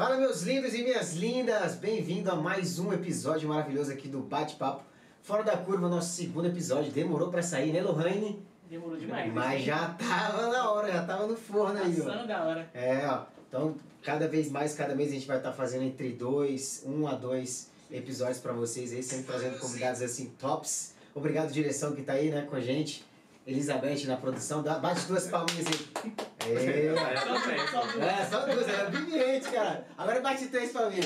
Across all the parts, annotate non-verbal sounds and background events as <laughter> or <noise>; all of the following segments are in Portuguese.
Fala, meus lindos e minhas lindas! Bem-vindo a mais um episódio maravilhoso aqui do Bate-Papo Fora da Curva, nosso segundo episódio. Demorou pra sair, né, Lohane? Demorou demais. Mas já tava na hora, já tava no forno aí, Passando da hora. É, ó. Então, cada vez mais, cada mês a gente vai estar fazendo entre dois, um a dois episódios pra vocês aí, sempre trazendo convidados assim tops. Obrigado, direção, que tá aí, né, com a gente. Elizabeth na produção. Dá, bate duas palminhas aí. É. Só duas, só duas. É, só duas, era obediente, cara. Agora bate três pra mim.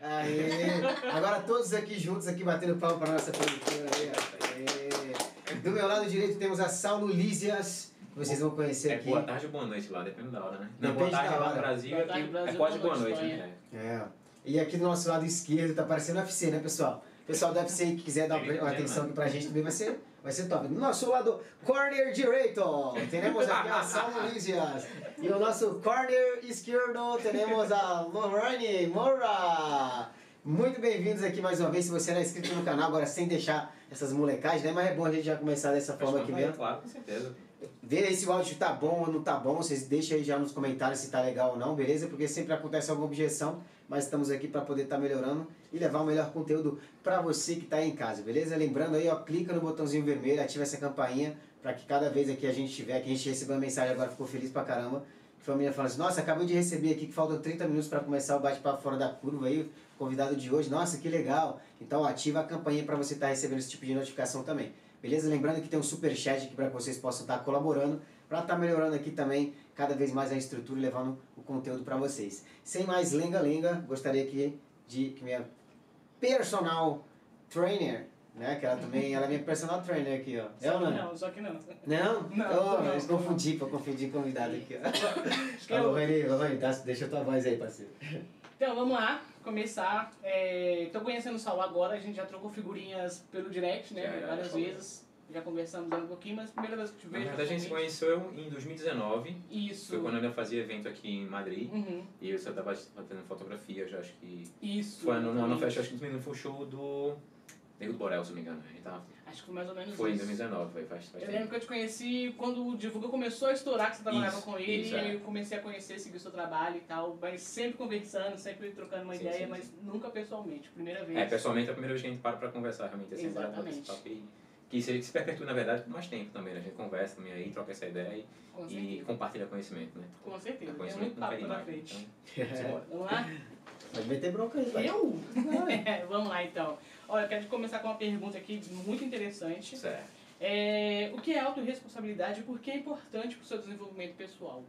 Aê. Agora todos aqui juntos, aqui batendo palma pra nossa produtora aí. Aê. Do meu lado direito temos a Saulo Lísias, que vocês vão conhecer É aqui. boa tarde ou boa noite lá, depende da hora, né? Não, Depende boa tarde da lá hora. no Brasil, Boa aqui tarde, Brasil, é quase boa noite, né? É. E aqui do nosso lado esquerdo tá parecendo UFC, né, pessoal? Pessoal do UFC que quiser dar uma atenção aqui pra gente também vai ser, vai ser top. Do nosso lado, corner direito, teremos aqui a Salmo. <laughs> E o nosso corner esquerdo, teremos a Lorraine Moura. Muito bem-vindos aqui mais uma vez. Se você não é inscrito no canal, agora sem deixar essas molecagens, né? Mas é bom a gente já começar dessa forma aqui mesmo. Claro, com certeza. Vê aí se o áudio tá bom ou não tá bom, vocês deixam aí já nos comentários se tá legal ou não, beleza? Porque sempre acontece alguma objeção, mas estamos aqui para poder estar melhorando e levar o melhor conteúdo para você que tá aí em casa, beleza? Lembrando aí, ó, clica no botãozinho vermelho, ativa essa campainha para que cada vez aqui a gente tiver, que a gente recebeu uma mensagem agora, ficou feliz pra caramba. Foi uma menina falando assim, nossa, acabei de receber aqui que faltam 30 minutos para começar o bate-papo fora da curva aí, convidado de hoje, nossa, que legal. Então ativa a campainha para você estar recebendo esse tipo de notificação também. Beleza? Lembrando que tem um super chat aqui para que vocês possam estar colaborando, para estar melhorando aqui também cada vez mais a estrutura e levando o conteúdo para vocês. Sem mais lenga-lenga, gostaria aqui de que minha personal trainer, né, que ela também, ela é minha personal trainer aqui, ó. É Só ou que não? não, só que não. Não? Não, oh, não, eu não. confundi, pra confundir convidado aqui, ó. É <laughs> Alô, eu- Rani, deixa a tua voz aí, parceiro. Então vamos lá, começar. É, tô conhecendo o Saul agora, a gente já trocou figurinhas pelo direct, né? Já, várias vezes. Já conversamos um pouquinho, mas a primeira vez que te Na vejo. verdade, a gente se pessoalmente- conheceu em 2019, Isso. foi quando eu ainda fazia evento aqui em Madrid, Uhum. e eu só tava fazendo fotografia, já acho que... Isso. Foi no, no, festa, acho que foi o show do... Nego do Borel, se não me engano. Tava, Acho que foi mais ou menos foi em isso. 2019, foi, faz, faz Eu tempo. lembro que eu te conheci quando o Divulga começou a estourar, que você trabalhava Isso, com ele, isso, e é. eu comecei a conhecer, seguir o seu trabalho e tal, mas sempre conversando, sempre trocando uma Sim, ideia, sim, mas nunca pessoalmente, primeira vez. É, pessoalmente é a primeira vez que a gente para pra conversar, realmente, assim, para Exatamente. aí. Que se, se perpetua, na verdade, por mais tempo também, né? A gente conversa também aí, troca essa ideia e, Com e compartilha conhecimento, né? Com certeza, tem Conhecimento muito não papo cai pela demais, frente. então, <laughs> simbora. Vamos lá? Pode meter bronca aí, vai. Eu? É, <laughs> vamos lá então. Olha, eu quero começar com uma pergunta aqui muito interessante. Certo. É, o que é autorresponsabilidade e por que é importante para o seu desenvolvimento pessoal?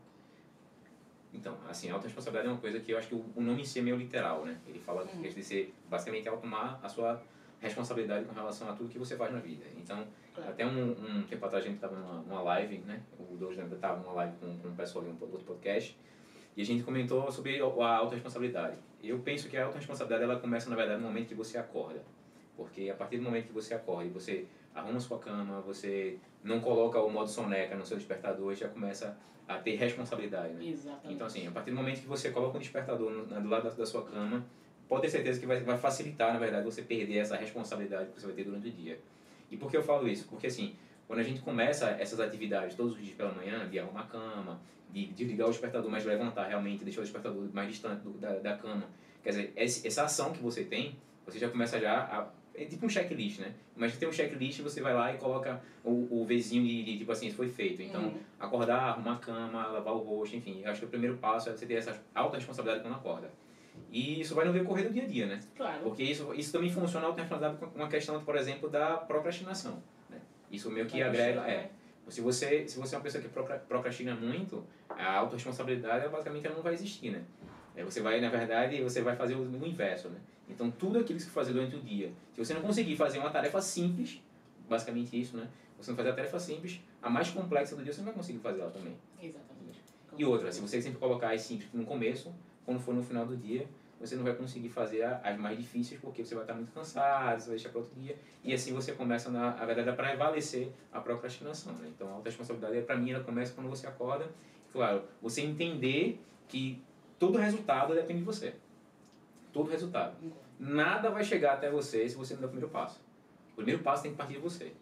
Então, assim, a autorresponsabilidade é uma coisa que eu acho que o o nome em si é meio literal, né? Ele fala Uhum. que de ser, basicamente, é tomar a sua responsabilidade com relação a tudo que você faz na vida. Então, Claro. até um, um tempo atrás a gente estava numa, numa live, né? O Douglas lembra, estava numa live com, com um pessoal em um outro podcast, e a gente comentou sobre a autorresponsabilidade. Eu penso que a autorresponsabilidade, ela começa, na verdade, no momento que você acorda. Porque a partir do momento que você acorda e você arruma sua cama, você não coloca o modo soneca no seu despertador, já começa a ter responsabilidade, né? Exatamente. Então, assim, a partir do momento que você coloca um despertador no, do lado da, da sua cama, pode ter certeza que vai, vai facilitar, na verdade, você perder essa responsabilidade que você vai ter durante o dia. E por que eu falo isso? Porque, assim, quando a gente começa essas atividades todos os dias pela manhã, de arrumar a cama, de desligar o despertador, mas levantar realmente, deixar o despertador mais distante do, da, da cama, quer dizer, essa ação que você tem, você já começa já a. É tipo um checklist, né? Mas tem um checklist, você vai lá e coloca o, o vizinho de, de, tipo assim, isso foi feito. Então, Uhum. acordar, arrumar a cama, lavar o rosto, enfim. Eu acho que o primeiro passo é você ter essa alta responsabilidade quando acorda. E isso vai no decorrer do dia a dia, né? Claro. Porque isso, isso também funciona a responsabilidade com uma questão, por exemplo, da procrastinação. Né? Isso meio que agrega. É, né? se você, se você é uma pessoa que procra- procrastina muito, a autorresponsabilidade basicamente ela não vai existir, né? É, você vai, na verdade, você vai fazer o, o inverso, né? Então, tudo aquilo que você fazer durante o dia, se você não conseguir fazer uma tarefa simples, basicamente isso, né? Você não fazer a tarefa simples, a mais complexa do dia você não vai conseguir fazer ela também. Exatamente. E outra, se você sempre colocar as simples no começo, quando for no final do dia, você não vai conseguir fazer a- as mais difíceis porque você vai estar muito cansado, você vai deixar para outro dia. E assim você começa, na, na verdade, a prevalecer a procrastinação. Né? Então a autorresponsabilidade, para mim, ela começa quando você acorda. Claro, você entender que todo resultado depende de você. Todo resultado. Nada vai chegar até você se você não der o primeiro passo. O primeiro passo tem que partir de você.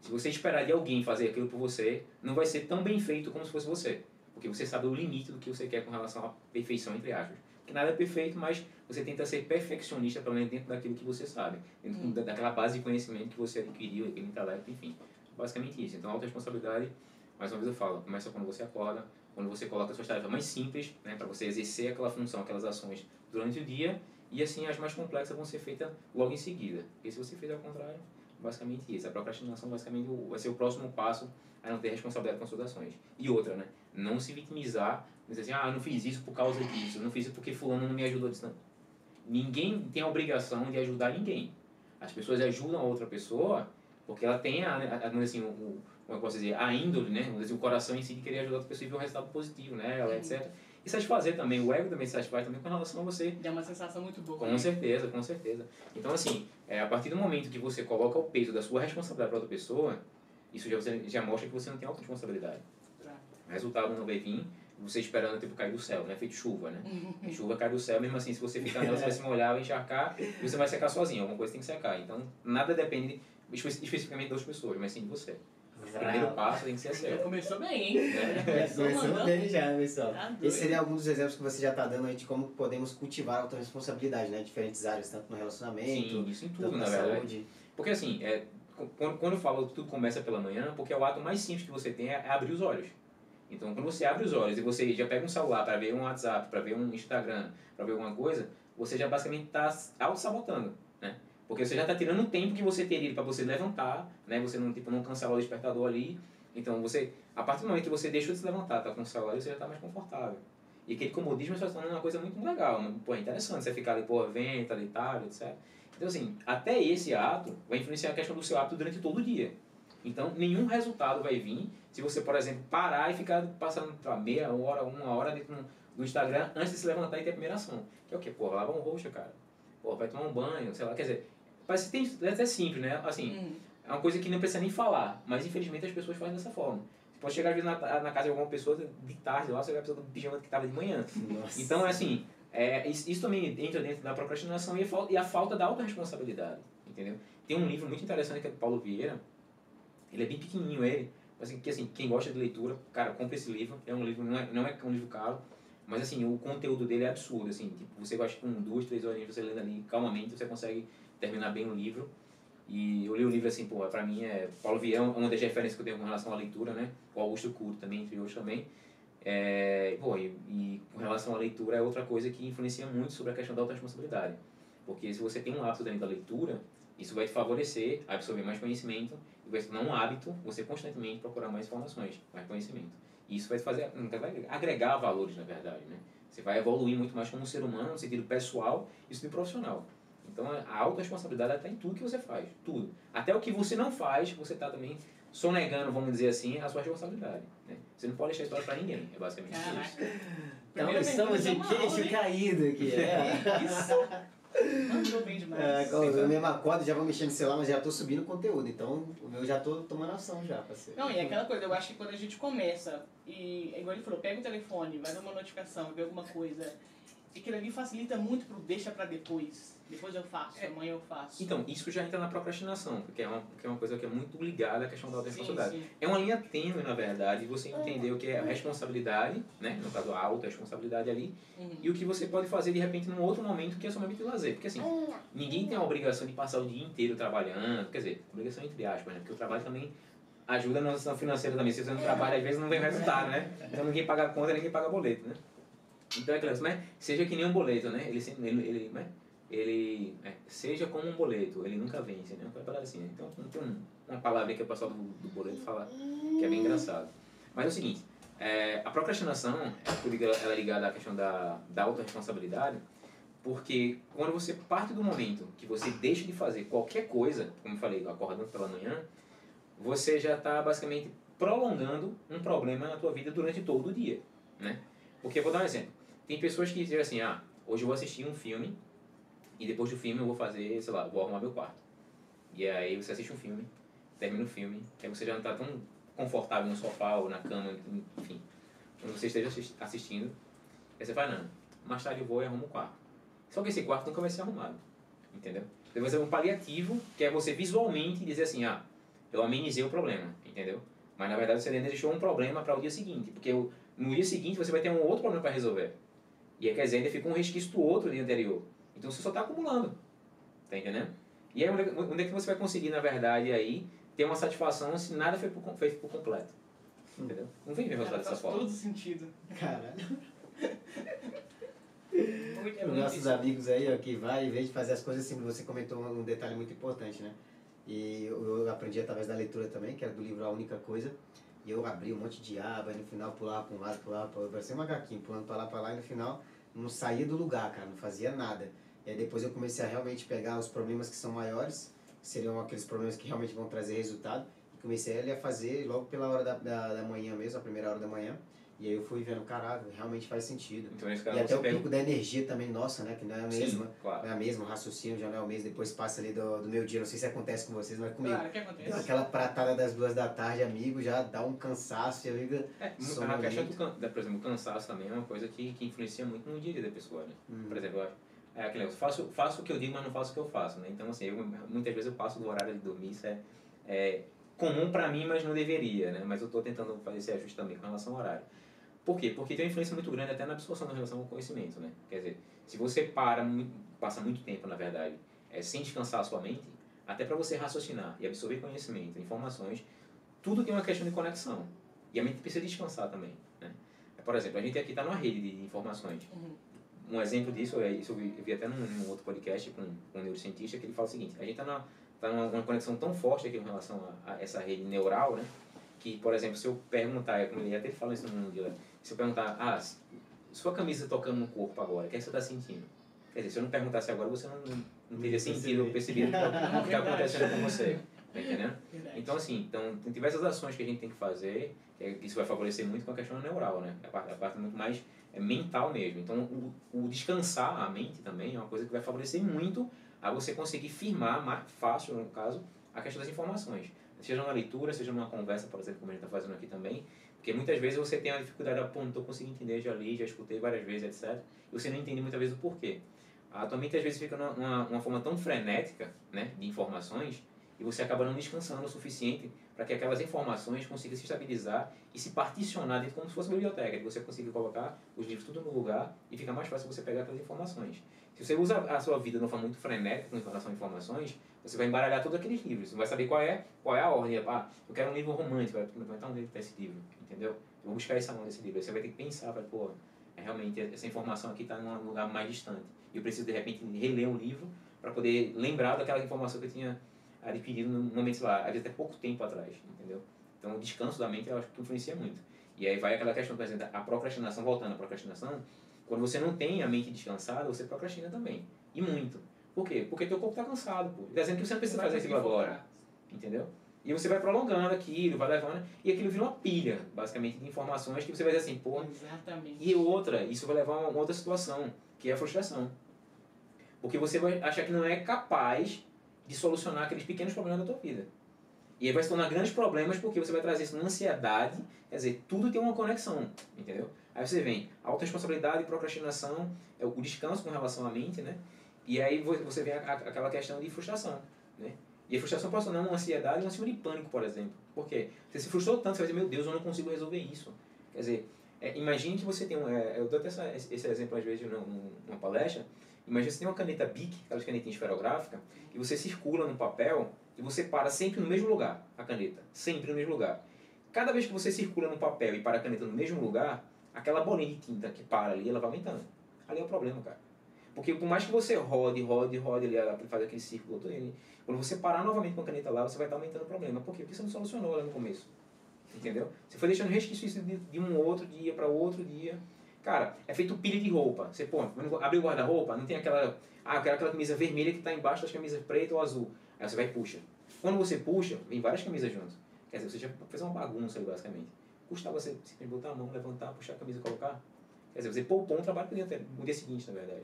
Se você esperar de alguém fazer aquilo por você, não vai ser tão bem feito como se fosse você. Porque você sabe o limite do que você quer com relação à perfeição, entre aspas. que nada é perfeito, mas você tenta ser perfeccionista, pelo menos dentro daquilo que você sabe, dentro Hum. da- daquela base de conhecimento que você adquiriu, aquele intelecto, enfim. Basicamente isso. Então, a autorresponsabilidade, mais uma vez eu falo, começa quando você acorda, quando você coloca suas tarefas mais simples, né, para você exercer aquela função, aquelas ações durante o dia, e assim as mais complexas vão ser feitas logo em seguida. Porque se você fizer ao contrário, basicamente isso. A procrastinação basicamente vai ser o próximo passo a não ter responsabilidade com suas ações. E outra, né? Não se vitimizar, dizer assim, ah, eu não fiz isso por causa disso, eu não fiz isso porque fulano não me ajudou disso. Não. Ninguém tem a obrigação de ajudar ninguém. As pessoas ajudam a outra pessoa porque ela tem a, a, a- assim, o, como eu posso dizer, a índole, né? Dizer, o coração em si de querer ajudar a outra pessoa e ver um resultado positivo, né? Ela, etc. E satisfazer também, o ego também satisfaz também com relação a você Dá uma sensação muito boa. com né? certeza, com certeza. Então, assim, é, a partir do momento que você coloca o peso da sua responsabilidade para outra pessoa, isso já, você- já mostra que você não tem autorresponsabilidade. Tá. O resultado não vai vir você esperando tipo, cair do céu, né? Feito chuva, né? chuva cai do céu, mesmo assim, se você ficar nela, você vai se molhar, vai encharcar e você vai secar sozinho. Alguma coisa tem que secar. Então, nada depende espe- especificamente das pessoas, mas sim de você. O primeiro passo tem que ser seu. Começou bem, hein? Né? Começou bem já, pessoal. Tá. Esse seria algum dos exemplos que você já está dando aí de como podemos cultivar a autorresponsabilidade, né? Diferentes áreas, tanto no relacionamento, Sim, isso em tudo, na na verdade. saúde. Porque assim, é, quando, quando eu falo que tudo começa pela manhã, porque é o ato mais simples que você tem é, é abrir os olhos. Então, quando você abre os olhos e você já pega um celular para ver um WhatsApp, para ver um Instagram, para ver alguma coisa, você já basicamente está auto-sabotando, né? Porque você já está tirando o tempo que você teria para você levantar, né? Você não, tipo, não cancelar o despertador ali. Então, você, a partir do momento que você deixou de se levantar, tá com o celular, você já está mais confortável. E aquele comodismo está se tornando uma coisa muito legal, né? pô, é interessante você ficar ali, pô, vento, tá deitado, etc. Então, assim, até esse ato vai influenciar a questão do seu hábito durante todo o dia. Então, nenhum resultado vai vir se você, por exemplo, parar e ficar passando pra meia hora, uma hora dentro do Instagram antes de se levantar e ter a primeira ação. Que é o quê? Pô, lava um rosto, cara. Pô, vai tomar um banho, sei lá. Quer dizer, parece que tem, é até simples, né? Assim, Hum. é uma coisa que não precisa nem falar, mas infelizmente as pessoas fazem dessa forma. Você pode chegar às vezes na, na casa de alguma pessoa de tarde lá, você vai precisar do pijama que estava de manhã. Nossa. Então, é assim, é, isso, isso também entra dentro da procrastinação e a, falta, e a falta da autorresponsabilidade, entendeu? Tem um livro muito interessante que é do Paulo Vieira, ele é bem pequenininho ele, assim, que assim, quem gosta de leitura, cara, compra esse livro, é um livro, não é, não é um livro caro, mas assim, o conteúdo dele é absurdo, assim, tipo, você gosta com duas, três horas você lendo ali calmamente, você consegue terminar bem o livro. E eu li o livro assim, pô, pra mim é. Paulo Vieira é uma das referências que eu tenho com relação à leitura, né? O Augusto Cury também, entre outros também. É, pô, e, e com relação à leitura é outra coisa que influencia muito sobre a questão da autorresponsabilidade. Porque se você tem um hábito dentro da leitura, isso vai te favorecer a absorver mais conhecimento se tornar um hábito você constantemente procurar mais informações, mais conhecimento. E isso vai fazer, vai agregar valores, na verdade, né? Você vai evoluir muito mais como um ser humano, no sentido pessoal e no sentido profissional. Então a autorresponsabilidade está em tudo que você faz, tudo. Até o que você não faz, você está também sonegando, vamos dizer assim, a sua responsabilidade. Né? Você não pode deixar história para ninguém, é basicamente isso. Caraca. Então Primeira estamos de é queixo caído aqui. É. Isso. Mandou bem demais. É, eu mesmo acordo, já vou mexendo no celular, mas já tô subindo conteúdo. Então o meu já tô tomando ação já, parceiro. Não, e é aquela coisa, eu acho que quando a gente começa, e é igual ele falou, pega o telefone, vai ver uma notificação, vê alguma coisa, aquilo ali facilita muito pro deixa pra depois. Depois eu faço, É. amanhã eu faço. Então, isso já entra na procrastinação, porque é uma, porque é uma coisa que é muito ligada à questão da autorresponsabilidade. É uma linha tênue, na verdade, você entender o que é a responsabilidade, né? no caso a autorresponsabilidade ali, Uhum. e o que você pode fazer de repente num outro momento que é somente de lazer. Porque assim, ninguém tem a obrigação de passar o dia inteiro trabalhando, quer dizer, obrigação entre aspas, né? Porque o trabalho também ajuda na noção financeira também. Se você não trabalha, às vezes não vem resultado, né? Então ninguém paga conta, ninguém paga boleto, né? Então é aquilo, mas seja que nem um boleto, né? Ele ele, ele, né? ele é, seja como um boleto, ele nunca vence, né? Uma assim, né? Então tem um, uma palavra que o pessoal do, do boleto fala que é bem engraçado. Mas é o seguinte, é, a procrastinação, ela é ligada à questão da, da autorresponsabilidade, porque quando você parte do momento que você deixa de fazer qualquer coisa, como eu falei, acordando pela manhã, você já está basicamente prolongando um problema na tua vida durante todo o dia, né? Porque vou dar um exemplo. Tem pessoas que dizem assim, ah, hoje eu vou assistir um filme e depois do filme eu vou fazer, sei lá, vou arrumar meu quarto. E aí você assiste um filme, termina o filme, aí você já não está tão confortável no sofá ou na cama, enfim, quando você esteja assis- assistindo, aí você fala, não, mais tarde eu vou e arrumo o quarto. Só que esse quarto nunca vai ser arrumado, entendeu? Deve ser um paliativo, que é você visualmente dizer assim, ah, eu amenizei o problema, entendeu? Mas na verdade você ainda deixou um problema para o dia seguinte, porque no dia seguinte você vai ter um outro problema para resolver. E aí, quer dizer, ainda fica um resquício do outro dia anterior. Então você só está acumulando. Tá entendendo? E aí, onde, é onde é que você vai conseguir, na verdade, aí, ter uma satisfação se nada foi por, feito por completo? Entendeu? Não vem ver resultado dessa forma. Faz todo sentido. Caralho. É Os nossos amigos aí, ó, que vai, em vez de fazer as coisas assim, você comentou um detalhe muito importante, né? E eu, aprendi através da leitura também, que era do livro A Única Coisa. E eu abri um monte de aba, e no final pulava para um lado, pulava para outro, parecia um macaquinho, pulando para lá, para lá, e no final não saía do lugar, cara, não fazia nada. E aí depois eu comecei a realmente pegar os problemas que são maiores, que seriam aqueles problemas que realmente vão trazer resultado, e comecei a fazer logo pela hora da, da, da manhã mesmo, a primeira hora da manhã. E aí eu fui vendo, caralho, realmente faz sentido. Então, E até o pega... pico da energia também, nossa, né? Que não é a Sim, mesma. claro. Não é a mesma, o raciocínio já não é o mesmo, depois passa ali do, do meu dia, não sei se acontece com vocês, mas comigo. Claro, o que Deu acontece? aquela pratada das duas da tarde, amigo, já dá um cansaço, já liga. É, a questão do, can- por exemplo, o cansaço também é uma coisa que, que influencia muito no dia a dia da pessoa, né? Hum. Por exemplo, eu acho- é aquele negócio, faço, faço o que eu digo, mas não faço o que eu faço, né? Então, assim, eu, muitas vezes eu passo do horário de dormir, isso é, é comum pra mim, mas não deveria, né? Mas eu tô tentando fazer esse ajuste também com relação ao horário. Por quê? Porque tem uma influência muito grande até na absorção da relação ao conhecimento, né? Quer dizer, se você para, passa muito tempo, na verdade, é, sem descansar a sua mente, até para você raciocinar e absorver conhecimento, informações, tudo tem uma questão de conexão. E a mente precisa descansar também, né? Por exemplo, a gente aqui está numa rede de informações. Uhum. Um exemplo disso, é, isso eu vi, eu vi até num, num outro podcast com, com um neurocientista, que ele fala o seguinte, a gente está tá numa, numa conexão tão forte aqui em relação a, a essa rede neural, né? Que, por exemplo, se eu perguntar, é como ele até fala isso num dia, se eu perguntar, ah, sua camisa tocando no corpo agora, o que, é que você está sentindo? Quer dizer, se eu não perguntasse agora, você não, não, não teria sentido, percebido o que está Verdade. acontecendo com você. Tá entendendo? Verdade. Então, assim, então, tem diversas ações que a gente tem que fazer, que é- isso vai favorecer muito com a questão neural, né? A parte, a parte muito mais é, mental mesmo. Então, o, o descansar a mente também é uma coisa que vai favorecer muito a você conseguir firmar mais fácil, no caso, a questão das informações. Seja na leitura, seja numa conversa, por exemplo, como a gente está fazendo aqui também, porque muitas vezes você tem uma dificuldade, ah, pô, não estou conseguindo entender, já li, já escutei várias vezes, etc. E você não entende muitas vezes o porquê. A tua mente às vezes fica numa, uma forma tão frenética né, de informações e você acaba não descansando o suficiente para que aquelas informações consigam se estabilizar e se particionar dentro como se fosse uma biblioteca, que você consiga colocar os livros tudo no lugar e fica mais fácil você pegar aquelas informações. Se você usa a sua vida de uma forma muito frenética com relação a informações, você vai embaralhar todos aqueles livros. Você não vai saber qual é, qual é a ordem. Ah, eu quero um livro romântico, vai estar onde está esse livro, entendeu? Eu vou buscar essa mão desse livro. Aí você vai ter que pensar, vai, pô, é realmente essa informação aqui está num lugar mais distante. E eu preciso, de repente, reler um livro para poder lembrar daquela informação que eu tinha adquirido no momento, sei lá, às vezes até pouco tempo atrás, entendeu? Então, o descanso da mente eu acho que influencia muito. E aí vai aquela questão, por exemplo, a procrastinação, voltando à procrastinação, quando você não tem a mente descansada, você procrastina também. E muito. Por quê? Porque teu corpo está cansado, pô. Está dizendo que você não precisa fazer aquilo agora. Entendeu? E você vai prolongando aquilo, vai levando, e aquilo vira uma pilha, basicamente, de informações que você vai dizer assim, pô. Exatamente. E outra, isso vai levar a uma outra situação, que é a frustração. Porque você vai achar que não é capaz de solucionar aqueles pequenos problemas da tua vida. E aí vai se tornar grandes problemas porque você vai trazer isso na ansiedade, quer dizer, tudo tem uma conexão, entendeu? Aí você vem autorresponsabilidade, procrastinação, é o descanso com relação à mente, né? E aí vo- você vem aquela questão de frustração, né? E a frustração pode tornar uma ansiedade uma síndrome de pânico, por exemplo. Por quê? Você se frustrou tanto, você vai dizer, meu Deus, eu não consigo resolver isso. Quer dizer, é, imagine que você tem um... é, eu dou até essa, esse exemplo às vezes num- num- numa palestra. Imagina que você tem uma caneta BIC, aquelas canetinhas esferográficas, e você circula no papel e você para sempre no mesmo lugar, a caneta. Sempre no mesmo lugar. Cada vez que você circula no papel e para a caneta no mesmo lugar, aquela bolinha de tinta que para ali, ela vai aumentando. Ali é o problema, cara. Porque por mais que você rode, rode, rode, ali, faz aquele círculo todo, ele, quando você parar novamente com a caneta lá, você vai estar aumentando o problema. Por quê? Porque você não solucionou lá no começo. Entendeu? Você foi deixando resquício de, de um outro dia para outro dia. Cara, é feito pilha de roupa. Você, quando abre o guarda-roupa, não tem aquela. Ah, eu quero aquela camisa vermelha que está embaixo das camisas preta ou azul. Aí você vai e puxa. Quando você puxa, vem várias camisas juntas. Quer dizer, você já fez uma bagunça ali, basicamente. Custa você simplesmente botar a mão, levantar, puxar a camisa e colocar. Quer dizer, você poupou um trabalho dia, no dia seguinte, na verdade.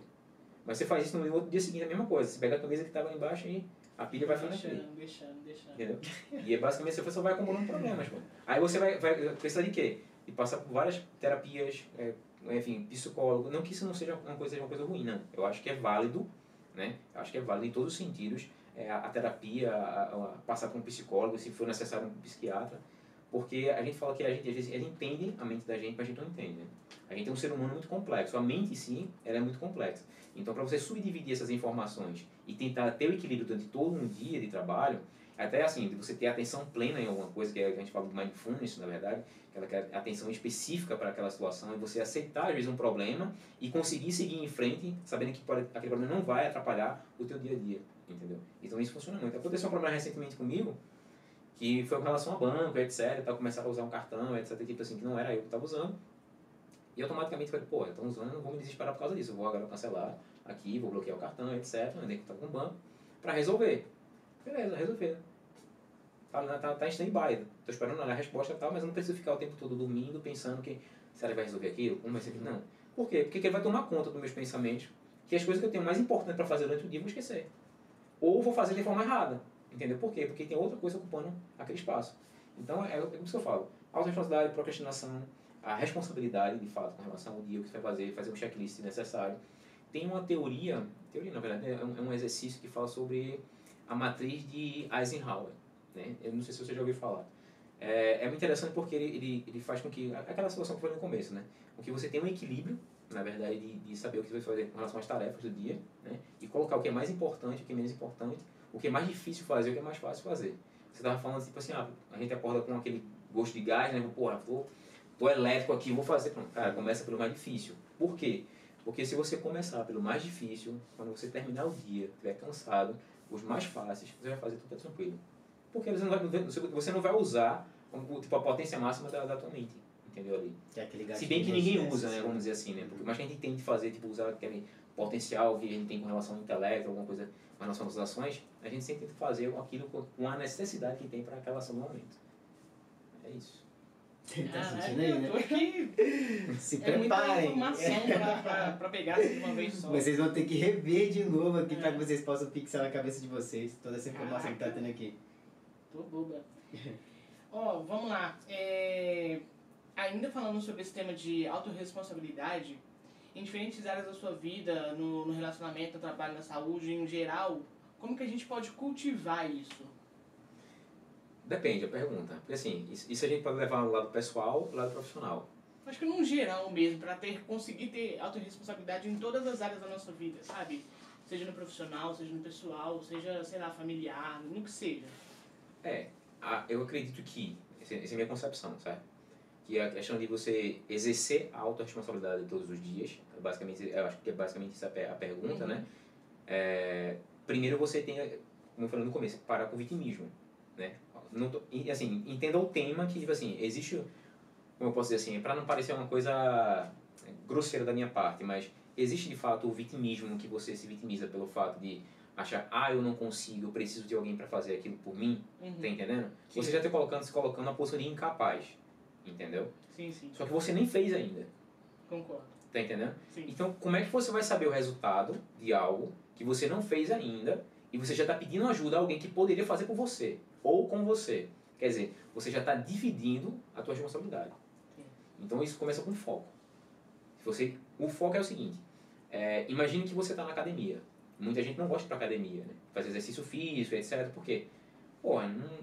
Mas você faz isso no outro dia seguinte, a mesma coisa. Você pega a camisa que estava embaixo e a pilha vai ficando aqui. Deixando, deixando, deixando. Entendeu? E é basicamente você só vai acumulando problemas. Pô. Aí você vai, vai precisar de quê? De passar por várias terapias, é, enfim, psicólogo. Não que isso não seja uma coisa, seja uma coisa ruim, não. Eu acho que é válido, né? Eu acho que é válido em todos os sentidos. É, a, a terapia, a, a- passar por um psicólogo, se for necessário um psiquiatra. Porque a gente fala que a gente, às vezes, ela entende a mente da gente, mas a gente não entende. Né? A gente é um ser humano muito complexo. A mente, sim, ela é muito complexa. Então, para você subdividir essas informações e tentar ter o equilíbrio durante todo um dia de trabalho, até assim, de você ter atenção plena em alguma coisa, que é a gente fala de mindfulness, na verdade, que ela quer atenção específica para aquela situação, e você aceitar, às vezes, um problema e conseguir seguir em frente, sabendo que aquele problema não vai atrapalhar o teu dia a dia, entendeu? Então, isso funciona muito. Aconteceu um problema recentemente comigo, que foi com relação a banco, etc. Tal, começaram a usar um cartão, etc. Tipo assim, que não era eu que estava usando. E automaticamente falei, pô, estão usando, não vou me desesperar por causa disso. Eu vou agora cancelar aqui, vou bloquear o cartão, etc. Andei que com o banco para resolver. Beleza, resolver. Tá, tá, tá em stand-by. Tô esperando a resposta e tal, mas eu não preciso ficar o tempo todo dormindo pensando que se ela vai resolver aquilo, como vai ser aquilo. Não. Por quê? Porque ele vai tomar conta dos meus pensamentos, que as coisas que eu tenho mais importantes para fazer durante o dia eu vou esquecer. Ou vou fazer de forma errada. Entendeu? Por quê? Porque tem outra coisa ocupando aquele espaço. Então, é, é o que eu falo. Autoresponsabilidade, procrastinação, a responsabilidade, de fato, com relação ao dia que você vai fazer, fazer um checklist necessário. Tem uma teoria, teoria na verdade, é um, é um exercício que fala sobre a matriz de Eisenhower. Né? Eu não sei se você já ouviu falar. É, é muito interessante porque ele, ele, ele faz com que, aquela situação que foi no começo, né? com que você tenha um equilíbrio, na verdade, de, de saber o que você vai fazer com relação às tarefas do dia, né? e colocar o que é mais importante, o que é menos importante, o que é mais difícil fazer, o que é mais fácil fazer. Você estava falando tipo assim, ah, a gente acorda com aquele gosto de gás, né? Porra, tô, tô elétrico aqui, vou fazer. Pronto. Cara, começa pelo mais difícil. Por quê? Porque se você começar pelo mais difícil, quando você terminar o dia, estiver cansado, os mais fáceis, você vai fazer tudo tranquilo. Porque você não vai, você não vai usar tipo, a potência máxima da, da tua mente. Entendeu ali? É se bem que ninguém usa, né? Vamos dizer assim, né? Porque, mas a gente tem de fazer, tipo, usar aquele potencial que a gente tem com relação ao intelecto, alguma coisa com relação às ações, a gente sempre tenta fazer aquilo com a necessidade que tem para aquela ação no momento. É isso. Tá sentindo aí, né? Aqui, <laughs> Se é muita preparem. informação para pegar assim de uma vez só. Vocês vão ter que rever de novo aqui para que vocês possam fixar na cabeça de vocês toda essa informação que tá tendo aqui. Tô boba. <laughs> Ó, vamos lá. É, ainda falando sobre esse tema de autorresponsabilidade, em diferentes áreas da sua vida, no, no relacionamento, no trabalho, na saúde, em geral, como que a gente pode cultivar isso? Depende a pergunta. Porque assim, isso a gente pode levar no lado pessoal e lado profissional. Acho que num geral mesmo, para ter, conseguir ter autorresponsabilidade em todas as áreas da nossa vida, sabe? Seja no profissional, seja no pessoal, seja, sei lá, familiar, no que seja. É, a, eu acredito que, essa é a minha concepção, certo? Que a questão de você exercer a autorresponsabilidade todos os dias, basicamente, eu acho que é basicamente essa a pergunta, uhum. né? É, primeiro você tem, como eu falei no começo, parar com o vitimismo, né? não tô, assim, entenda o tema que, tipo assim, existe, como eu posso dizer assim, para não parecer uma coisa grosseira da minha parte, mas existe de fato o vitimismo que você se vitimiza pelo fato de achar, ah, eu não consigo, eu preciso de alguém para fazer aquilo por mim, uhum. tá entendendo? Você já está colocando, se colocando na posição de incapaz, entendeu? Sim, sim. Só que você nem fez ainda. Concordo. Tá entendendo? Sim. Então, como é que você vai saber o resultado de algo que você não fez ainda e você já está pedindo ajuda a alguém que poderia fazer por você? ou com você. Quer dizer, você já está dividindo a tua responsabilidade. Então isso começa com foco. Se você, o foco é o seguinte: é, imagine que você está na academia. Muita gente não gosta para academia, né? fazer exercício físico, etc. Por quê? Pô, não,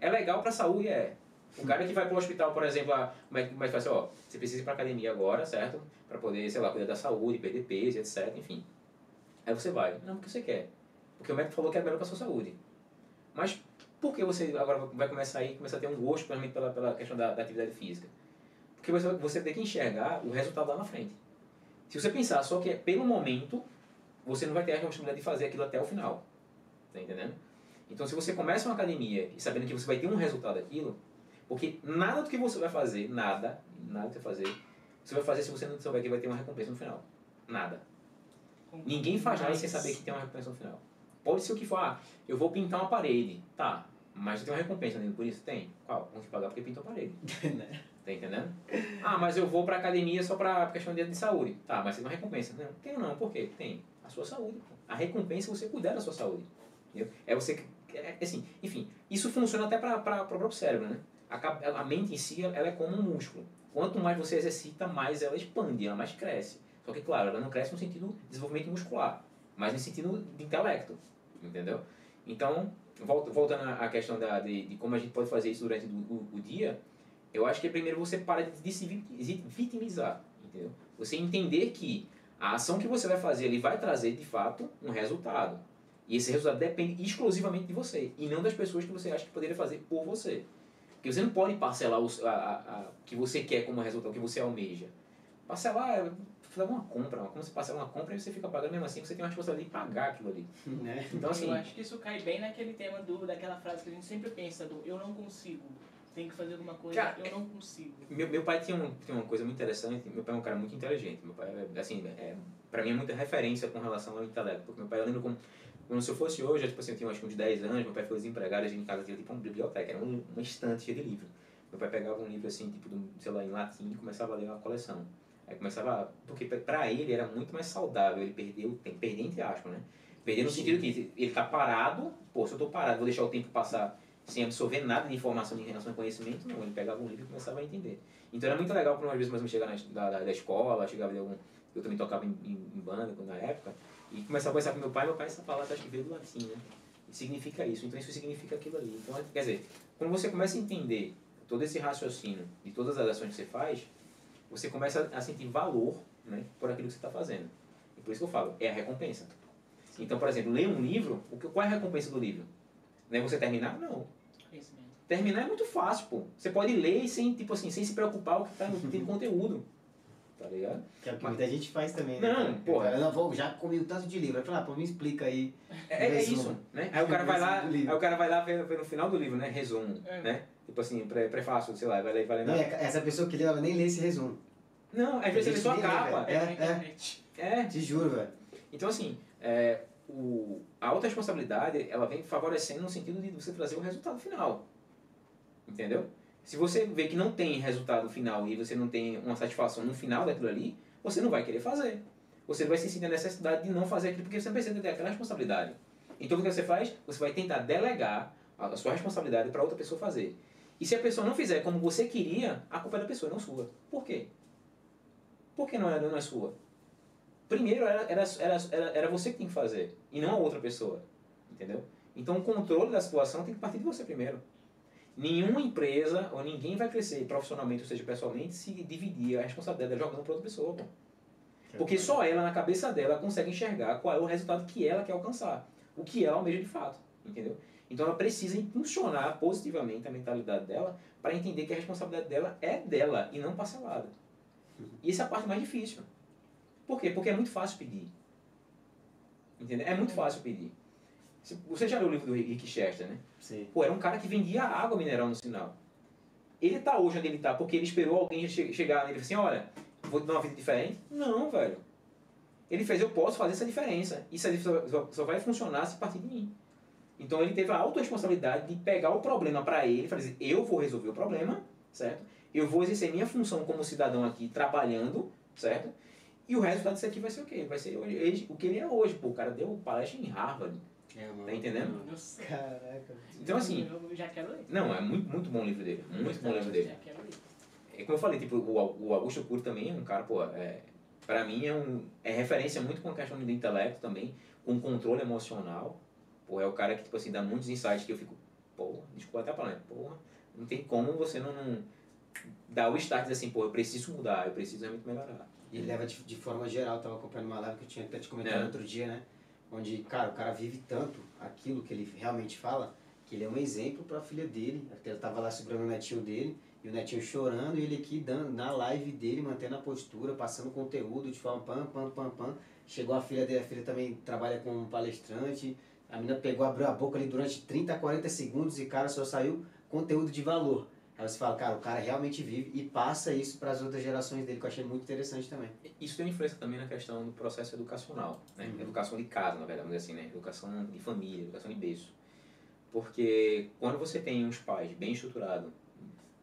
é legal para a saúde, é. O cara que vai para o hospital, por exemplo, é que faz assim, ó, você precisa ir para academia agora, certo? Para poder, sei lá, cuidar da saúde, perder peso, etc. Enfim. Aí você vai. Não, porque você quer. Porque o médico falou que é melhor para sua saúde. Mas por que você agora vai começar a começar a ter um gosto pela, pela questão da, da atividade física? Porque você, você tem que enxergar o resultado lá na frente. Se você pensar só que é pelo momento, você não vai ter a responsabilidade de fazer aquilo até o final. Tá entendendo? Então, se você começa uma academia e sabendo que você vai ter um resultado daquilo, porque nada do que você vai fazer, nada, nada que você vai fazer, você vai fazer se você não souber que vai ter uma recompensa no final. Nada. Ninguém faz nada sem saber que tem uma recompensa no final. Pode ser o que for, ah, eu vou pintar uma parede. Tá, mas tem uma recompensa dentro por isso? Tem. Qual? Vamos pagar porque pintou a parede. <laughs> Né? tá entendendo? Ah, mas eu vou pra academia só pra questão de saúde. Tá, mas tem uma recompensa. Não, tem não. Por quê? Tem. A sua saúde. A recompensa é você cuidar da sua saúde. Entendeu? É você... É, assim, enfim, isso funciona até para o próprio cérebro, né? A, a mente em si, ela é como um músculo. Quanto mais você exercita, mais ela expande, ela mais cresce. Só que, claro, ela não cresce no sentido de desenvolvimento muscular, mas no sentido de intelecto, entendeu? Então, voltando à questão da, de, de, como a gente pode fazer isso durante o, o, dia, eu acho que primeiro você para de, de se vitimizar, entendeu? Você entender que a ação que você vai fazer ele vai trazer de fato um resultado. E esse resultado depende exclusivamente de você e não das pessoas que você acha que poderia fazer por você. Porque você não pode parcelar o a, a, a que você quer como resultado, o que você almeja. Parcelar é fazer uma compra, como você parcela uma compra e você fica pagando mesmo assim, você tem uma responsabilidade de pagar aquilo ali. <laughs> Né? Então, assim, eu acho que isso cai bem naquele tema do, daquela frase que a gente sempre pensa do eu não consigo tem que fazer alguma coisa, cara, eu não consigo. Meu, meu pai tinha, um, tinha uma coisa muito interessante, meu pai é um cara muito inteligente, meu pai, é, assim, é, pra mim é muita referência com relação ao intelecto, porque meu pai, eu lembro como, se eu fosse hoje, tipo assim, eu tinha acho que uns 10 anos, meu pai foi desempregado, a gente em casa tinha tipo uma biblioteca, era um, uma estante cheia de livro. Meu pai pegava um livro assim, tipo, sei lá, em latim e começava a ler uma coleção. Aí começava, porque pra ele era muito mais saudável, ele perdeu o tempo, perder entre aspas, né? Perder no sentido que ele tá parado, pô, se eu tô parado, vou deixar o tempo passar sem absorver nada de informação em relação ao conhecimento, não. Ele pegava um livro e começava a entender. Então era muito legal para umas vezes mais chegar na, da, da escola, chegava de algum. Eu também tocava em, em, em banda na época, e começava a conversar com meu pai, meu pai, essa palavra acho que veio do latim, né? E significa isso, então isso significa aquilo ali. Então, quer dizer, quando você começa a entender todo esse raciocínio de todas as ações que você faz, você começa a sentir valor né, por aquilo que você está fazendo. E por isso que eu falo, é a recompensa. Então, por exemplo, ler um livro, o que, qual é a recompensa do livro? Não é você terminar? Não. Terminar é muito fácil, pô. Você pode ler sem, tipo assim, sem se preocupar o que está no <laughs> conteúdo. Tá ligado? Que é o que muita gente faz também, né? Não, pô. Eu não vou, já comi um tanto de livro. Aí fala, ah, pô, me explica aí. É, é isso, né? <laughs> Aí o cara vai lá, aí o cara vai lá ver, ver no final do livro, né? Resumo, é. né? Tipo assim, pré, prefácio, sei lá, vai ler, vai ler. Não, essa pessoa que lê, ela nem lê esse resumo. Não, às vezes ele só a capa. É, é, é. Te juro, velho. Então, assim, é, o, a autorresponsabilidade, ela vem favorecendo no sentido de você trazer o resultado final. Entendeu? Se você vê que não tem resultado final e você não tem uma satisfação no final daquilo ali, você não vai querer fazer. Você vai se sentir a necessidade de não fazer aquilo porque você precisa ter aquela responsabilidade. Então o que você faz? Você vai tentar delegar a sua responsabilidade para outra pessoa fazer. E se a pessoa não fizer como você queria, a culpa é da pessoa, não sua. Por quê? Por que não é, não é sua? Primeiro era, era, era, era você que tem que fazer, e não a outra pessoa. Entendeu? Então o controle da situação tem que partir de você primeiro. Nenhuma empresa ou ninguém vai crescer profissionalmente, ou seja, pessoalmente, se dividir a responsabilidade jogando para outra pessoa. Pô. Porque só ela, na cabeça dela, consegue enxergar qual é o resultado que ela quer alcançar. O que ela almeja de fato. Entendeu? Então ela precisa impulsionar positivamente a mentalidade dela para entender que a responsabilidade dela é dela e não parcelada. E essa é a parte mais difícil. Por quê? Porque é muito fácil pedir. Entendeu? É muito fácil pedir. Você já leu o livro do Rick Chester, né? Sim. Pô, era um cara que vendia água mineral no sinal. Ele tá hoje onde ele tá porque ele esperou alguém chegar nele e assim, olha, vou te dar uma vida diferente? Não, velho. Ele fez, eu posso fazer essa diferença. Isso só, só vai funcionar se partir de mim. Então ele teve a autorresponsabilidade de pegar o problema para ele e assim, eu vou resolver o problema, certo? Eu vou exercer minha função como cidadão aqui, trabalhando, certo? E o resultado disso aqui vai ser o quê? Vai ser hoje, o que ele é hoje. Pô, o cara deu palestra em Harvard. É, tá entendendo? Nossa. Caraca. Então assim. Eu já quero ler. Não, é muito, muito bom o livro dele. Muito bom o livro dele. Já quero ler. É como eu falei, tipo, o, o Augusto Cury também é um cara, pô, é, pra mim é um. É referência muito com a questão do intelecto também, com controle emocional. Pô, é o cara que, tipo assim, dá muitos insights que eu fico, pô, desculpa até a palavra, porra, não tem como você não, não dar o start assim, pô, eu preciso mudar, eu preciso realmente melhorar. E ele leva de, de forma geral, tava acompanhando uma live que eu tinha até te comentado é. outro dia, né? Onde, cara, o cara vive tanto aquilo que ele realmente fala, que ele é um exemplo para a filha dele. Ele tava lá segurando o netinho dele, e o netinho chorando, e ele aqui dando, na live dele, mantendo a postura, passando conteúdo de forma pam, pam, pam, pam. Chegou a filha dele, a filha também trabalha como palestrante. A menina pegou, abriu a boca ali durante 30, 40 segundos e, cara, só saiu conteúdo de valor. Aí você fala, cara, o cara realmente vive e passa isso para as outras gerações dele, que eu achei muito interessante também. Isso tem influência também na questão do processo educacional, né? Uhum. Educação de casa, na verdade, vamos dizer assim, né? Educação de família, educação de berço. Porque quando você tem uns pais bem estruturados,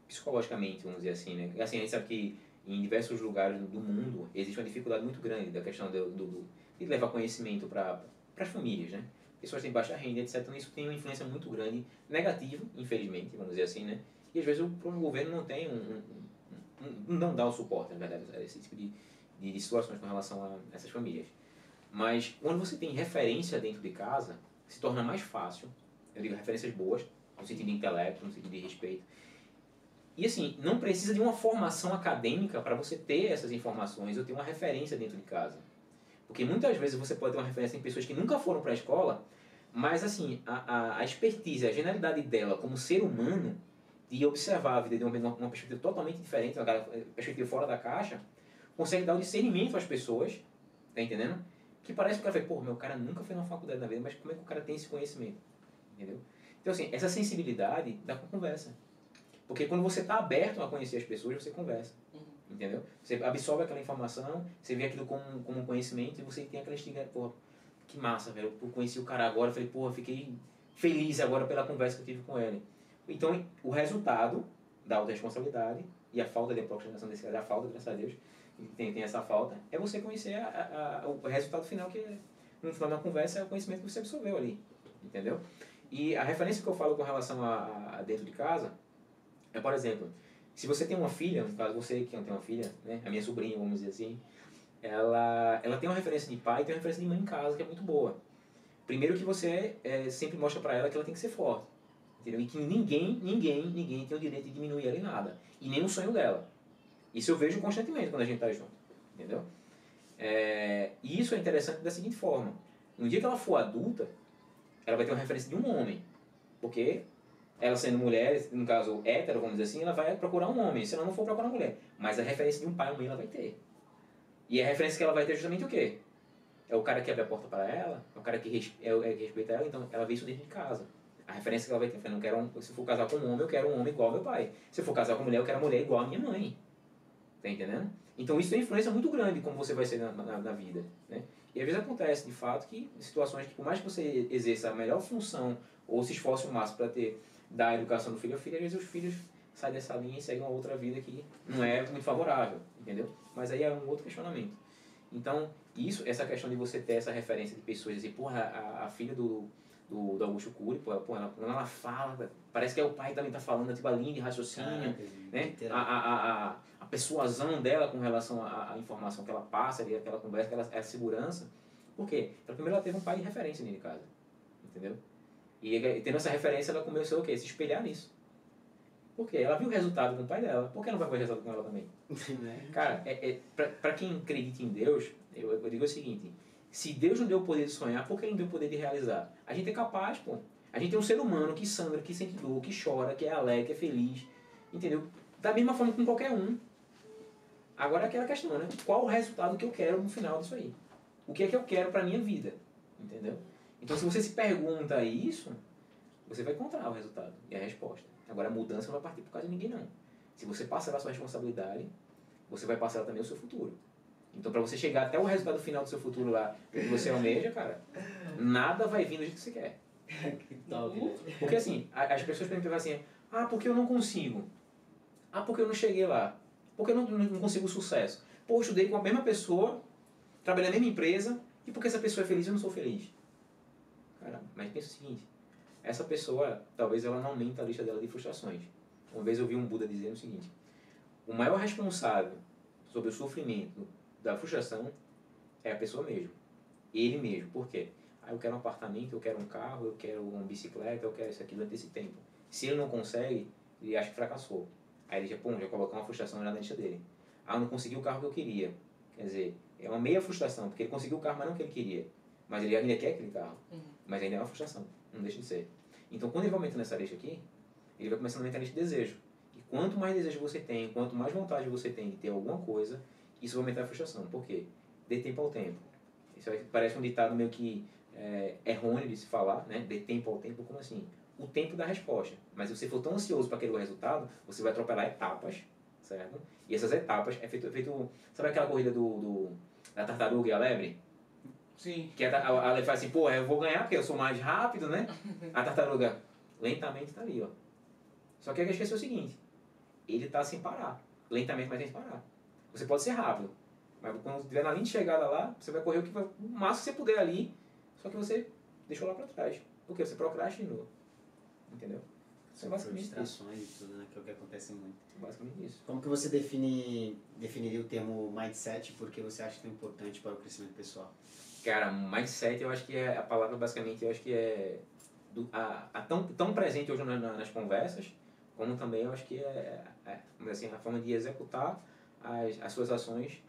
psicologicamente, vamos dizer assim, né? Assim, a gente sabe que em diversos lugares do mundo existe uma dificuldade muito grande da questão do, do de levar conhecimento para as famílias, né? Pessoas têm baixa renda, etc. Então isso tem uma influência muito grande, negativa, infelizmente, vamos dizer assim, né? E às vezes o, o governo não tem um, um, um, não dá o suporte, na verdade, a esse tipo de, de, situações com relação a essas famílias. Mas quando você tem referência dentro de casa, se torna mais fácil Eu digo referências boas, no sentido de intelecto, no sentido de respeito. E assim, não precisa de uma formação acadêmica para você ter essas informações ou ter uma referência dentro de casa. Porque muitas vezes você pode ter uma referência em pessoas que nunca foram para a escola, mas assim, a, a, a expertise, a genialidade dela como ser humano, de observar a vida de uma, uma perspectiva totalmente diferente, uma perspectiva fora da caixa, consegue dar um discernimento às pessoas, tá entendendo? Que parece que o cara fala, pô, meu cara nunca foi na faculdade na vida, mas como é que o cara tem esse conhecimento? Entendeu? Então, assim, essa sensibilidade dá com conversa. Porque quando você está aberto a conhecer as pessoas, você conversa. Uhum. Entendeu? Você absorve aquela informação, você vê aquilo como, como conhecimento e você tem aquela instinto, pô, que massa, velho. Eu conheci o cara agora, falei, pô, fiquei feliz agora pela conversa que eu tive com ele. Então, o resultado da autorresponsabilidade e a falta de procrastinação desse cara, a falta, graças a Deus, tem, tem essa falta, é você conhecer a, a, o resultado final, que no final da conversa é o conhecimento que você absorveu ali. Entendeu? E a referência que eu falo com relação a, a dentro de casa é, por exemplo, se você tem uma filha, no caso você que não tem uma filha, né, a minha sobrinha, vamos dizer assim, ela, ela tem uma referência de pai e tem uma referência de mãe em casa que é muito boa. Primeiro que você é, sempre mostra para ela que ela tem que ser forte. Entendeu? E que ninguém, ninguém, ninguém tem o direito de diminuir ela em nada. E nem o sonho dela. Isso eu vejo constantemente quando a gente está junto. Entendeu? É, e isso é interessante da seguinte forma. No dia que ela for adulta, ela vai ter uma referência de um homem. Porque ela sendo mulher, no caso hétero, vamos dizer assim, ela vai procurar um homem. Se ela não for procurar uma mulher. Mas a referência de um pai uma mãe ela vai ter. E a referência que ela vai ter é justamente o quê? É o cara que abre a porta para ela, é o cara que, res, é, é, que respeita ela, então ela vê isso dentro de casa. A referência que ela vai ter, eu não quero um, se for casar com um homem, eu quero um homem igual ao meu pai. Se for casar com mulher, eu quero uma mulher igual à minha mãe. Tá entendendo? Então isso tem influência muito grande como você vai ser na, na, na vida. Né? E às vezes acontece, de fato, que situações que por mais que você exerça a melhor função ou se esforce o máximo para ter da educação do filho ao filho, às vezes os filhos saem dessa linha e seguem uma outra vida que não é muito favorável, entendeu? Mas aí é um outro questionamento. Então, isso, essa questão de você ter essa referência de pessoas, dizer, porra, a, a filha do, do, do Augusto Cury, pô, ela, quando ela fala, parece que é o pai também tá falando, tipo, a linha de raciocínio, né? A, a, a, a persuasão dela com relação à, à informação que ela passa, ali, aquela conversa, aquela, a segurança. Por quê? Porque primeiro ela teve um pai de referência dentro de casa, entendeu? E, e tendo essa referência, ela começou o quê? Se espelhar nisso. Por quê? Ela viu o resultado com o pai dela. Por que não vai ver o resultado com ela também? <laughs> Né? Cara, é, é, pra quem acredita em Deus, eu, eu digo o seguinte: se Deus não deu o poder de sonhar, por que ele não deu o poder de realizar? A gente é capaz, pô. A gente é um ser humano que sangra, que sente dor, que chora, que é alegre, que é feliz. Entendeu? Da mesma forma com qualquer um. Agora é aquela questão, né? Qual o resultado que eu quero no final disso aí? O que é que eu quero pra minha vida? Entendeu? Então, se você se pergunta isso, você vai encontrar o resultado e a resposta. Agora, a mudança não vai partir por causa de ninguém, não. Se você passar a sua responsabilidade, você vai passar também o seu futuro. Então, para você chegar até o resultado final do seu futuro lá, que você almeja, cara, nada vai vir do jeito que você quer. que top, né? Porque assim, as pessoas podem pensar assim, ah, porque eu não consigo? Ah, porque eu não cheguei lá? Porque eu não, não consigo sucesso? Pô, eu estudei com a mesma pessoa, trabalhei na mesma empresa, e porque essa pessoa é feliz, eu não sou feliz. Cara, mas pensa o seguinte, essa pessoa, talvez ela não aumenta a lista dela de frustrações. Uma vez eu vi um Buda dizendo o seguinte, o maior responsável sobre o sofrimento da frustração é a pessoa mesmo. Ele mesmo. Por quê? Ah, eu quero um apartamento, eu quero um carro, eu quero uma bicicleta, eu quero isso aqui durante esse tempo. Se ele não consegue, ele acha que fracassou. Aí ele já, pum, já coloca uma frustração na lista dele. Ah, eu não consegui o carro que eu queria. Quer dizer, é uma meia frustração, porque ele conseguiu o carro, mas não que ele queria. Mas ele ainda quer aquele carro. Uhum. Mas ainda é uma frustração. Não deixa de ser. Então, quando ele vai aumentando nessa lista aqui, ele vai começando a aumentar a lista de desejo. E quanto mais desejo você tem, quanto mais vontade você tem de ter alguma coisa, isso vai aumentar a frustração. Por quê? Dê tempo ao tempo. Isso parece um ditado meio que é, errôneo de se falar, né? Dê tempo ao tempo, como assim? O tempo da resposta. Mas se você for tão ansioso para aquele resultado, você vai atropelar etapas, certo? E essas etapas é feito, é feito sabe aquela corrida do, do da tartaruga e a lebre? Sim. Que a, a, a lebre fala assim, pô, eu vou ganhar porque eu sou mais rápido, né? <laughs> A tartaruga lentamente está ali, ó. Só que ele esqueceu o seguinte, ele está sem parar. Lentamente, mas sem parar. Você pode ser rápido, mas quando estiver na linha de chegada lá, você vai correr o, que vai, o máximo que você puder ali, só que você deixou lá para trás. Porque você procrastinou. Entendeu? São é basicamente distrações e tudo, né? Que é o que acontece muito. Basicamente isso. Como que você define, definiria o termo mindset porque você acha tão importante para o crescimento pessoal? Cara, mindset eu acho que é a palavra basicamente, eu acho que é do, a, a tão, tão presente hoje na, na, nas conversas, como também eu acho que é, é, é assim, a forma de executar as, as suas ações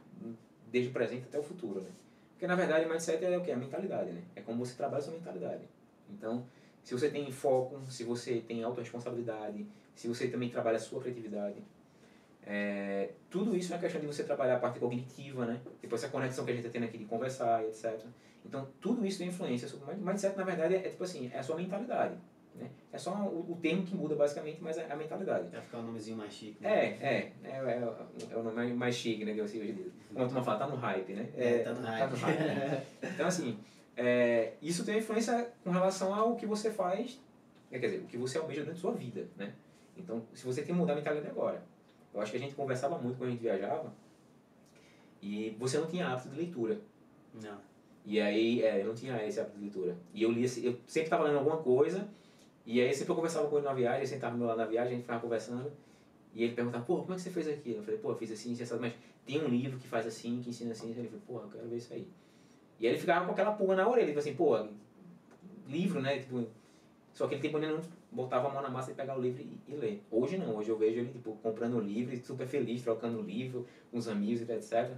desde o presente até o futuro. Né? Porque na verdade mindset é o que? A mentalidade, né? É como você trabalha a sua mentalidade. Então, se você tem foco, se você tem autorresponsabilidade, se você também trabalha a sua criatividade, é, tudo isso é questão de você trabalhar a parte cognitiva, né? Depois essa conexão que a gente está tendo aqui de conversar etc. Então, tudo isso tem influência sobre mindset, na verdade, é, é tipo assim, é a sua mentalidade. Né? É só o, o termo que muda basicamente, mas é a mentalidade. Vai ficar um nomezinho mais chique. Né? É, é, é, é, é, o nome mais chique, né, que eu sei hoje em dia. Como a turma fala, tá no hype, né? É, tá no hype. Tá no hype né? <laughs> Então, assim, é, isso tem influência com relação ao que você faz, quer dizer, o que você almeja dentro da sua vida, né? Então, se você tem que mudar a mentalidade agora. Eu acho que a gente conversava muito quando a gente viajava e você não tinha hábito de leitura. Não. E aí, é, eu não tinha esse hábito de leitura. E eu lia, eu sempre estava lendo alguma coisa e aí sempre eu conversava com ele na viagem, ele sentava meu lado na viagem, a gente ficava conversando e ele perguntava, pô, como é que você fez aquilo? Eu falei, pô, eu fiz assim, assim, mas tem um livro que faz assim, que ensina assim. Ele falou, pô, eu quero ver isso aí. E aí ele ficava com aquela pulga na orelha, ele assim, pô, livro, né? Tipo, só que ele tipo, não botava a mão na massa e pegava o livro e, e ler. Hoje não, hoje eu vejo ele tipo, comprando o livro, super feliz, trocando o livro com os amigos, etc.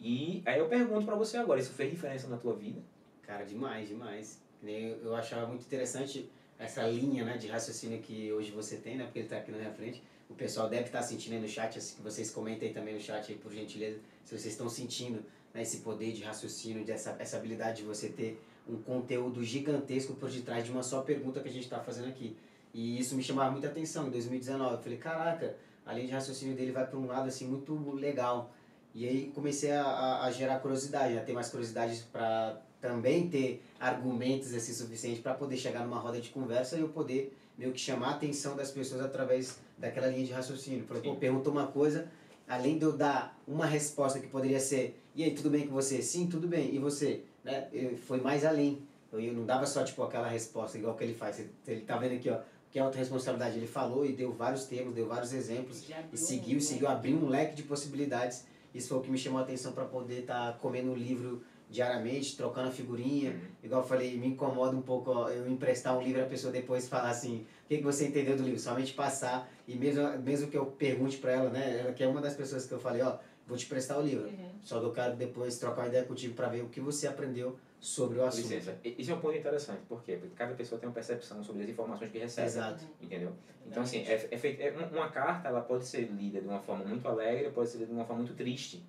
E aí eu pergunto para você agora, isso fez diferença na tua vida? Cara, demais, demais. Eu achava muito interessante essa linha né, de raciocínio que hoje você tem, né? Porque ele está aqui na minha frente. O pessoal deve estar tá sentindo aí no chat, assim, vocês comentem também no chat aí, por gentileza, se vocês estão sentindo né, esse poder de raciocínio, dessa, essa habilidade de você ter um conteúdo gigantesco por detrás de uma só pergunta que a gente está fazendo aqui. E isso me chamava muita atenção em 2019. Eu falei, caraca, a linha de raciocínio dele vai para um lado assim muito legal. E aí comecei a, a gerar curiosidade, a ter mais curiosidade para também ter argumentos assim suficientes para poder chegar numa roda de conversa e eu poder meio que chamar a atenção das pessoas através daquela linha de raciocínio. Por exemplo, perguntou uma coisa, além de eu dar uma resposta que poderia ser, e aí, tudo bem com você? Sim, tudo bem. E você? Né? Eu, foi mais além. Eu, eu não dava só tipo aquela resposta igual que ele faz. Ele tá vendo aqui, ó, que é autorresponsabilidade. Ele falou e deu vários termos, deu vários exemplos e seguiu, seguiu, abriu um leque de possibilidades. Isso foi o que me chamou a atenção para poder estar tá comendo o livro diariamente, trocando a figurinha. Uhum. Igual eu falei, me incomoda um pouco ó, eu emprestar um livro e a pessoa depois falar assim, o que, que você entendeu do livro? Somente passar, e mesmo, mesmo que eu pergunte para ela, né, ela que é uma das pessoas que eu falei, ó, vou te prestar o livro. Uhum. Só que eu quero depois trocar uma ideia contigo para ver o que você aprendeu sobre o assunto. Licença, isso é um ponto interessante, por quê? Porque cada pessoa tem uma percepção sobre as informações que recebe. Exato. Entendeu? Então, assim, é, é feito, é, uma carta ela pode ser lida de uma forma muito alegre, pode ser lida de uma forma muito triste.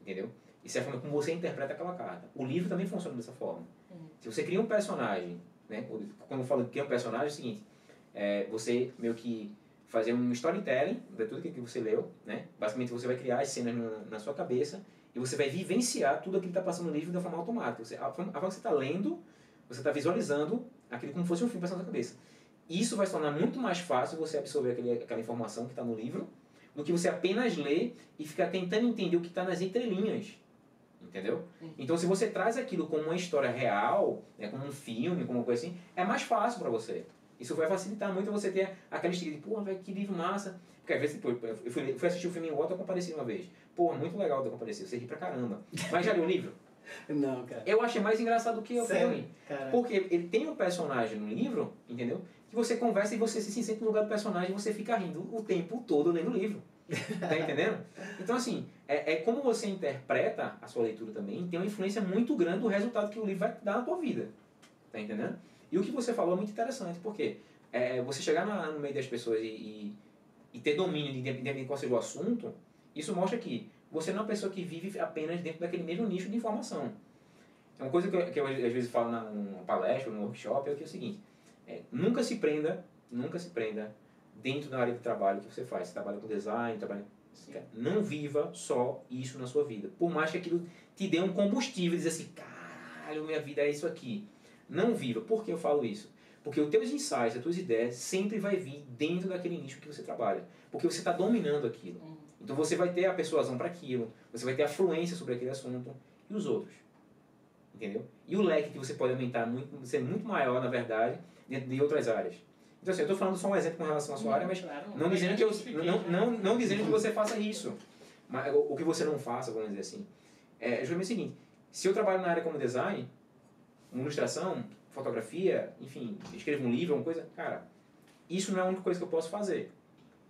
Entendeu? Isso é a forma como você interpreta aquela carta. O livro também funciona dessa forma. Uhum. Se você cria um personagem, né? quando eu falo que criar um personagem, é o seguinte: é, você meio que fazer um storytelling de tudo que você leu, né? Basicamente você vai criar as cenas na, na sua cabeça e você vai vivenciar tudo aquilo que está passando no livro de forma automática. Você, a, forma, a forma que você está lendo, você está visualizando aquilo como fosse um filme passando na sua cabeça. Isso vai se tornar muito mais fácil você absorver aquele, aquela informação que está no livro do que você apenas ler e ficar tentando entender o que está nas entrelinhas entendeu? Então, se você traz aquilo como uma história real, né, como um filme, como uma coisa assim, é mais fácil para você. Isso vai facilitar muito você ter aquela estigma de, pô, velho, que livro massa. Porque às vezes, pô, eu fui, fui assistir o filme em eu compareci uma vez. Pô, muito legal de comparecer, você ri pra caramba. Mas já leu o livro? <laughs> Não, cara. Eu achei mais engraçado do que o filme. Porque ele tem um personagem no livro, entendeu? Que você conversa e você se sente no lugar do personagem e você fica rindo o tempo todo lendo o livro. Tá entendendo? Então, assim, é, é como você interpreta a sua leitura também, tem uma influência muito grande do resultado que o livro vai dar na tua vida. Tá entendendo? E o que você falou é muito interessante, porque é, você chegar na, no meio das pessoas e, e, e ter domínio, de, de qual seja o assunto, isso mostra que você não é uma pessoa que vive apenas dentro daquele mesmo nicho de informação. É uma coisa que eu, que eu às vezes falo na, numa palestra, num workshop, é, que é o seguinte, é, nunca se prenda, nunca se prenda dentro da área de trabalho que você faz. Você trabalha com design, trabalha... Não viva só isso na sua vida. Por mais que aquilo te dê um combustível, dizer assim, caralho, minha vida é isso aqui. Não viva. Por que eu falo isso? Porque os teus insights, as tuas ideias, sempre vai vir dentro daquele nicho que você trabalha. Porque você está dominando aquilo. Uhum. Então você vai ter a persuasão para aquilo, você vai ter a fluência sobre aquele assunto e os outros. Entendeu? E o leque que você pode aumentar, muito, ser muito maior, na verdade, dentro de outras áreas. Então, assim, eu estou falando só um exemplo com relação à sua área, mas não, dizendo que eu, não, não, não dizendo que você faça isso. Mas o que você não faça, vamos dizer assim. É justamente o seguinte: se eu trabalho na área como design, ilustração, fotografia, enfim, escrevo um livro, uma coisa, cara, isso não é a única coisa que eu posso fazer.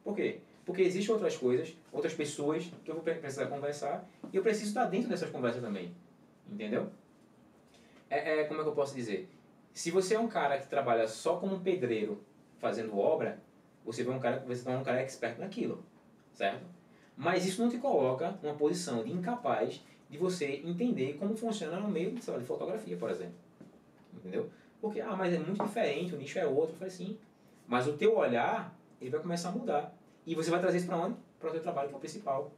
Por quê? Porque existem outras coisas, outras pessoas que eu vou precisar conversar e eu preciso estar dentro dessas conversas também. Entendeu? É, é, como é que eu posso dizer? Se você é um cara que trabalha só como pedreiro fazendo obra, você vai um cara, você vai um cara expert naquilo, certo? Mas isso não te coloca numa posição de incapaz de você entender como funciona no meio sei lá, de fotografia, por exemplo. Entendeu? Porque, ah, mas é muito diferente, o nicho é outro. Eu falei, sim. Mas o teu olhar, ele vai começar a mudar. E você vai trazer isso para onde? Para o teu trabalho, que é o principal.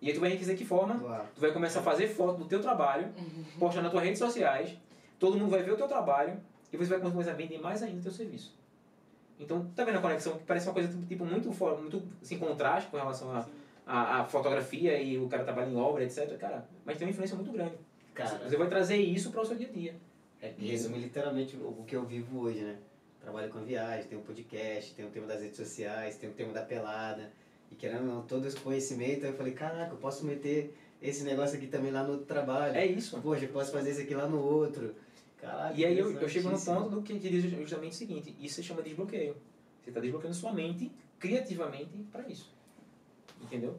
E aí tu vai dizer que forma, Claro. tu vai começar a fazer foto do teu trabalho, postar nas tuas redes sociais, todo mundo vai ver o teu trabalho e você vai começar a vender mais ainda o teu serviço. Então, tá vendo a conexão? Que parece uma coisa tipo muito fora, muito sem contraste com relação a, a, a fotografia e o cara trabalha em obra, etc. Cara, mas tem uma influência muito grande. Cara, Você vai trazer isso para o seu dia a dia. é, resume literalmente o que eu vivo hoje, né? Trabalho com viagem, tem um podcast, tem o tema das redes sociais, tem o tema da pelada. E querendo não, todo esse conhecimento, eu falei, caraca, eu posso meter esse negócio aqui também lá no outro trabalho. É isso. Poxa, eu posso fazer isso aqui lá no outro. Caraca, E aí eu, eu chego no ponto do que diz justamente o seguinte, isso se chama desbloqueio. Você está desbloqueando sua mente criativamente para isso. Entendeu?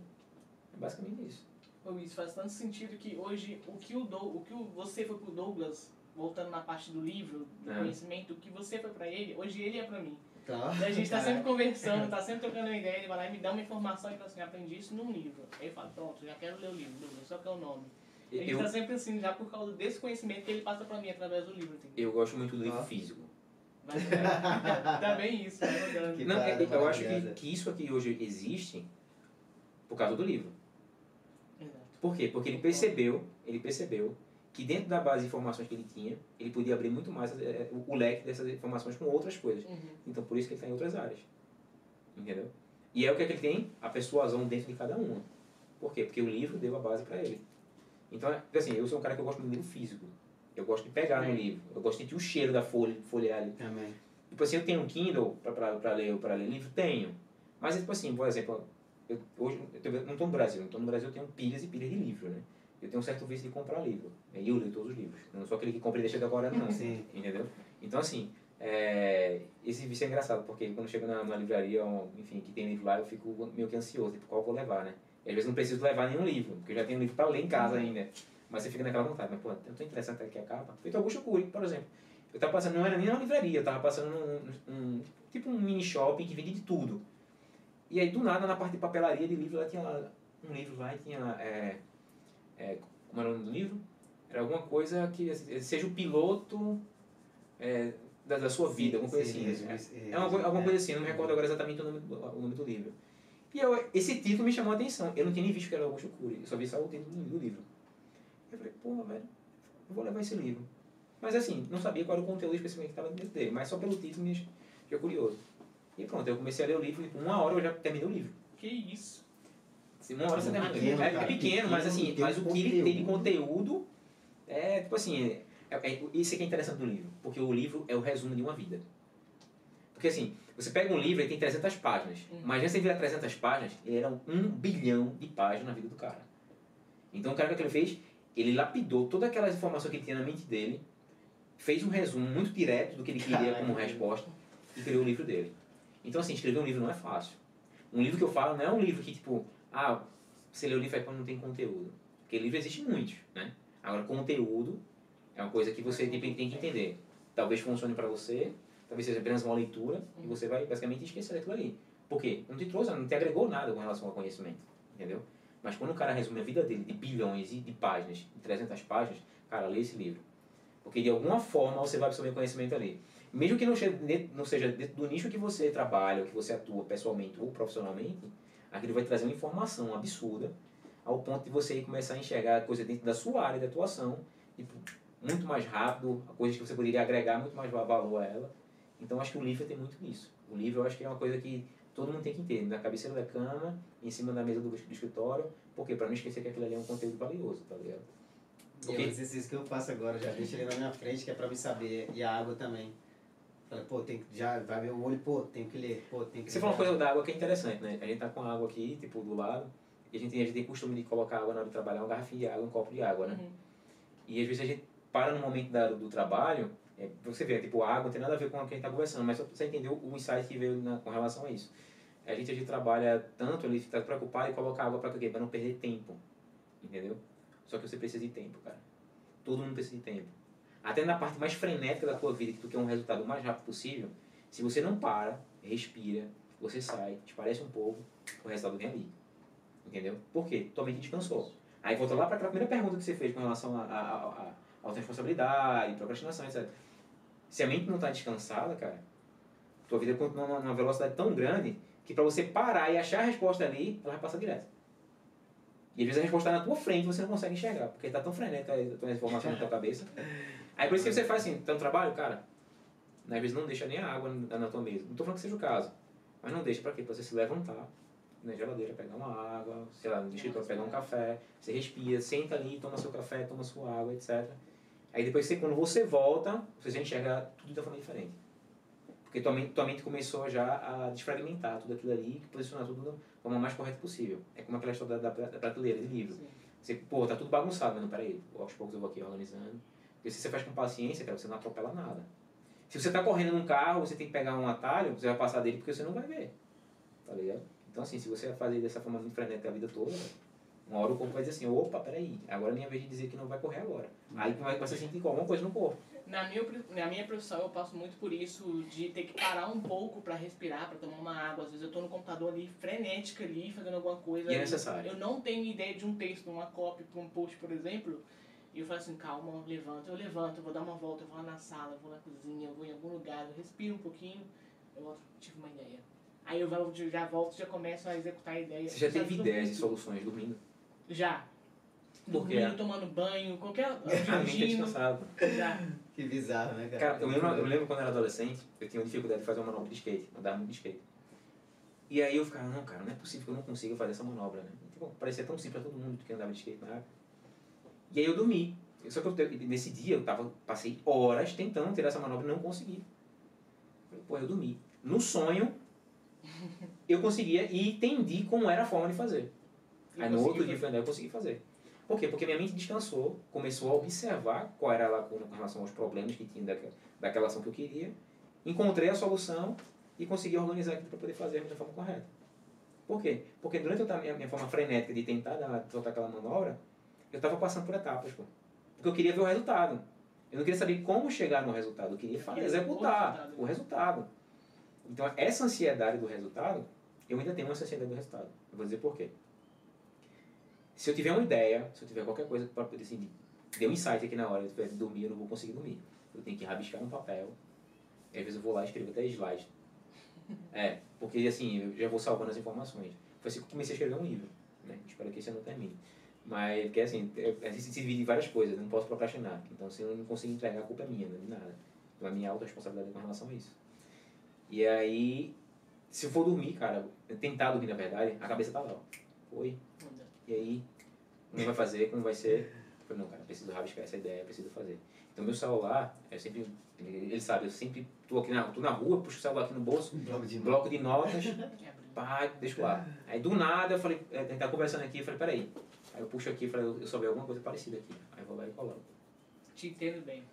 É basicamente isso. Ô, Isso faz tanto sentido que hoje o que o, Dou- o que o- você foi pro Douglas, voltando na parte do livro, do É. conhecimento, o que você foi pra ele, hoje ele é pra mim. Tá. E a gente tá sempre <laughs> conversando, tá sempre trocando uma ideia, ele vai lá e me dá uma informação e fala assim, aprendi isso num livro. Aí eu falo, pronto, já quero ler o livro, Douglas, só que é o nome. Gente Eu, tá sempre assim, já por causa desse conhecimento que ele passa pra mim através do livro. Entendeu? eu gosto muito do livro Ah. físico. Mas é, <laughs> tá bem isso. Que Não, é- eu acho que, que isso aqui hoje existe por causa do livro. Exato. Por quê? Porque ele percebeu, ele percebeu que dentro da base de informações que ele tinha, ele podia abrir muito mais eh, o, o leque dessas informações com outras coisas. Uhum. Então por isso que ele está em outras áreas. Entendeu? E é o que, é que ele tem? A persuasão dentro de cada uma. Por quê? Porque o livro deu a base para ele. Então, assim, eu sou um cara que eu gosto do livro físico. Eu gosto de pegar no Também. livro. Eu gosto de sentir o cheiro da folha, folhear ali. Também. Tipo assim, eu tenho um Kindle para ler, pra ler livro? Tenho. Mas tipo assim, por exemplo, eu, hoje eu não estou no Brasil. Então no Brasil eu tenho pilhas e pilhas de livro, né? Eu tenho um certo vício de comprar livro. E eu leio todos os livros. Eu não sou aquele que compra e deixa decorado, não. <laughs> Sim. Entendeu? Então, assim, é, esse vício é engraçado, porque quando chego na, na livraria, enfim, que tem livro lá, eu fico meio que ansioso, tipo, qual eu vou levar, né? Às vezes não preciso levar nenhum livro, porque eu já tenho livro para ler em casa ainda. Mas você fica naquela vontade, mas, pô, é tão interessante aqui a capa. Feito Augusto Cury, por exemplo. Eu tava passando, não era nem numa livraria, eu tava passando num, num- tipo um mini shopping que vende de tudo. E aí, do nada, na parte de papelaria de livro, ela tinha lá um livro lá e tinha lá, é, é, como era o nome do livro? Era alguma coisa que seja o piloto é, da, da sua vida, alguma coisa Sim, assim. sim, É, é uma, alguma é. coisa assim, eu não me recordo agora exatamente o nome, o nome do livro. E eu, esse título me chamou a atenção. Eu não tinha nem visto que era Augusto Cury, eu só vi só o título do, livro. Eu falei, pô, velho, eu vou levar esse livro. Mas assim, não sabia qual era o conteúdo específico que estava dentro dele, mas só pelo título me fiquei curioso. E pronto, eu comecei a ler o livro, e por uma hora eu já terminei o livro. Que isso? Assim, Uma hora você É termina o pequeno, livro. É, é cara, pequeno, mas pequeno, assim, mas o que ele tem de conteúdo. conteúdo é, tipo assim, é, é, isso é que é interessante do livro, porque o livro é o resumo de uma vida. Porque assim, você pega um livro e tem 300 páginas, Uhum. mas já você vira 300 páginas, ele era um bilhão de páginas na vida do cara. Então o cara que ele fez? Ele lapidou toda aquela informação que ele tinha na mente dele, fez um resumo muito direto do que ele queria como resposta e criou o livro dele. Então assim, escrever um livro não é fácil. Um livro que eu falo não é um livro que tipo, ah, você lê o livro é quando não tem conteúdo. Porque livro existe muitos, né? Agora, conteúdo é uma coisa que você tem, tem que entender. Talvez funcione para você, talvez seja apenas uma leitura, e você vai basicamente esquecer daquilo ali. Por quê? Não te trouxe, não te agregou nada com relação ao conhecimento, entendeu? Mas quando o cara resume a vida dele de bilhões e de páginas, de 300 páginas, cara, lê esse livro. Porque de alguma forma você vai absorver conhecimento ali. Mesmo que não, chegue não seja dentro do nicho que você trabalha, ou que você atua pessoalmente ou profissionalmente, aquilo vai trazer uma informação absurda ao ponto de você começar a enxergar coisa dentro da sua área de atuação, tipo, muito mais rápido, coisas que você poderia agregar muito mais va- valor a ela. Então acho que o livro tem muito isso. O livro eu acho que é uma coisa que todo mundo tem que ter, na cabeceira da cama, em cima da mesa do, do escritório, porque para não esquecer que aquilo ali é um conteúdo valioso, tá ligado? E é um exercício que eu faço agora, já deixo ele na minha frente, que é pra me saber. E a água também. Falei, pô, tem que, já vai ver o olho, pô, tem que ler, pô, tem que Você falou uma coisa da água que é interessante, né? A gente tá com a água aqui, tipo, do lado, e a gente, a gente tem costume de colocar água na hora de trabalhar, uma garrafinha de água, um copo de água, né? Uhum. E às vezes a gente para no momento da, do trabalho É, você vê, tipo, água não tem nada a ver com o que a gente está conversando, mas você entender o insight que veio na, com relação a isso. A gente, a gente trabalha tanto, ele está preocupado em colocar água para quê? Para não perder tempo. Entendeu? Só que você precisa de tempo, cara. Todo mundo precisa de tempo. Até na parte mais frenética da tua vida, que tu quer um resultado o mais rápido possível, se você não para, respira, você sai, te parece um pouco, o resultado vem ali. Entendeu? Por quê? Tua mente descansou. Aí volta lá para a primeira pergunta que você fez com relação a autorresponsabilidade, procrastinação, etc. Se a mente não está descansada, cara, tua vida continua numa velocidade tão grande que para você parar e achar a resposta ali, ela vai passar direto. E às vezes a resposta está na tua frente e você não consegue enxergar, porque está tão frenética a tua informação na tua cabeça. Aí por isso que você faz assim, tá trabalho, cara, às vezes não deixa nem a água na tua mesa. Não estou falando que seja o caso, mas não deixa para quê? Para você se levantar, na geladeira, pegar uma água, sei lá, no escritório, pegar um café, você respira, senta ali, toma seu café, toma sua água, etc. Aí depois, você, quando você volta, você já enxerga tudo de uma forma diferente. Porque tua mente, tua mente começou já a desfragmentar tudo aquilo ali e posicionar tudo da forma mais correta possível. É como aquela história da, da, da prateleira de livro. Sim. Você, pô, tá tudo bagunçado, mas não, peraí, aos poucos eu vou aqui organizando. Porque se você faz com paciência, cara, você não atropela nada. Se você tá correndo num carro, você tem que pegar um atalho, você vai passar dele porque você não vai ver. Tá ligado? Então, assim, se você fazer dessa forma muito frenética a vida toda, uma hora o corpo vai dizer assim, opa, peraí, agora é minha vez de dizer que não vai correr agora. Aí vai, se sentir alguma coisa no corpo. Na minha, na minha profissão eu passo muito por isso, de ter que parar um pouco para respirar, para tomar uma água. Às vezes eu tô no computador ali, frenética ali, fazendo alguma coisa. E é necessário. Eu não tenho ideia de um texto, uma copy para um post, por exemplo. E eu falo assim, calma, levanta. Eu levanto, eu vou dar uma volta, eu vou lá na sala, eu vou na cozinha, eu vou em algum lugar, eu respiro um pouquinho. Eu tive uma ideia Aí eu já volto, já começo a executar a ideia. Você já teve ideias de soluções dormindo? Já. Dormindo, tomando banho, qualquer. <laughs> dirigindo. Já. Que bizarro, né, cara? Cara, eu lembro, eu lembro quando eu era adolescente, eu tinha dificuldade de fazer uma manobra de skate, andar muito de skate. E aí eu ficava, não, cara, não é possível que eu não consiga fazer essa manobra, né? Tipo, parecia tão simples pra todo mundo que andava de skate na época. E aí eu dormi. Só que eu, nesse dia eu tava, passei horas tentando ter essa manobra e não consegui. Falei, pô, eu dormi. No sonho, eu conseguia e entendi como era a forma de fazer. Aí no outro dia eu consegui fazer. Por quê? Porque minha mente descansou, começou a observar qual era lá com relação aos problemas que tinha daquela, daquela ação que eu queria, encontrei a solução e consegui organizar aquilo para poder fazer da forma correta. Por quê? Porque durante a minha, minha forma frenética de tentar dar, soltar aquela manobra, eu estava passando por etapas, pô. Porque eu queria ver o resultado. Eu não queria saber como chegar no resultado, eu queria fazer, executar o resultado. Então, essa ansiedade do resultado, eu ainda tenho uma ansiedade do resultado. Eu vou dizer por quê. Se eu tiver uma ideia, se eu tiver qualquer coisa para poder decidir, deu um insight aqui na hora, eu tiver dormir, eu não vou conseguir dormir. Eu tenho que rabiscar no papel. E às vezes eu vou lá e escrevo até slide. <laughs> É, porque assim, eu já vou salvando as informações. Foi assim que eu comecei a escrever um livro. Né? Espero que esse ano termine. Mas, porque assim, a gente se divide em várias coisas, eu não posso procrastinar. Então, se eu não consigo entregar, a culpa é minha, não é de nada. Então, a minha autorresponsabilidade com relação a isso. E aí, se eu for dormir, cara, tentar dormir na verdade, a cabeça tá lá, ó. Oi. E aí, como vai fazer, como vai ser? Eu falei, não, cara, preciso rabiscar essa ideia, preciso fazer. Então, meu celular, eu sempre, ele sabe, eu sempre tô aqui na, tô na rua, puxo o celular aqui no bolso, bloco de, bloco de notas, <laughs> pá, deixo lá. Aí, do nada, eu falei, a gente tá conversando aqui, eu falei, peraí. Aí eu puxo aqui e falei, eu souber alguma coisa parecida aqui. Aí eu vou lá e coloco. Te entendo bem.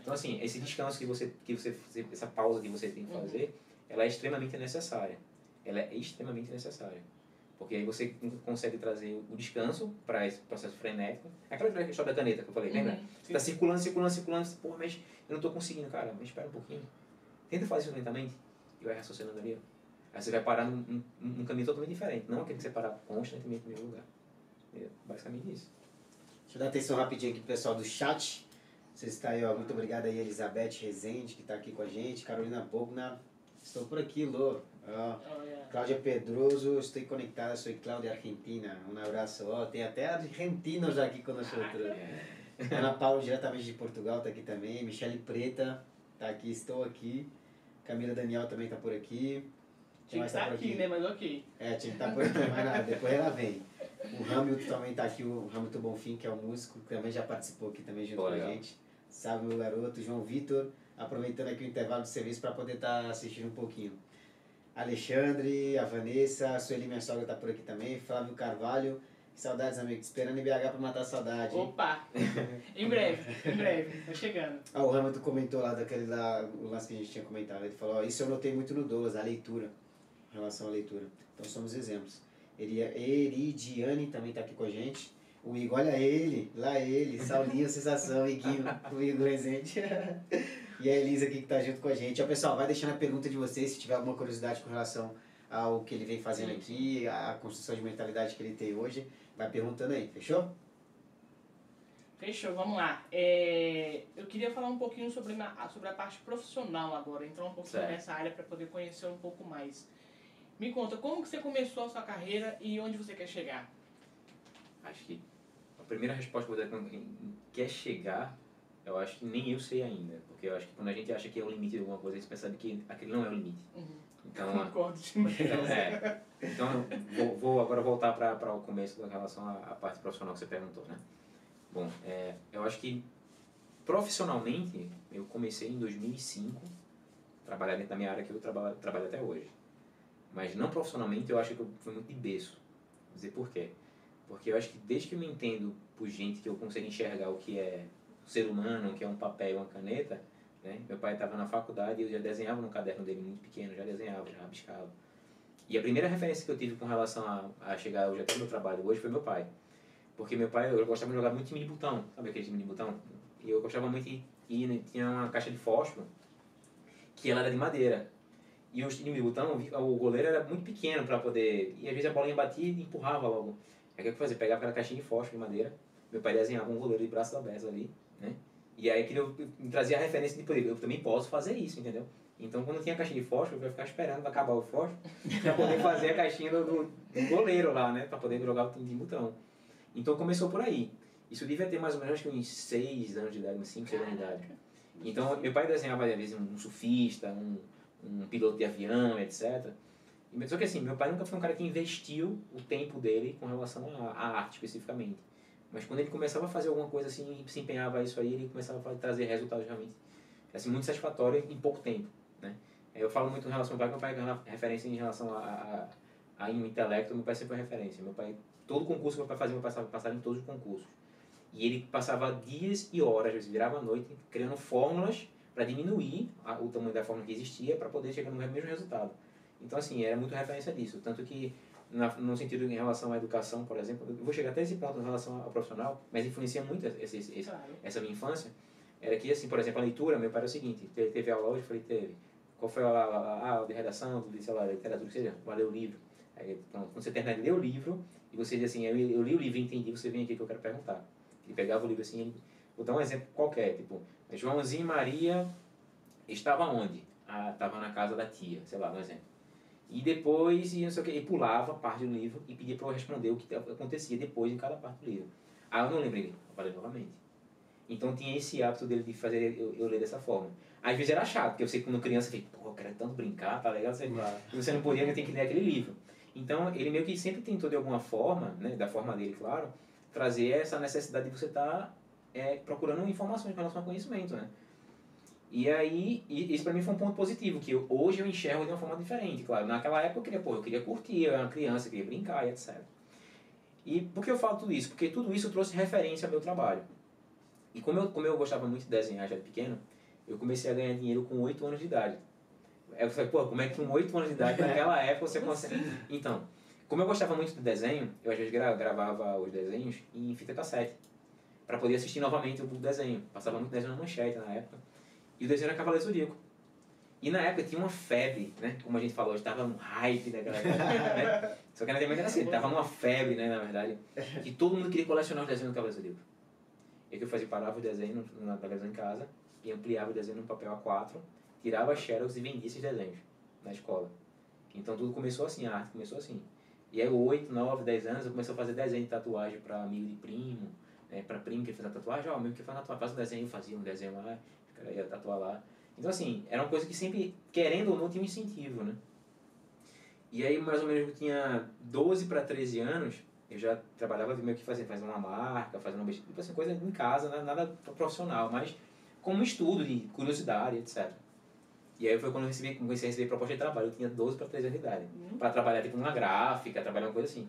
Então, assim, esse descanso que você, que você, essa pausa que você tem que uhum. fazer, uhum. ela é extremamente necessária. Ela é extremamente necessária. Porque aí você consegue trazer o descanso para esse processo frenético. Aquela história da caneta que eu falei, uhum. lembra? Você está circulando, circulando, circulando, pô, mas eu não estou conseguindo, cara, mas espera um pouquinho. Tenta fazer isso lentamente e vai raciocinando ali. Aí você vai parar num, num, num caminho totalmente diferente, não aquele que você parar constantemente no mesmo lugar. É basicamente isso. Deixa eu dar atenção rapidinho aqui pro pessoal do chat. Você está aí, ó. Muito obrigado aí, Elizabeth Rezende, que está aqui com a gente. Carolina Bogna, estou por aqui, Lô. Ó, Cláudia Pedroso, estou conectada, sou Cláudia Argentina. Um abraço, ó. Tem até argentinos aqui conosco. <laughs> Ah, Ana Paula, diretamente de Portugal, está aqui também. Michele Preta, está aqui, estou aqui. Camila Daniel também está por aqui. Tinha que estar tá aqui, aqui, né? Mas ok. É, tinha que estar tá por aqui, mas nada, depois ela vem. O Hamilton também está aqui, o Hamilton Bonfim, que é o músico, que também já participou aqui também junto Pô, com a gente. Salve, meu garoto. João Vitor, aproveitando aqui o intervalo de serviço para poder estar tá assistindo um pouquinho. Alexandre, a Vanessa, a Sueli, minha sogra, está por aqui também. Flávio Carvalho, Saudades, amigo. Esperando em BH pra matar a saudade. hein? Opa! <laughs> em breve, em breve, tá chegando. Ah, o Hamilton comentou lá daquele lá, o lance que a gente tinha comentado. Ele falou, ó, isso eu notei muito no Douglas, a leitura, em relação à leitura. Então somos exemplos. Eridiane também tá aqui com a gente. O Igor, olha ele, lá ele, Saulinho, sensação, Iguinho, o Igor Rezende. <laughs> e a Elisa aqui que tá junto com a gente. Ó, pessoal, vai deixando a pergunta de vocês, se tiver alguma curiosidade com relação ao que ele vem fazendo aqui, a construção de mentalidade que ele tem hoje, vai perguntando aí, fechou? Fechou, vamos lá. É, eu queria falar um pouquinho sobre, na- sobre a parte profissional agora, entrar um pouquinho Certo. nessa área para poder conhecer um pouco mais. Me conta, como que você começou a sua carreira e onde você quer chegar? Acho que a primeira resposta que eu vou dar quando quer chegar, eu acho que nem eu sei ainda. Porque eu acho que quando a gente acha que é o limite de alguma coisa, a gente percebe que aquele não é o limite. Então, a- <laughs> Concordo demais. então, <laughs> é, então vou, vou agora voltar para o começo da relação à, à parte profissional que você perguntou, né? Bom, é, eu acho que profissionalmente eu comecei em 2005 trabalhar dentro da minha área que eu trabalho, trabalho até hoje. Mas não profissionalmente eu acho que eu fui muito de berço. Vou dizer por quê? Porque eu acho que desde que eu me entendo por gente que eu consigo enxergar o que é ser humano, que é um papel e uma caneta, né? Meu pai estava na faculdade e eu já desenhava no caderno dele muito pequeno, já desenhava, já rabiscava. E a primeira referência que eu tive com relação a, a chegar hoje até o meu trabalho hoje foi meu pai. Porque meu pai, eu gostava de jogar muito time de botão, sabe aquele time de botão? E eu gostava muito de ir, né, tinha uma caixa de fósforo que ela era de madeira. E o time de botão, o goleiro era muito pequeno para poder. E às vezes a bolinha batia e empurrava logo. Aí o que eu fazia? Pegava aquela caixinha de fósforo de madeira, meu pai desenhava um goleiro de braços abertos ali, né? E aí que eu trazia a referência de poder, eu também posso fazer isso, entendeu? Então quando tinha a caixinha de fósforo, eu ia ficar esperando acabar o fósforo <laughs> para poder fazer a caixinha do, do, goleiro lá, né? Para poder jogar o time de botão. Então começou por aí. Isso devia ter mais ou menos uns 6 anos de idade, uns 5, 6 anos de idade. Então meu pai desenhava às vezes um surfista, um, um piloto de avião, etc. Só que assim, meu pai nunca foi um cara que investiu o tempo dele com relação à arte especificamente. Mas quando ele começava a fazer alguma coisa assim, se empenhava isso aí, ele começava a trazer resultados realmente assim, muito satisfatórios em pouco tempo. Né? Eu falo muito em relação ao pai, meu pai é referência em relação a, a, a, a intelecto, meu pai sempre foi referência. Meu pai, todo concurso meu pai fazia, meu pai passava, passava em todos os concursos. E ele passava dias e horas, às virava a noite, criando fórmulas para diminuir a, o tamanho da fórmula que existia para poder chegar no mesmo resultado. Então, assim, era muito referência disso. Tanto que, na, no sentido em relação à educação, por exemplo, eu vou chegar até esse ponto em relação ao profissional, mas influencia muito esse, esse, Claro. essa minha infância, era que, assim, por exemplo, a leitura, meu pai era o seguinte, teve, teve aula hoje? Falei, teve. Qual foi a, aula de redação, de, sei lá, literatura, que seja? Vai ler o livro. Aí, pronto, quando você terminar de ler o livro, e você diz assim, eu, eu li o livro e entendi, você vem aqui que eu quero perguntar. Ele pegava o livro assim, ele, vou dar um exemplo qualquer, tipo, Joãozinho e Maria estava onde? Ah, estava na casa da tia, sei lá, um exemplo. E depois, e não sei o que, ele pulava parte do livro e pedia para eu responder o que acontecia depois em cada parte do livro. Aí eu não lembrei, eu falei novamente. Então tinha esse hábito dele de fazer eu, eu ler dessa forma. Às vezes era chato, porque eu sei que quando criança, eu falei, pô, eu quero tanto brincar, tá legal? Você, você não podia, tenho que ler aquele livro. Então ele meio que sempre tentou de alguma forma, né, da forma dele, claro, trazer essa necessidade de você estar é, procurando informações em relação ao conhecimento, né? E aí, e isso pra mim foi um ponto positivo, que eu- hoje eu enxergo de uma forma diferente, claro. Naquela época eu queria, pô, eu queria curtir, eu era uma criança, eu queria brincar e etc. E por que eu falo tudo isso? Porque tudo isso trouxe referência ao meu trabalho. E como eu, como eu gostava muito de desenhar já de pequeno, eu comecei a ganhar dinheiro com 8 anos de idade. Eu falei, pô, como é que com 8 anos de idade, <laughs> naquela época, você consegue... Então, como eu gostava muito de desenho, eu às vezes gra- gravava os desenhos em fita cassete, para poder assistir novamente o desenho. Passava muito desenho na manchete na época. E o desenho era Cavaleiro Zodíaco. E na época tinha uma febre, né? Como a gente falou, estava no hype daquela época, né? <laughs> Só que na verdade era assim, tava numa febre, né, na verdade, que todo mundo queria colecionar os desenhos do Cavaleiro Zodíaco. E o que eu fazia? Parava o desenho na televisão em casa e ampliava o desenho no papel A4, tirava xerox e vendia esses desenhos na escola. Então tudo começou assim, a arte começou assim. E aí, 8, 9, 10 anos, eu comecei a fazer desenho de tatuagem para amigo de primo, né, para primo que fez a tatuagem, ó, amigo que faz tatuagem, faz um desenho, eu fazia um desenho lá, o cara ia tatuar lá. Então, assim, era uma coisa que sempre, querendo ou não, tinha um incentivo, né? E aí, mais ou menos, eu tinha 12 para 13 anos, eu já trabalhava meio que fazendo, fazendo uma marca, fazendo uma tipo assim, coisa em casa, né, nada profissional, mas como estudo de curiosidade, etc. E aí foi quando eu recebi, comecei a receber proposta de trabalho, eu tinha 12 para 13 anos de idade Hum. para trabalhar tipo numa gráfica, trabalhar uma coisa assim.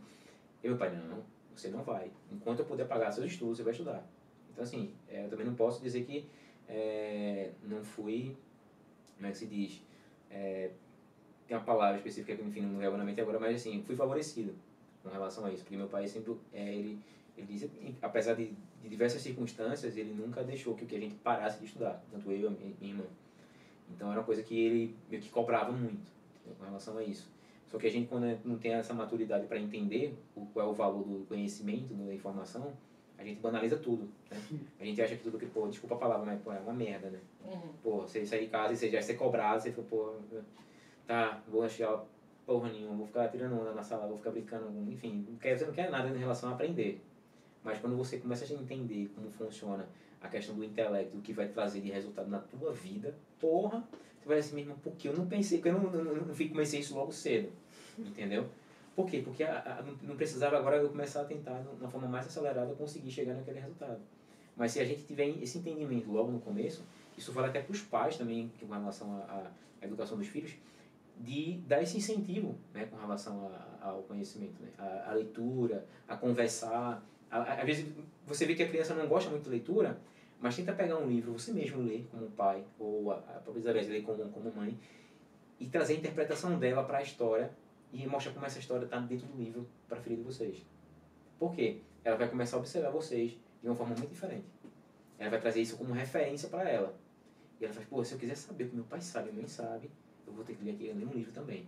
E meu pai, não, Você não vai. Enquanto eu puder pagar seus estudos, você vai estudar. Então, assim, é, eu também não posso dizer que é, não fui, como é que se diz? É, tem uma palavra específica que, enfim, não me na mente agora, mas assim, fui favorecido com relação a isso, porque meu pai sempre, é, ele, ele disse, apesar de, de diversas circunstâncias, ele nunca deixou que, que a gente parasse de estudar, tanto eu e minha, irmã. Então era uma coisa que ele meio que cobrava muito com relação a isso. Só que a gente, quando não tem essa maturidade para entender o, qual é o valor do conhecimento, da informação, a gente banaliza tudo. Né? A gente acha que tudo que, pô, desculpa a palavra, mas pô, é uma merda, né? Uhum. Pô, você sair de casa e você já ser cobrado, você fica, pô, tá, vou achar porra nenhuma, vou ficar tirando onda na sala, vou ficar brincando, enfim, você não quer nada em relação a aprender. Mas quando você começa a entender como funciona a questão do intelecto, o que vai trazer de resultado na tua vida, porra, você vai assim mesmo, porque eu não pensei, porque eu não, não, não, não comecei isso logo cedo, entendeu? Por quê? Porque a, a, não precisava agora eu começar a tentar, de uma forma mais acelerada, conseguir chegar naquele resultado. Mas se a gente tiver esse entendimento logo no começo, isso vale até para os pais também, com relação à educação dos filhos, de dar esse incentivo né, com relação a, ao conhecimento, né? a, a leitura, a conversar. Às vezes você vê que a criança não gosta muito de leitura, mas tenta pegar um livro, você mesmo ler como pai, ou a, a própria Isabel ler como, como mãe, e trazer a interpretação dela para a história e mostrar como essa história está dentro do livro para a filha de vocês. Por quê? Ela vai começar a observar vocês de uma forma muito diferente. Ela vai trazer isso como referência para ela. E ela faz, pô, se eu quiser saber o que meu pai sabe, minha mãe sabe, eu vou ter que ler aqui, ler um livro também.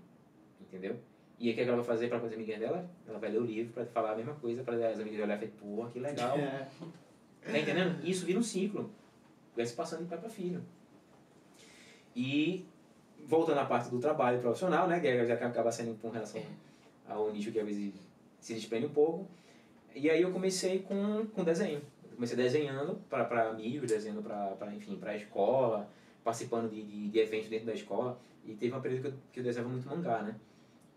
Entendeu? E aí o que ela vai fazer para as amigas dela? Ela vai ler o livro para falar a mesma coisa, para as amigas dela falar, pô, que legal. É. Tá entendendo? Isso vira um ciclo. Vai se passando de pai para filho. E voltando à parte do trabalho profissional, né, que já acaba sendo com relação ao nicho que às vezes se desprende um pouco. E aí eu comecei com, com desenho. Eu comecei desenhando para amigos, desenhando para, enfim, para a escola, participando de, de, de, eventos dentro da escola. E teve uma período que eu, que eu desenhava muito mangá, né?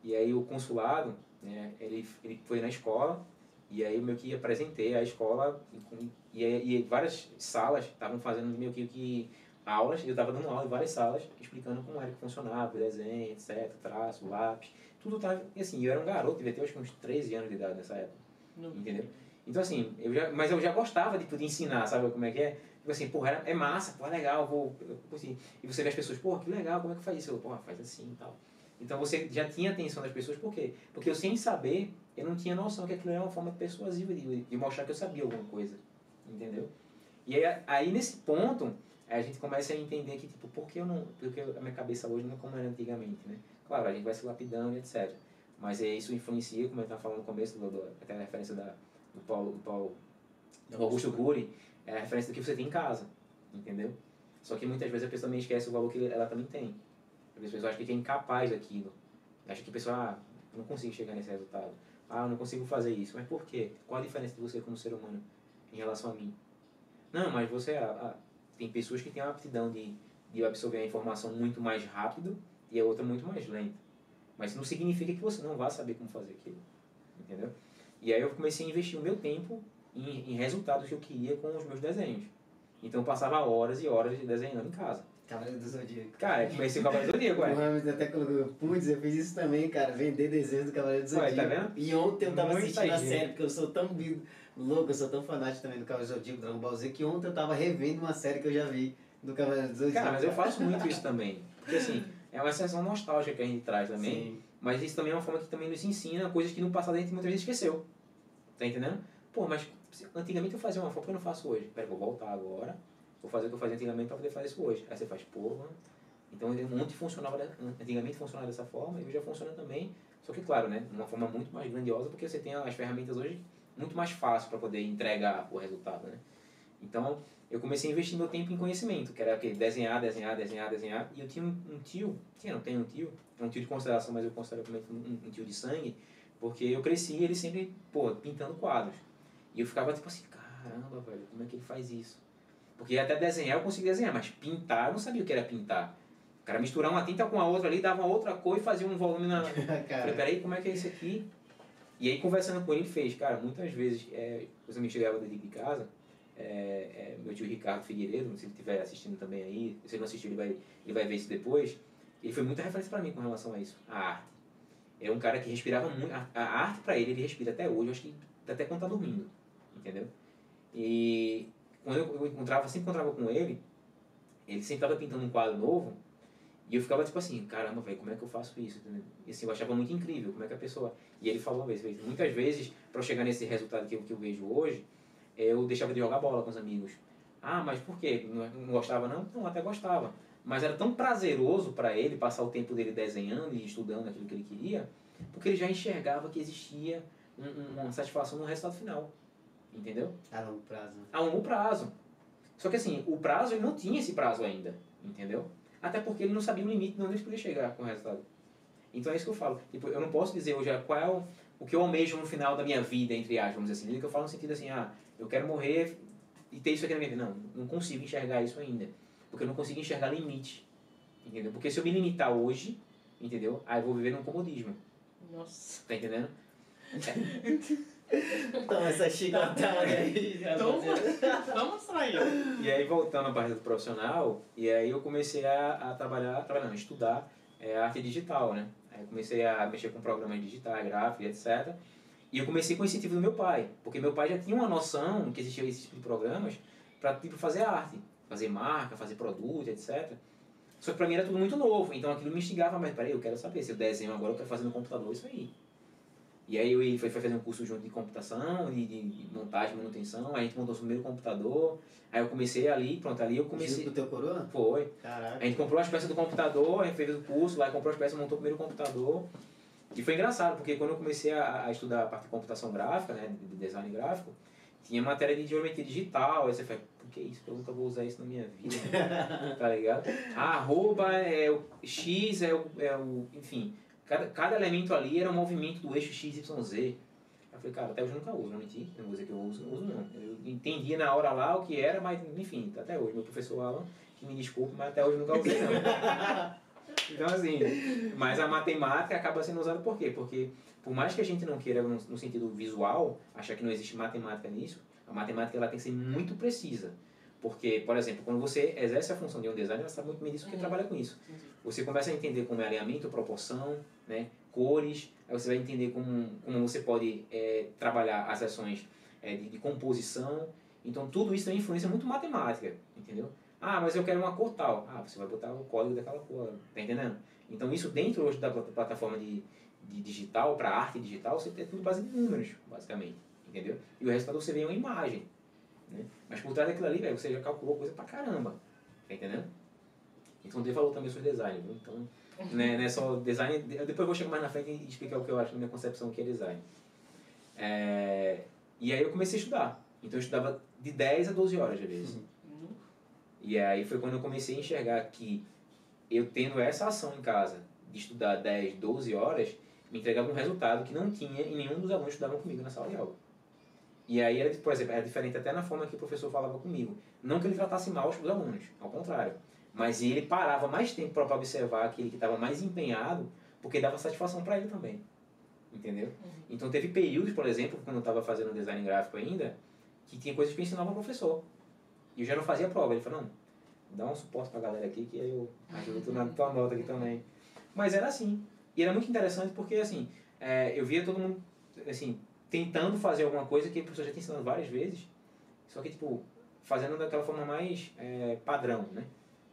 E aí o consulado, né, ele, ele foi na escola, e aí eu meio que apresentei a escola, e, e, e várias salas estavam fazendo meio que aulas, eu estava dando aula em várias salas, explicando como era que funcionava, desenho, etc, traço, lápis, tudo tava, e assim, eu era um garoto, devia ter acho que uns 13 anos de idade nessa época, Não. entendeu? Então assim, eu já, mas eu já gostava de poder ensinar, sabe como é que é? Tipo assim, porra, é massa, é legal, vou, assim, e você vê as pessoas, porra, que legal, como é que faz isso? Eu, porra, faz assim e tal. Então você já tinha atenção das pessoas, por quê? Porque eu sem saber, eu não tinha noção que aquilo era uma forma persuasiva de, de mostrar que eu sabia alguma coisa, entendeu? E aí, aí nesse ponto, Aí a gente começa a entender que, tipo, por que eu não. Porque a minha cabeça hoje não é como era antigamente, né? Claro, a gente vai se lapidando e etc. Mas é, isso influencia, como eu estava falando no começo, do, do, até a referência da, do Paulo, do Paulo do Augusto Guri, é a referência do que você tem em casa, entendeu? Só que muitas vezes a pessoa também esquece o valor que ela também tem. As pessoas acham que é incapaz daquilo. Acha que a pessoa, ah, não consigo chegar nesse resultado. Ah, não consigo fazer isso. Mas por quê? Qual a diferença de você como ser humano em relação a mim? Não, mas você, ah, tem pessoas que têm a aptidão de, de absorver a informação muito mais rápido e a outra muito mais lenta. Mas não significa que você não vá saber como fazer aquilo. Entendeu? E aí eu comecei a investir o meu tempo em, em resultados que eu queria com os meus desenhos. Então eu passava horas e horas desenhando em casa. Cavaleiro do Zodíaco. Cara, comecei o Cavaleiro do Zodíaco, ué. O Ramos até colocou, putz, eu fiz isso também, cara, vender desenhos do Cavaleiro do Zodíaco. Ué, tá vendo? E ontem eu tava Muito assistindo a série, porque eu sou tão louco, eu sou tão fanático também do Cavaleiro do Zodíaco, Dragon Ball Z, que ontem eu tava revendo uma série que eu já vi do Cavaleiro do Zodíaco. Cara, mas eu faço muito isso também. Porque assim, é uma sensação nostálgica que a gente traz também. Sim. Mas isso também é uma forma que também nos ensina coisas que no passado a gente muitas vezes esqueceu. Tá entendendo? Pô, mas antigamente eu fazia uma forma que eu não faço hoje. Pera, vou voltar agora. Vou fazer o que eu fazia antigamente para poder fazer isso hoje. Aí você faz, porra. Então, um monte funcionava, antigamente funcionava dessa forma e hoje já funciona também. Só que, claro, né? Uma forma muito mais grandiosa porque você tem as ferramentas hoje muito mais fácil para poder entregar o resultado, né? Então, eu comecei a investir meu tempo em conhecimento, que era aquele desenhar, desenhar, desenhar, desenhar. E eu tinha um, um tio, tinha, não tenho um tio, é um tio de consideração, mas eu considero como um, um, tio de sangue, porque eu cresci e ele sempre, pô, pintando quadros. E eu ficava tipo assim, caramba, velho, como é que ele faz isso? Porque até desenhar eu conseguia desenhar, mas pintar eu não sabia o que era pintar. O cara misturar uma tinta com a outra ali, dava outra cor e fazia um volume na. <laughs> Falei, peraí, como é que é isso aqui? E aí, conversando com ele, ele fez, cara, muitas vezes, é, os amigos chegavam dentro de casa, é, é, meu tio Ricardo Figueiredo, se ele estiver assistindo também aí, se ele não assistiu, ele vai, ele vai ver isso depois, ele foi muita referência para mim com relação a isso, a arte. É um cara que respirava muito, a, a arte para ele, ele respira até hoje, acho que até quando tá dormindo, entendeu? E quando eu, eu encontrava, sempre encontrava com ele, ele sempre tava pintando um quadro novo, e eu ficava tipo assim, caramba, velho, como é que eu faço isso? E assim, eu achava muito incrível, como é que a pessoa... E ele falou uma vez, muitas vezes, para chegar nesse resultado que eu, que eu vejo hoje, eu deixava de jogar bola com os amigos. Ah, mas por quê? Não, não gostava não? Não, até gostava. Mas era tão prazeroso para ele passar o tempo dele desenhando e estudando aquilo que ele queria, porque ele já enxergava que existia um, uma satisfação no resultado final. Entendeu? A longo prazo. A longo prazo. Só que assim, o prazo ele não tinha esse prazo ainda. Entendeu? Até porque ele não sabia o limite de onde ele podia chegar com o resultado. Então é isso que eu falo. Tipo, eu não posso dizer hoje qual é o, o que eu almejo no final da minha vida, entre aspas, vamos dizer assim. Que eu falo no sentido assim, ah, eu quero morrer e ter isso aqui na minha vida. Não, não consigo enxergar isso ainda. Porque eu não consigo enxergar limite. Entendeu? Porque se eu me limitar hoje, entendeu? Aí eu vou viver num comodismo. Nossa. Tá entendendo? <laughs> Então, essa chicotada aí. Toma. <laughs> Vamos aí. E aí, voltando à parte do profissional, e aí eu comecei a, a trabalhar, trabalhando, estudar é, arte digital, né? Aí comecei a mexer com programas digitais, gráficos, etc. E eu comecei com o incentivo do meu pai, porque meu pai já tinha uma noção que existia esse tipo de programas para tipo, fazer arte, fazer marca, fazer produto, etc. Só que para mim era tudo muito novo, então aquilo me instigava, mas peraí, eu quero saber se eu desenho agora, eu quero fazer no computador isso aí. E aí eu fui fazer um curso junto de computação, de, de montagem, manutenção, aí a gente montou o primeiro computador, aí eu comecei ali, pronto, ali eu comecei... Junto com o teu coroa? Foi. Caraca. A gente comprou as peças do computador, a gente fez o curso, lá comprou as peças, montou o primeiro computador. E foi engraçado, porque quando eu comecei a, a estudar a parte de computação gráfica, né, de design gráfico, tinha matéria de geometria digital, aí você fala, por que isso? Eu nunca vou usar isso na minha vida, <laughs> tá ligado? A arroba é o X, é o, é o enfim, cada, cada elemento ali era um movimento do eixo XYZ. Eu falei, cara, até hoje eu nunca uso, não menti, não vou dizer que eu uso, não uso não. Eu entendia na hora lá o que era, mas enfim, até hoje. Meu professor Alan, que me desculpe, mas até hoje eu nunca usei não. <laughs> Então, assim, mas a matemática acaba sendo usada por quê? Porque, por mais que a gente não queira, no, no, sentido visual, achar que não existe matemática nisso, a matemática ela tem que ser muito precisa. Porque, por exemplo, quando você exerce a função de um designer, você sabe muito bem disso porque uhum. trabalha com isso. Você começa a entender como é alinhamento, proporção, né, cores, aí você vai entender como, como você pode é, trabalhar as ações é, de, de composição. Então, tudo isso tem uma influência muito matemática, entendeu? Ah, mas eu quero uma cor tal. Ah, você vai botar o código daquela cor, tá entendendo? Então isso dentro hoje da plataforma de, de digital, para arte digital, você tem tudo baseado em números, basicamente, entendeu? E o resultado você vê uma imagem, né? Mas por trás daquilo ali, véio, você já calculou coisa pra caramba, tá entendendo? Então dê valor também ao seu design, viu? Então, né, não é só design, depois eu vou chegar mais na frente e explicar o que eu acho na minha concepção que é design. É, e aí eu comecei a estudar. Então eu estudava de 10 a 12 horas, às vezes. Uhum. E aí foi quando eu comecei a enxergar que eu tendo essa ação em casa, de estudar 10, 12 horas, me entregava um resultado que não tinha em nenhum dos alunos que estudavam comigo na sala de aula. E aí, era, por exemplo, era diferente até na forma que o professor falava comigo. Não que ele tratasse mal os alunos, ao contrário. Mas ele parava mais tempo para observar aquele que estava mais empenhado, porque dava satisfação para ele também. Entendeu? Uhum. Então teve períodos, por exemplo, quando eu estava fazendo design gráfico ainda, que tinha coisas que eu ensinava ao professor. E eu já não fazia prova. Ele falou, não, dá um suporte pra galera aqui que aí eu ajudo tu na <laughs> tua nota aqui também. Mas era assim. E era muito interessante porque, assim, é, eu via todo mundo, assim, tentando fazer alguma coisa que a professor já tinha ensinado várias vezes, só que, tipo, fazendo daquela forma mais é, padrão, né?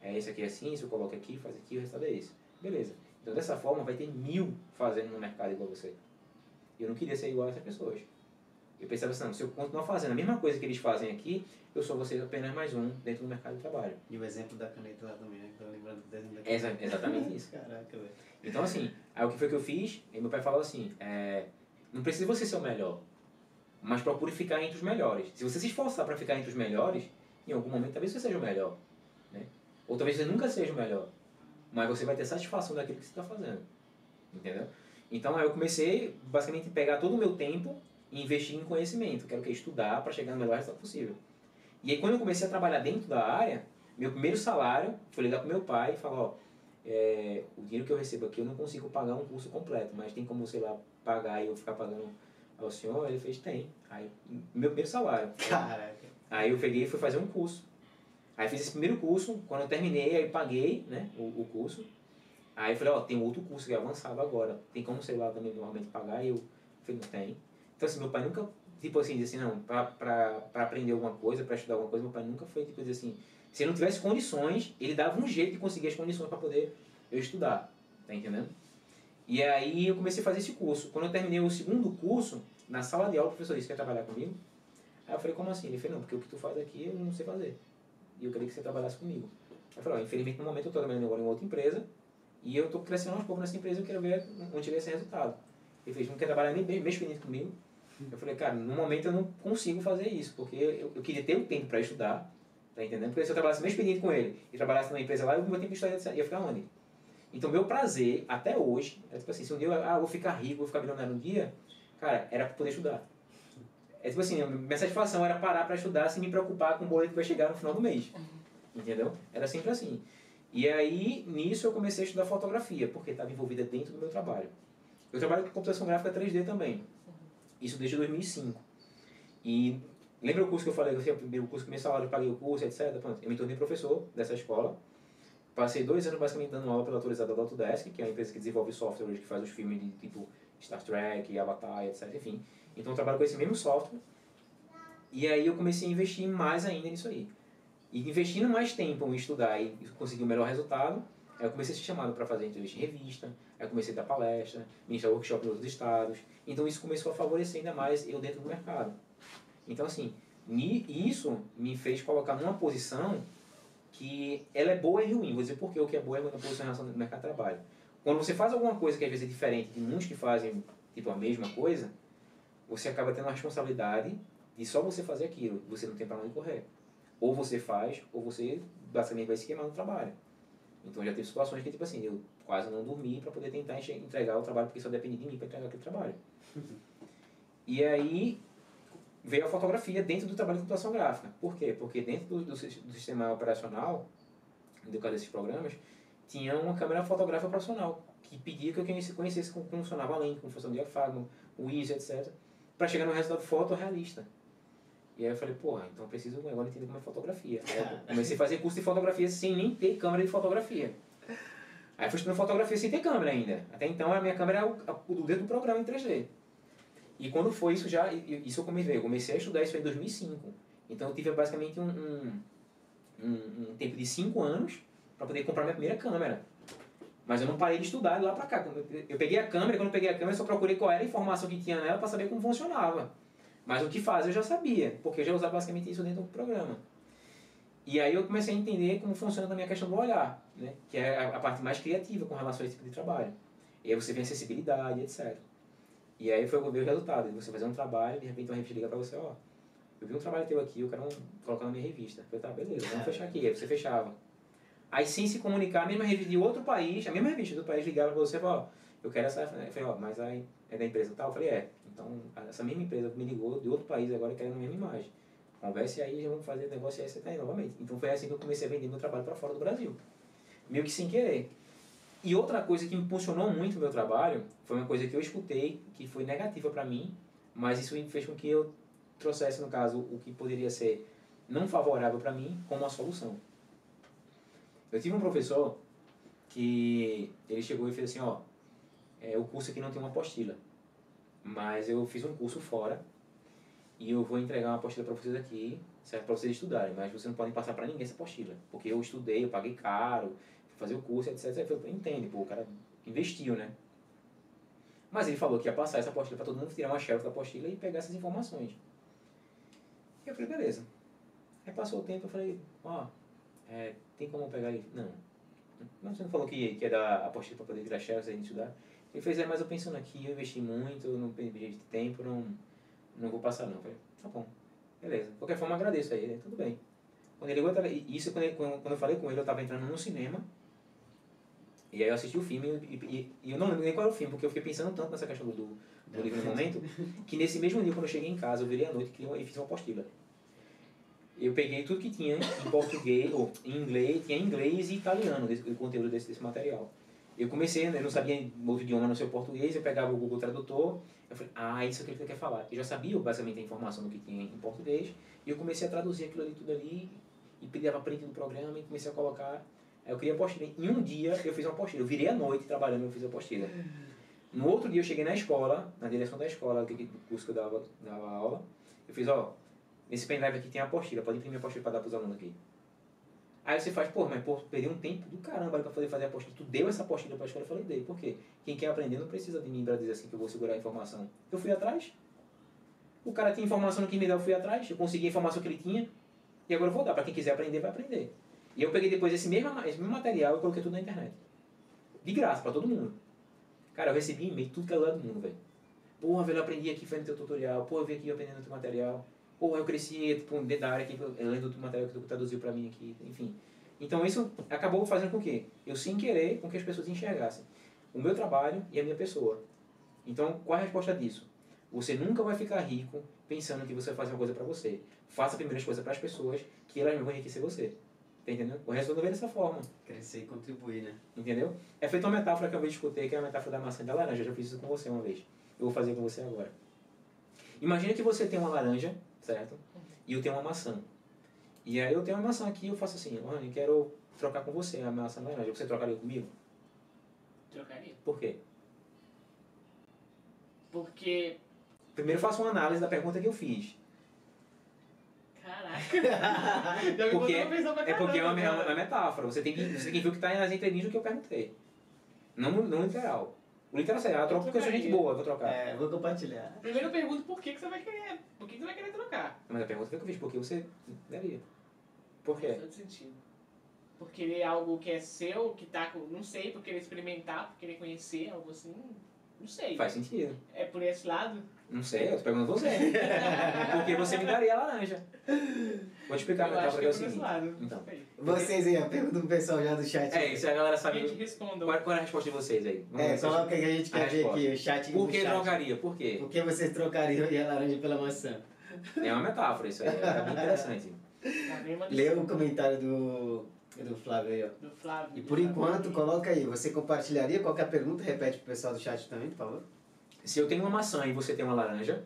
É, esse aqui é assim, se eu coloco aqui, faz aqui, o resultado é esse. Beleza. Então, dessa forma, vai ter mil fazendo no mercado igual você. Eu não queria ser igual a essas pessoas. Eu pensava assim, não, se eu continuar fazendo a mesma coisa que eles fazem aqui, eu sou você apenas mais um dentro do mercado de trabalho. E o exemplo da caneta lá também, né? Tô lembrando do desenho da caneta. Exa exatamente <laughs> isso. Caraca, velho. Então, assim, aí o que foi que eu fiz? E meu pai falou assim, é, não precisa você ser o melhor, mas procure ficar entre os melhores. Se você se esforçar para ficar entre os melhores, em algum momento talvez você seja o melhor. Né? Ou talvez você nunca seja o melhor, mas você vai ter satisfação daquilo que você está fazendo. Entendeu? Então, aí eu comecei, basicamente, a pegar todo o meu tempo e investir em conhecimento, quero que estudar para chegar no melhor resultado possível. E aí quando eu comecei a trabalhar dentro da área, meu primeiro salário foi ligar pro meu pai e falar, ó, é, o dinheiro que eu recebo aqui eu não consigo pagar um curso completo, mas tem como, sei lá, pagar e eu ficar pagando ao senhor? Ele fez, tem. Aí, meu primeiro salário. Caraca. Aí eu peguei e fui fazer um curso. Aí fiz esse primeiro curso, quando eu terminei, aí paguei, né, o, o curso. Aí eu falei, ó, tem outro curso que é avançado agora. Tem como, sei lá, também normalmente pagar? E eu falei, não tem. Então, assim, meu pai nunca tipo assim, dizer assim, não, para aprender alguma coisa, para estudar alguma coisa, meu pai nunca foi tipo dizer assim, se ele não tivesse condições, ele dava um jeito de conseguir as condições para poder eu estudar, tá entendendo? E aí eu comecei a fazer esse curso. Quando eu terminei o segundo curso, na sala de aula, o professor disse que ia trabalhar comigo. Aí eu falei, como assim? Ele falou, não, porque o que tu faz aqui eu não sei fazer. E eu queria que você trabalhasse comigo. Eu falei, ó, infelizmente no momento eu estou trabalhando agora em outra empresa, e eu estou crescendo aos poucos nessa empresa eu quero ver onde chega esse resultado. Ele fez, não quer trabalhar nem bem, mês comigo. Eu falei, cara, no momento eu não consigo fazer isso, porque eu, eu queria ter o um tempo para estudar, tá entendendo? Porque se eu trabalhasse mês expediente com ele e trabalhasse numa empresa lá, eu meu tempo estudar ia ficar onde? Então, meu prazer, até hoje, é tipo assim, se um dia eu, ah, vou ficar rico, vou ficar milionário um dia, cara, era para poder estudar. É tipo assim, minha satisfação era parar para estudar sem me preocupar com o boleto que vai chegar no final do mês. Entendeu? Era sempre assim. E aí, nisso, eu comecei a estudar fotografia, porque estava envolvida dentro do meu trabalho. Eu trabalho com computação gráfica 3D também. Isso desde 2005. E lembra o curso que eu falei, que eu o curso que meu salário, eu paguei o curso, etc. Eu me tornei professor dessa escola. Passei dois anos basicamente dando aula pela autorizada da Autodesk, que é a empresa que desenvolve software hoje, que faz os filmes de tipo Star Trek, Avatar, etc. Enfim. Então eu trabalho com esse mesmo software. E aí eu comecei a investir mais ainda nisso aí. E investindo mais tempo em estudar e conseguir o melhor resultado, eu comecei a ser chamado para fazer entrevista em revista, aí eu comecei a dar palestra, ministrar workshop em outros estados. Então isso começou a favorecer ainda mais eu dentro do mercado. Então assim, isso me fez colocar numa posição que ela é boa e ruim. Vou dizer por que o que é boa e ruim na posição em relação ao mercado de trabalho. Quando você faz alguma coisa que às vezes é diferente de muitos que fazem tipo a mesma coisa, você acaba tendo a responsabilidade de só você fazer aquilo, você não tem para onde correr. Ou você faz, ou você basicamente vai se queimar no trabalho. Então já teve situações que, tipo assim, eu quase não dormi para poder tentar entregar o trabalho, porque só depende de mim para entregar aquele trabalho. <laughs> E aí veio a fotografia dentro do trabalho de computação gráfica. Por quê? Porque dentro do, do, do sistema operacional, do caso desses programas, tinha uma câmera fotográfica profissional que pedia que eu conhecesse como funcionava a lente, como funcionava o diafragma, o ISO, etc. Para chegar no resultado fotorrealista. E aí eu falei, porra, então eu preciso agora entender como é fotografia. Aí eu <laughs> comecei a fazer curso de fotografia sem nem ter câmera de fotografia. Aí eu fui estudando fotografia sem ter câmera ainda. Até então a minha câmera é o, o dedo do programa em 3D. E quando foi isso já, isso eu comecei, eu comecei a estudar isso em 2005. Então eu tive basicamente um, um, um, um tempo de 5 anos para poder comprar minha primeira câmera. Mas eu não parei de estudar de lá para cá. Eu peguei a câmera, quando eu peguei a câmera, eu só procurei qual era a informação que tinha nela para saber como funcionava. Mas o que faz eu já sabia, porque eu já usava basicamente isso dentro do programa. E aí eu comecei a entender como funciona também a questão do olhar, né? que é a parte mais criativa com relação a esse tipo de trabalho. E aí você vê acessibilidade, etc. E aí foi o meu resultado, de você fazer um trabalho, de repente uma revista liga para você, ó, eu vi um trabalho teu aqui, eu quero colocar na minha revista. Eu falei, tá, beleza, vamos fechar aqui. Aí você fechava. Aí sem se comunicar, a mesma revista de outro país, a mesma revista do país ligava para você e ó, eu quero essa. Eu falei, ó, mas aí é da empresa tal? Eu falei, é. Então, essa mesma empresa me ligou de outro país agora querendo a mesma imagem. Converse aí, já vamos fazer negócio aí, você tá aí novamente. Então foi assim que eu comecei a vender meu trabalho para fora do Brasil. Meio que sem querer. E outra coisa que me impulsionou muito o meu trabalho foi uma coisa que eu escutei, que foi negativa para mim, mas isso fez com que eu trouxesse, no caso, o que poderia ser não favorável para mim como uma solução. Eu tive um professor que ele chegou e fez assim, ó, é, o curso aqui não tem uma apostila. Mas eu fiz um curso fora e eu vou entregar uma apostila para vocês aqui, certo? Para vocês estudarem, mas vocês não podem passar para ninguém essa apostila, porque eu estudei, eu paguei caro, fazer o curso, etc. Eu falei, entende, pô, o cara investiu, né? Mas ele falou que ia passar essa apostila para todo mundo tirar uma shelf da apostila e pegar essas informações. E eu falei, beleza. Aí passou o tempo, eu falei, ó, é, tem como pegar ele? Não. Mas você não falou que, ia dar apostila para poder tirar shelf e a gente estudar? Ele fez, é, mas eu pensando aqui, eu investi muito, não perdi de tempo, não, não vou passar não. Eu falei, tá bom, beleza. De qualquer forma, agradeço a ele, tudo bem. Quando ele isso quando, quando eu falei com ele, eu estava entrando no cinema, e aí eu assisti o filme, e, e, e, eu não lembro nem qual era o filme, porque eu fiquei pensando tanto nessa questão do, do livro no momento, que nesse mesmo dia, quando eu cheguei em casa, eu virei à noite e fiz uma apostila. Eu peguei tudo que tinha em português, ou em inglês, tinha inglês e italiano, desse, o conteúdo desse, desse material. Eu comecei, né, eu não sabia outro idioma no seu português, eu pegava o Google Tradutor, eu falei, ah, isso é o que ele quer falar. Eu já sabia basicamente a informação do que tinha em português, e eu comecei a traduzir aquilo ali tudo ali, e pegava print do programa e comecei a colocar. Eu queria apostila. Em um dia eu fiz uma apostila, eu virei à noite trabalhando, eu fiz a apostila. No outro dia eu cheguei na escola, na direção da escola, do curso que eu dava, dava aula. Eu fiz, ó, nesse pendrive aqui tem a apostila, pode imprimir a apostila para dar para os alunos aqui. Aí você faz, pô, mas pô, perdi um tempo do caramba para poder fazer a apostila. Tu deu essa apostila para a escola? Eu falei, dei. Por quê? Quem quer aprender não precisa de mim para dizer assim que eu vou segurar a informação. Eu fui atrás. O cara tinha informação que me dá, eu fui atrás. Eu consegui a informação que ele tinha. E agora eu vou dar. Para quem quiser aprender, vai aprender. E eu peguei depois esse mesmo, esse mesmo material e coloquei tudo na internet. De graça, para todo mundo. Cara, eu recebi e-mail tudo que é do mundo, velho. Porra, velho, eu aprendi aqui no teu tutorial. Porra, eu vim aqui aprendendo teu material. Porra, eu cresci tipo, dentro da área aqui, lendo o material que tu traduziu para mim aqui. Enfim. Então isso acabou fazendo com que eu, sem querer, com que as pessoas enxergassem o meu trabalho e a minha pessoa. Então, qual é a resposta disso? Você nunca vai ficar rico pensando que você vai fazer uma coisa para você. Faça primeiro as coisas para as pessoas, que elas vão enriquecer você. Tá entendendo? O resto eu vejo dessa forma. Crescer e contribuir, né? Entendeu? É feita uma metáfora que eu escutei, que é a metáfora da maçã e da laranja. Eu já fiz isso com você uma vez. Eu vou fazer com você agora. Imagina que você tem uma laranja, certo? E eu tenho uma maçã. E aí eu tenho uma maçã aqui eu faço assim, Rani, quero trocar com você a maçã laranja. Você trocaria comigo? Trocaria. Por quê? Porque. Primeiro faço uma análise da pergunta que eu fiz. Caraca! <laughs> porque é porque é uma, é uma metáfora. Você tem que, você tem que ver o que está nas entrelinhas do que eu perguntei. Não, não literal. O literal seria, ah, troca porque eu sou gente boa, eu vou trocar. É, vou compartilhar. Primeiro eu pergunto por que, que você vai querer. Por que, que você vai querer trocar? Mas a pergunta que eu fiz, por que você daria? Por quê? Faz sentido. Por querer algo que é seu, que tá com. Não sei, por querer experimentar, por querer conhecer, algo assim. Não sei. Faz sentido. É por esse lado? Não sei, eu tô perguntando você. <laughs> Porque você me daria a laranja. Vou te explicar eu acho que é o seguinte. Então. Vocês aí, a pergunta do pessoal já do chat. É, isso a galera sabe. Gente, respondam. Qual, qual é a resposta de vocês aí? Vamos é, coloca que a gente quer a ver aqui, o chat. Por que trocaria? Por quê? Por que vocês trocariam a laranja pela maçã? É uma metáfora isso aí, é bem interessante. Lê o comentário do, do Flávio aí, ó. Do Flávio. E por enquanto, coloca aí, você compartilharia qualquer pergunta? Repete pro pessoal do chat também, por favor. Se eu tenho uma maçã e você tem uma laranja,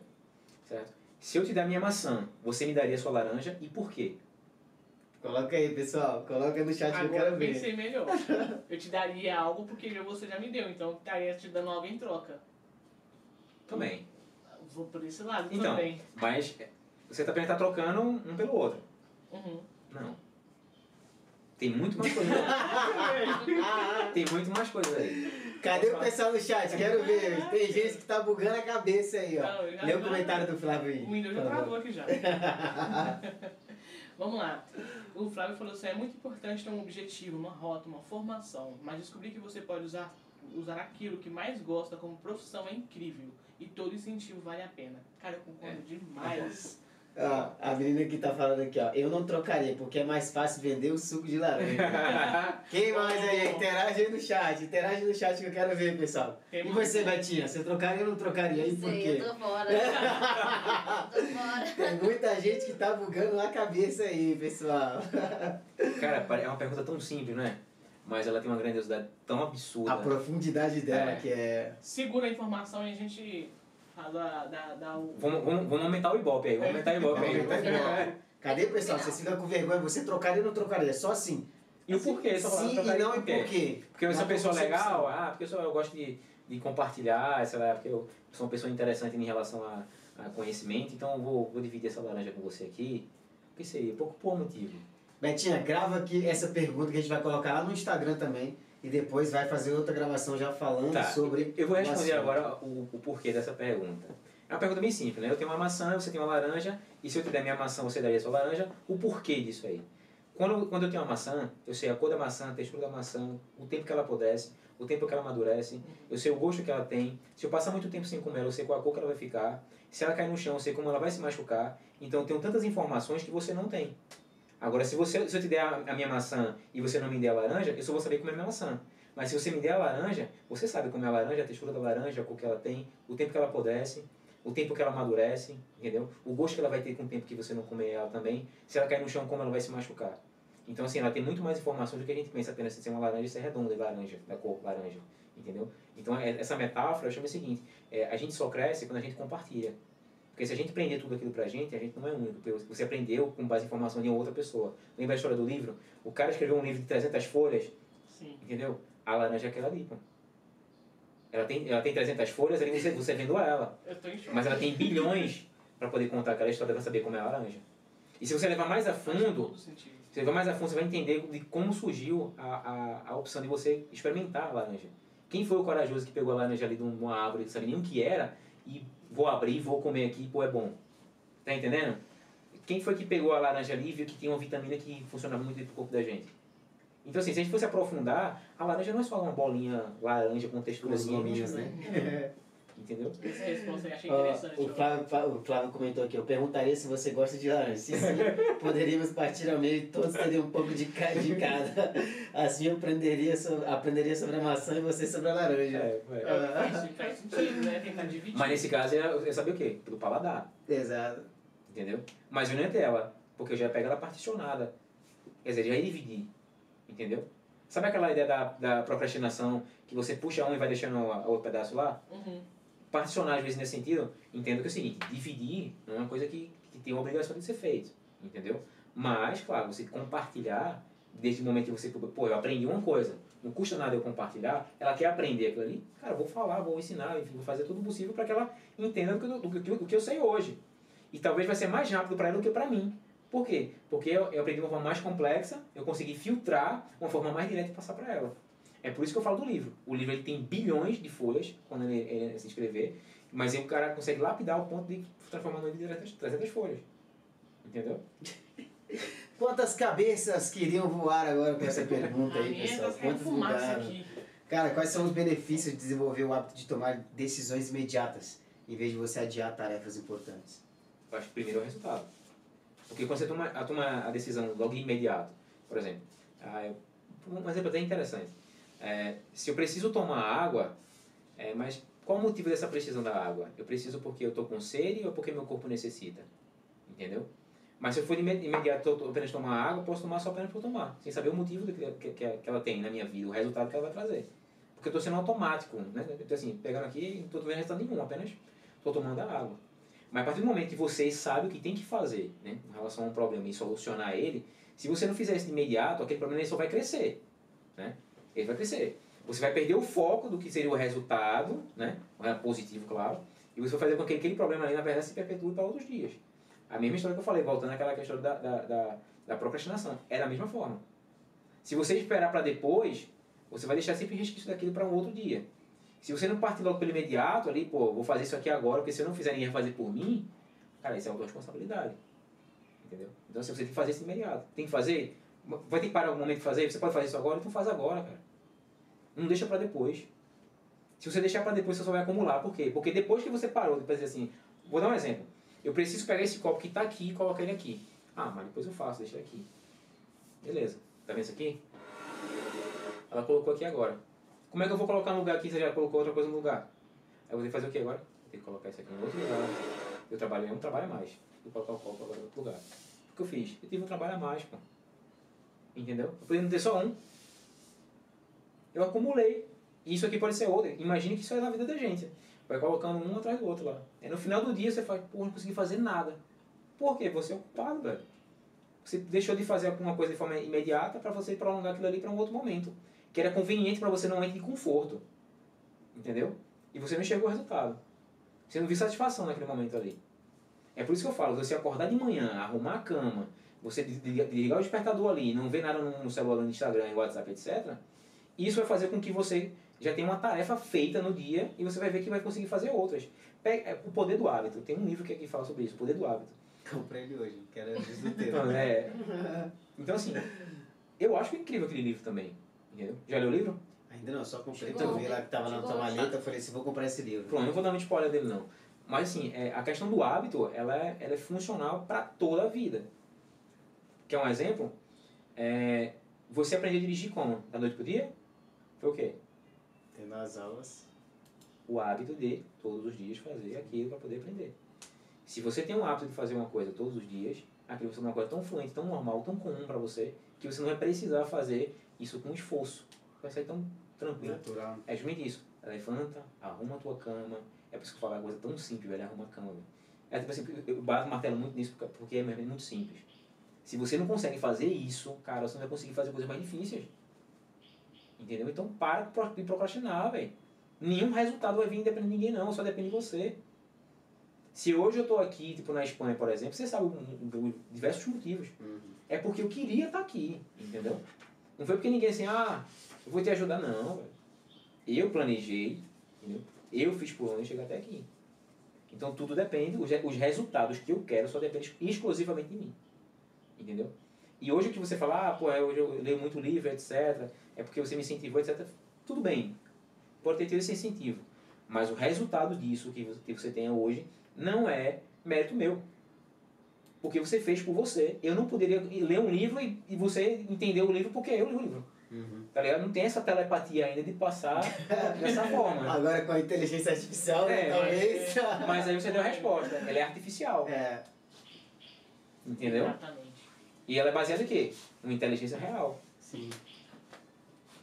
certo? Se eu te der minha maçã, você me daria sua laranja e por quê? Coloca aí, pessoal. Coloca no chat Agora que eu quero ver. eu pensei melhor. <laughs> eu te daria algo porque você já me deu, então eu estaria te dando algo em troca. Também. Vou por esse lado então, também. Mas você também está trocando um pelo outro. Uhum. Não. Tem muito mais coisa aí. <laughs> Tem muito mais coisa aí. Cadê o pessoal no chat? Quero ver. Tem gente que tá bugando a cabeça aí, ó. Não, Lê o comentário do Flávio aí. O Windows já travou aqui já. <laughs> Vamos lá. O Flávio falou assim: é muito importante ter um objetivo, uma rota, uma formação, mas descobrir que você pode usar, usar aquilo que mais gosta como profissão é incrível e todo incentivo vale a pena. Cara, eu concordo é. demais. <laughs> Ó, a menina que tá falando aqui, ó. Eu não trocaria, porque é mais fácil vender o suco de laranja. <laughs> Quem mais aí? Interage aí no chat. Interage no chat que eu quero ver, pessoal. e você, Betinha? Você trocaria ou não trocaria? E por quê? Eu tô fora. <laughs> tô fora. Tem muita gente que tá bugando a cabeça aí, pessoal. Cara, é uma pergunta tão simples, não é? Mas ela tem uma grandiosidade tão absurda. A profundidade dela É. que é. Segura a informação e a gente fala da, da, o- Vamos, vamos, vamos aumentar o Ibope aí, vamos aumentar o Ibope aí. O Cadê, pessoal? Vocês ficam com vergonha. Você trocaria ou não trocaria? Só assim. E o porquê? Só falar, Sim e não e por quê? por quê? Porque eu sou uma pessoa legal, ah, porque eu, sou, eu gosto de, de compartilhar, sei lá, porque eu sou uma pessoa interessante em relação a, a conhecimento, então eu vou, vou dividir essa laranja com você aqui. Porque isso aí, por, por motivo. Betinha, grava aqui essa pergunta que a gente vai colocar lá no Instagram também. E depois vai fazer outra gravação já falando Tá, sobre. eu vou responder agora o, o porquê dessa pergunta. É uma pergunta bem simples, né? Eu tenho uma maçã, você tem uma laranja, e se eu te der minha maçã, você daria a sua laranja, o porquê disso aí? Quando, quando eu tenho uma maçã, eu sei a cor da maçã, a textura da maçã, o tempo que ela apodrece, o tempo que ela amadurece, eu sei o gosto que ela tem. Se eu passar muito tempo sem comer ela, eu sei qual a cor que ela vai ficar. Se ela cair no chão, eu sei como ela vai se machucar. Então eu tenho tantas informações que você não tem. Agora, se, você, se eu te der a, a minha maçã e você não me der a laranja, eu só vou saber comer a minha maçã. Mas se você me der a laranja, você sabe como é a laranja, a textura da laranja, a cor que ela tem, o tempo que ela apodrece, o tempo que ela amadurece, entendeu? O gosto que ela vai ter com o tempo que você não comer ela também. Se ela cair no chão, como ela vai se machucar. Então, assim, ela tem muito mais informações do que a gente pensa apenas em ser uma laranja ser redonda e laranja, da cor laranja, entendeu? Então, é- essa metáfora eu chamo o seguinte, é, a gente só cresce quando a gente compartilha. Porque se a gente prender tudo aquilo pra gente, a gente não é único. Você aprendeu com base em informação de outra pessoa. Lembra a história do livro? O cara escreveu um livro de 300 folhas, Sim. entendeu? A laranja é aquela ali. Ela tem, ela tem 300 folhas, ali você, você vendo ela. Eu tô em choque. Mas ela tem bilhões para poder contar aquela história para saber como é a laranja. E se você levar mais a Faz fundo, sentido. você levar mais a fundo, você vai entender de como surgiu a, a, a opção de você experimentar a laranja. Quem foi o corajoso que pegou a laranja ali de uma árvore, não sabia nem o que era, e vou abrir, vou comer aqui, pô, é bom. Tá entendendo? Quem foi que pegou a laranja ali e viu que tinha uma vitamina que funcionava muito bem pro corpo da gente? Então, assim, se a gente fosse aprofundar, a laranja não é só uma bolinha laranja com texturazinha, gominhos, né? <laughs> entendeu? Essa resposta eu achei interessante. o. Flávio, o Flávio comentou aqui, eu perguntaria se você gosta de laranja. Se sim, <laughs> poderíamos partir ao meio e todos teriam um pouco de, ca- de cada. <laughs> Assim eu aprenderia sobre, aprenderia sobre a maçã e você sobre a laranja. É, é. É, faz, faz sentido, né? Tentar dividir. Mas nesse caso, eu ia saber o quê? Pelo paladar. Exato. Entendeu? Mas eu não ia ter ela, porque eu já ia pegar ela particionada. Quer dizer, já ia dividir. Entendeu? Sabe aquela ideia da, da procrastinação, que você puxa um e vai deixando a- a outro pedaço lá? Uhum. Particionar, às vezes, nesse sentido, entendo que é o seguinte, dividir não é uma coisa que, que tem uma obrigação de ser feito. Entendeu? Mas, claro, você compartilhar, desde o momento que você, pô, eu aprendi uma coisa, não custa nada eu compartilhar, ela quer aprender aquilo ali, cara, vou falar, vou ensinar, enfim, vou fazer tudo possível para que ela entenda do que, eu- que, que eu sei hoje. E talvez vai ser mais rápido para ela do que para mim. Por quê? Porque eu, eu aprendi de uma forma mais complexa, eu consegui filtrar uma forma mais direta e passar para ela. É por isso que eu falo do livro. O livro ele tem bilhões de folhas quando ele, ele se escrever, mas aí o cara consegue lapidar ao ponto de transformar no livro de 300, 300 folhas. Entendeu? <laughs> Quantas cabeças queriam voar agora com essa <laughs> pergunta aí, pessoal? Quantos aqui. Cara, quais são os benefícios de desenvolver o hábito de tomar decisões imediatas, em vez de você adiar tarefas importantes? Eu acho que primeiro é o resultado. Porque quando você toma, a, toma a decisão logo de imediato, por exemplo, ah, eu- um exemplo até interessante. É, se eu preciso tomar água, é, mas qual o motivo dessa precisão da água? Eu preciso porque eu estou com sede ou porque meu corpo necessita? Entendeu? Mas se eu for imediato apenas tomar água, posso tomar só apenas por tomar, sem saber o motivo que, que, que, ela tem na minha vida, o resultado que ela vai trazer. Porque eu estou sendo automático, né? Então, assim, pegando aqui, não estou vendo resultado nenhum, apenas estou tomando a água. Mas a partir do momento que você sabe o que tem que fazer né, em relação a um problema e solucionar ele, se você não fizer isso de imediato, aquele problema só vai crescer. Né? Ele vai crescer. Você vai perder o foco do que seria o resultado, né? o resultado positivo, claro, e você vai fazer com que aquele problema ali, na verdade, se perpetue para outros dias. A mesma história que eu falei, voltando àquela questão da, da, da, da procrastinação. É da mesma forma. Se você esperar para depois, você vai deixar sempre resquício daquilo para um outro dia. Se você não partir logo pelo imediato, ali, pô, vou fazer isso aqui agora, porque se eu não fizer, ninguém fazer por mim, cara, isso é autorresponsabilidade. Entendeu? Então, assim, você tem que fazer isso imediato. Tem que fazer, vai ter que parar algum momento de fazer, você pode fazer isso agora, então faz agora, cara. Não deixa para depois. Se você deixar para depois, você só vai acumular. Por quê? Porque depois que você parou, depois dizer assim, vou dar um exemplo. Eu preciso pegar esse copo que está aqui e colocar ele aqui. Ah, mas depois eu faço, deixa aqui. Beleza. Tá vendo isso aqui? Ela colocou aqui agora. Como é que eu vou colocar no lugar aqui se ela já colocou outra coisa no lugar? Aí eu vou ter que fazer o que agora? Ter que colocar isso aqui em outro lugar. Eu trabalho em um trabalho mais. Vou colocar o copo agora em outro lugar. O que eu fiz? Eu tive um trabalho a mais, pô. Entendeu? Eu podia não ter só um. Eu acumulei. E isso aqui pode ser outro. Imagine que isso é na vida da gente. Vai colocando um atrás do outro lá. E no final do dia você fala, pô, não consegui fazer nada. Por quê? Você é ocupado, velho. Você deixou de fazer alguma coisa de forma imediata para você prolongar aquilo ali para um outro momento. Que era conveniente para você no momento de conforto. Entendeu? E você não enxergou o resultado. Você não viu satisfação naquele momento ali. É por isso que eu falo, você acordar de manhã, arrumar a cama, você desligar o despertador ali, não ver nada no celular, no Instagram, no WhatsApp, etc. Isso vai fazer com que você já tenha uma tarefa feita no dia e você vai ver que vai conseguir fazer outras. Pega- é, o poder do hábito. Tem um livro que aqui fala sobre isso, o poder do hábito. Comprei ele hoje, que era justo do tempo. Então, é, então assim, eu acho incrível aquele livro também. Entendeu? Já leu o livro? Ainda não, só comprei. Então eu vi lá que tava na tua maleta, eu falei assim, vou comprar esse livro. Pronto, não vou dar muito spoiler dele não. Mas assim, é, a questão do hábito, ela é, ela é funcional para toda a vida. Quer um exemplo? É, você aprendeu a dirigir como? Da noite pro dia? Foi o quê? Tendo as aulas. O hábito de todos os dias fazer aquilo para poder aprender. Se você tem um hábito de fazer uma coisa todos os dias, aquilo vai ser uma coisa tão fluente, tão normal, tão comum para você, que você não vai precisar fazer isso com esforço. Vai sair tão tranquilo. Natural. É justamente isso. Levanta, arruma a tua cama. É por isso que eu falo, é uma coisa tão simples, velho, arruma a cama. Velho. É tipo assim, eu bato o martelo muito nisso porque- é mesmo muito simples. Se você não consegue fazer isso, cara, você não vai conseguir fazer coisas mais difíceis. Entendeu? Então para de procrastinar, velho. Nenhum resultado vai vir independente de ninguém, não. Só depende de você. Se hoje eu estou aqui, tipo na Espanha, por exemplo, você sabe um, diversos motivos. Uhum. É porque eu queria estar aqui, entendeu? Não foi porque ninguém assim, ah, eu vou te ajudar, não. velho. Eu planejei, entendeu? Eu fiz por onde chegar até aqui. Então tudo depende, os, os resultados que eu quero só dependem exclusivamente de mim. Entendeu? E hoje o que você fala, ah, pô, é, hoje eu leio muito livro, etc. É porque você me incentivou, etc. Tudo bem. Pode ter tido esse incentivo. Mas o resultado disso que você, tem hoje não é mérito meu. Porque você fez por você. Eu não poderia ler um livro e, e você entender o livro porque eu li o livro. Uhum. Tá ligado? Não tem essa telepatia ainda de passar <laughs> dessa forma. Agora com a inteligência artificial, né, É, talvez. Mas aí você deu a resposta. Ela é artificial. É, Entendeu? Exatamente. E ela é baseada em quê? Uma inteligência real. sim.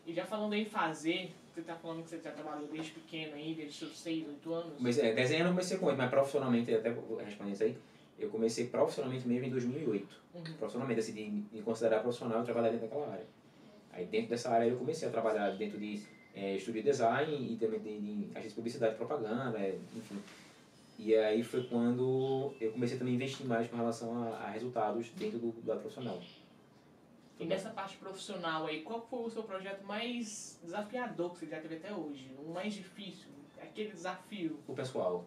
E já falando em fazer, você tá falando que você já trabalhou desde pequeno aí, desde seus 6, 8 anos. Mas, é, desenhando eu comecei com oito, mas profissionalmente, até vou responder isso aí, eu comecei profissionalmente mesmo em 2008. Uhum. Profissionalmente, assim, de me considerar profissional e trabalhar dentro daquela área. Aí dentro dessa área eu comecei a trabalhar dentro de é, estúdio de design e também de, de agência de publicidade e propaganda, é, enfim. E aí foi quando eu comecei também a investir mais com relação a, a resultados dentro do, do lado profissional. E nessa parte profissional aí, qual foi o seu projeto mais desafiador que você já teve até hoje? O mais difícil? Aquele desafio, O pessoal,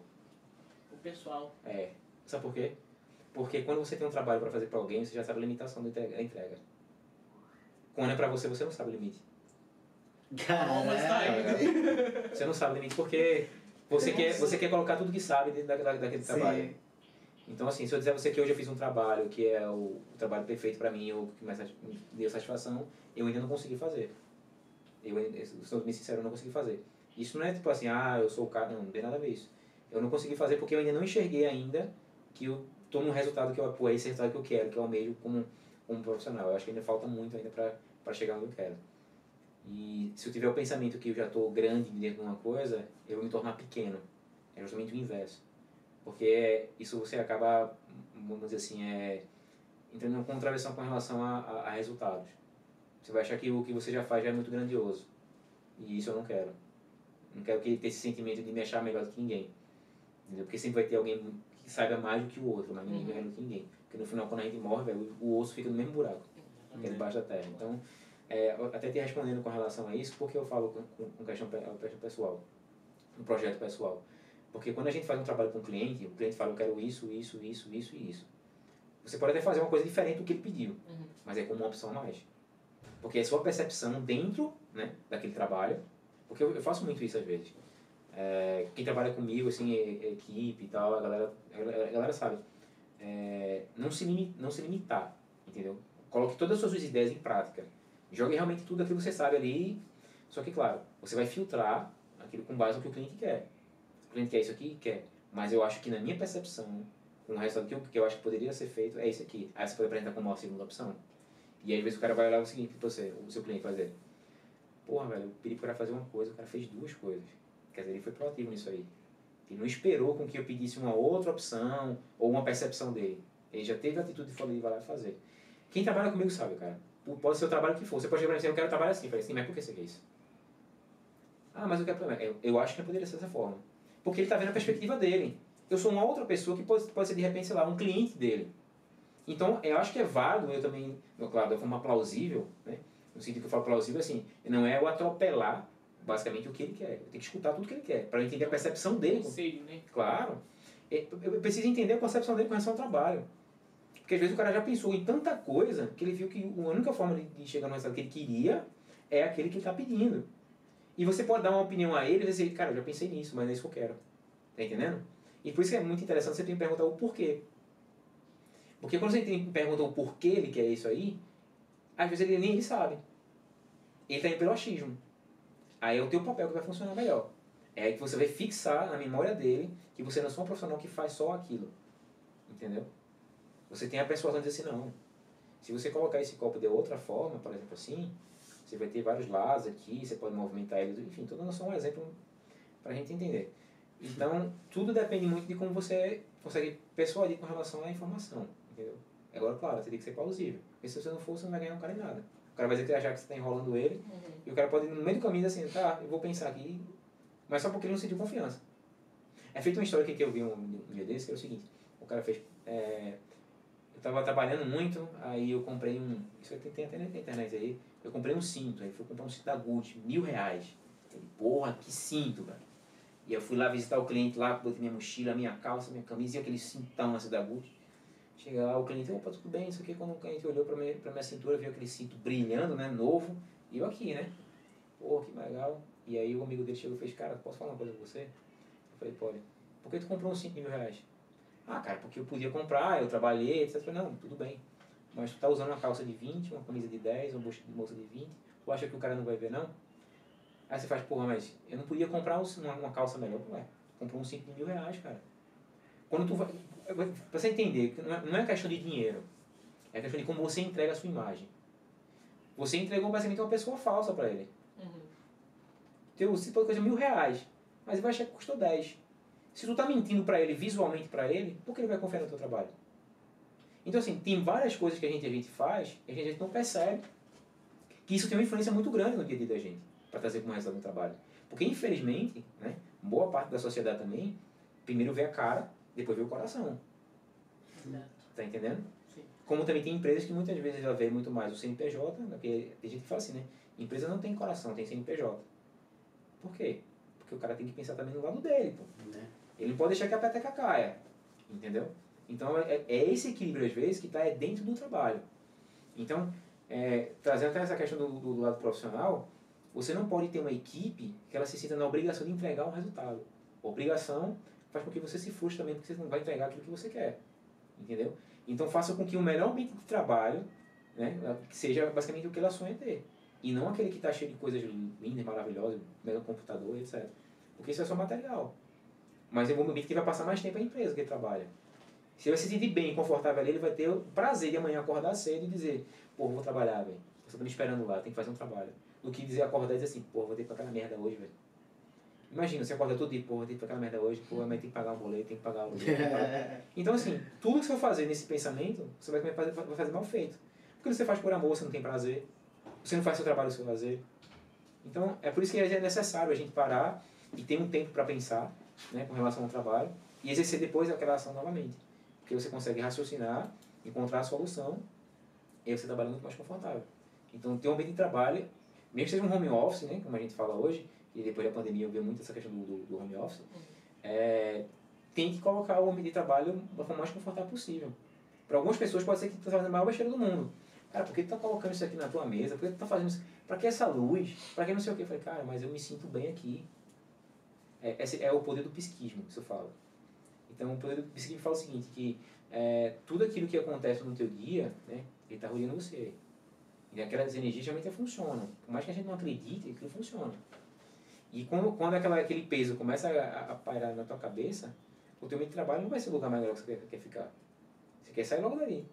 o pessoal. É. Sabe por quê? Porque quando você tem um trabalho para fazer para alguém, você já sabe a limitação da entrega. Quando é para você, você não sabe o limite. mas tá. Você não sabe o limite porque você quer, você quer colocar tudo que sabe dentro da, da, daquele trabalho. Sim. Então, assim, se eu disser a você que hoje eu fiz um trabalho que é o, o trabalho perfeito para mim ou que mais me deu satisfação, eu ainda não consegui fazer. Eu, sendo bem sincero, eu não consegui fazer. Isso não é tipo assim, ah, eu sou o cara, não, não tem nada a ver isso. Eu não consegui fazer porque eu ainda não enxerguei ainda que eu tô num resultado que eu, pô, é esse resultado que eu quero, que eu almejo como, como profissional. Eu acho que ainda falta muito ainda para chegar onde eu quero. E se eu tiver o pensamento que eu já estou grande dentro de uma coisa, eu vou me tornar pequeno. É justamente o inverso. Porque isso você acaba, vamos dizer assim, é, entrando em contradição com relação a, a, a resultados. Você vai achar que o que você já faz já é muito grandioso. E isso eu não quero. Não quero que ter esse sentimento de me achar melhor do que ninguém. Entendeu? Porque sempre vai ter alguém que saiba mais do que o outro, mas ninguém Uhum. melhor do que ninguém. Porque no final, quando a gente morre, velho, o osso fica no mesmo buraco que é debaixo da terra. Então, é, até te respondendo com relação a isso, porque eu falo com, com, questão, questão pessoal, um projeto pessoal. Porque quando a gente faz um trabalho com o cliente, o cliente fala, eu quero isso, isso, isso, isso e isso. Você pode até fazer uma coisa diferente do que ele pediu, Uhum. mas é como uma opção a mais. Porque é sua percepção dentro né, daquele trabalho, porque eu, eu faço muito isso às vezes. É, quem trabalha comigo, assim, é- é equipe e tal, a galera, a galera, sabe. É, não, se limi, não se limitar, entendeu? Coloque todas as suas ideias em prática. Jogue realmente tudo aquilo que você sabe ali. Só que, claro, você vai filtrar aquilo com base no que o cliente quer. O cliente quer isso aqui? Quer. Mas eu acho que na minha percepção, com o resultado que eu, que eu acho que poderia ser feito, é isso aqui. Aí você pode apresentar como uma segunda opção. E aí, às vezes, o cara vai olhar o seguinte pra você, o seu cliente vai dizer, porra, velho, eu pedi pro cara fazer uma coisa, o cara fez duas coisas. Quer dizer, ele foi proativo nisso aí. Ele não esperou com que eu pedisse uma outra opção ou uma percepção dele. Ele já teve a atitude de falar, ele vai lá fazer. Quem trabalha comigo sabe, cara. Pode ser o trabalho que for. Você pode chegar pra mim dizer, eu quero trabalhar assim. Eu falei assim, mas por que você quer isso? Ah, mas eu quero problema. Eu, eu acho que não poderia ser dessa forma. Porque ele está vendo a perspectiva dele. Eu sou uma outra pessoa que pode, pode ser, de repente, sei lá, um cliente dele. Então, eu acho que é válido, eu também, claro, da forma plausível, né? No sentido que eu falo plausível, assim, não é eu atropelar, basicamente, o que ele quer. Eu tenho que escutar tudo que ele quer, para entender a percepção dele. Conselho, né? Claro. É, Eu eu preciso entender a concepção dele com relação ao trabalho. Porque às vezes o cara já pensou em tanta coisa que ele viu que a única forma de- chegar no resultado que ele queria é aquele que ele está pedindo. E você pode dar uma opinião a ele e dizer, cara, eu já pensei nisso, mas não é isso que eu quero. Tá entendendo? E por isso que é muito interessante você perguntar o porquê. Porque quando você perguntar o porquê ele quer isso aí, às vezes ele nem ele sabe. Ele está indo pelo achismo. Aí é o teu papel que vai funcionar melhor. É aí que você vai fixar na memória dele que você não é só um profissional que faz só aquilo. Entendeu? Você tem a persuasão de dizer assim, não. Se você colocar esse copo de outra forma, por exemplo assim, você vai ter vários lados aqui, você pode movimentar eles, enfim, tudo dando só um exemplo para a gente entender. Então, tudo depende muito de como você consegue persuadir com relação à informação, entendeu? Agora, claro, você tem que ser plausível. Porque se você não for, você não vai ganhar um cara em nada. O cara vai dizer que achar que você está enrolando ele, Uhum. e o cara pode, no meio do caminho, assim, tá, eu vou pensar aqui, mas só porque ele não sentiu confiança. É feita uma história que eu vi um, um dia desse, que é o seguinte, o cara fez... É, eu estava trabalhando muito, aí eu comprei um... Isso aqui tem até na internet aí. Eu comprei um cinto, aí fui comprar um cinto da Gucci, mil reais. Falei, porra, que cinto, velho. E eu fui lá visitar o cliente lá, botei minha mochila, minha calça, minha camisa e aquele cintão assim da Gucci. Chega lá, o cliente, opa, tudo bem, isso aqui. Quando o cliente olhou pra minha, pra minha cintura, viu aquele cinto brilhando, né, novo. E eu aqui, né? Pô, que legal. E aí o amigo dele chegou e fez, cara, posso falar uma coisa com você? Eu falei, pode. Por que tu comprou um cinto de mil reais? Ah, cara, porque eu podia comprar, eu trabalhei, etc. Não, tudo bem. Mas tu tá usando uma calça de 20, uma camisa de 10, uma bolsa de 20. Tu acha que o cara não vai ver, não? Aí você faz, porra, mas eu não podia comprar uma, uma calça melhor. Ué, comprou um cinto de mil reais, cara. Quando tu vai, pra você entender, não é, não é questão de dinheiro. É questão de como você entrega a sua imagem. Você entregou basicamente uma pessoa falsa para ele. Uhum. Teu se pode coisa mil reais, mas ele vai achar que custou 10. Se tu tá mentindo para ele visualmente para ele, por que ele vai confiar no teu trabalho? Então assim, tem várias coisas que a gente, a gente faz e a gente não percebe que isso tem uma influência muito grande no dia a dia da gente para trazer como resultado no trabalho. Porque infelizmente, né, boa parte da sociedade também, primeiro vê a cara, depois vê o coração. Exato. Tá entendendo? Sim. Como também tem empresas que muitas vezes já vê muito mais o CNPJ, né, porque tem gente que fala assim, né? Empresa não tem coração, tem CNPJ. Por quê? Porque o cara tem que pensar também no lado dele, pô. Né? Ele não pode deixar que a peteca caia. Entendeu? Então é, é esse equilíbrio, às vezes, que está é dentro do trabalho. Então, é, trazendo até essa questão do, do, do lado profissional, você não pode ter uma equipe que ela se sinta na obrigação de entregar um resultado. Obrigação faz com que você se frustre também, porque você não vai entregar aquilo que você quer. Entendeu? Então faça com que o melhor ambiente de trabalho né, seja basicamente o que ela sonha ter. E não aquele que está cheio de coisas lindas, maravilhosas, melhor computador, etc. Porque isso é só material. Mas é um ambiente que vai passar mais tempo a empresa que ele trabalha. Se ele vai se sentir bem, confortável ali, ele vai ter o prazer de amanhã acordar cedo e dizer, pô, vou trabalhar, velho. Você tá me esperando lá, tem que fazer um trabalho. Do que dizer acordar e dizer assim, pô, vou ter que pagar aquela merda hoje, velho. Imagina, você acorda todo dia, pô, vou ter que pagar aquela merda hoje, pô, amanhã tem que pagar um boleto, tem que pagar o <laughs> Então, assim, tudo que você for fazer nesse pensamento, você vai fazer, vai fazer mal feito. Porque você faz por amor, você não tem prazer. Você não faz seu trabalho, seu fazer. Então, é por isso que é necessário a gente parar e ter um tempo para pensar, né, com relação ao trabalho, e exercer depois aquela ação novamente. Porque você consegue raciocinar, encontrar a solução, e você trabalha muito mais confortável. Então, ter um ambiente de trabalho, mesmo que seja um home office, né, como a gente fala hoje, e depois da pandemia eu vi muito essa questão do, do, home office, é, tem que colocar o ambiente de trabalho da forma mais confortável possível. Para algumas pessoas pode ser que tu está fazendo a maior besteira do mundo. Cara, por que tu tá colocando isso aqui na tua mesa? Por que tu tá fazendo isso? Pra que essa luz? Pra que não sei o que? Eu falei, cara, mas eu me sinto bem aqui. É, esse é o poder do psiquismo que eu falo. Então, o poder do psiquismo fala o seguinte, que é, tudo aquilo que acontece no teu dia, né, ele tá rodeando você. E aquelas energias realmente funcionam. Por mais que a gente não acredite, aquilo funciona. E quando, quando aquela, aquele peso começa a, a pairar na tua cabeça, o teu meio de trabalho não vai ser o lugar mais legal que você quer, quer ficar. Você quer sair logo dali.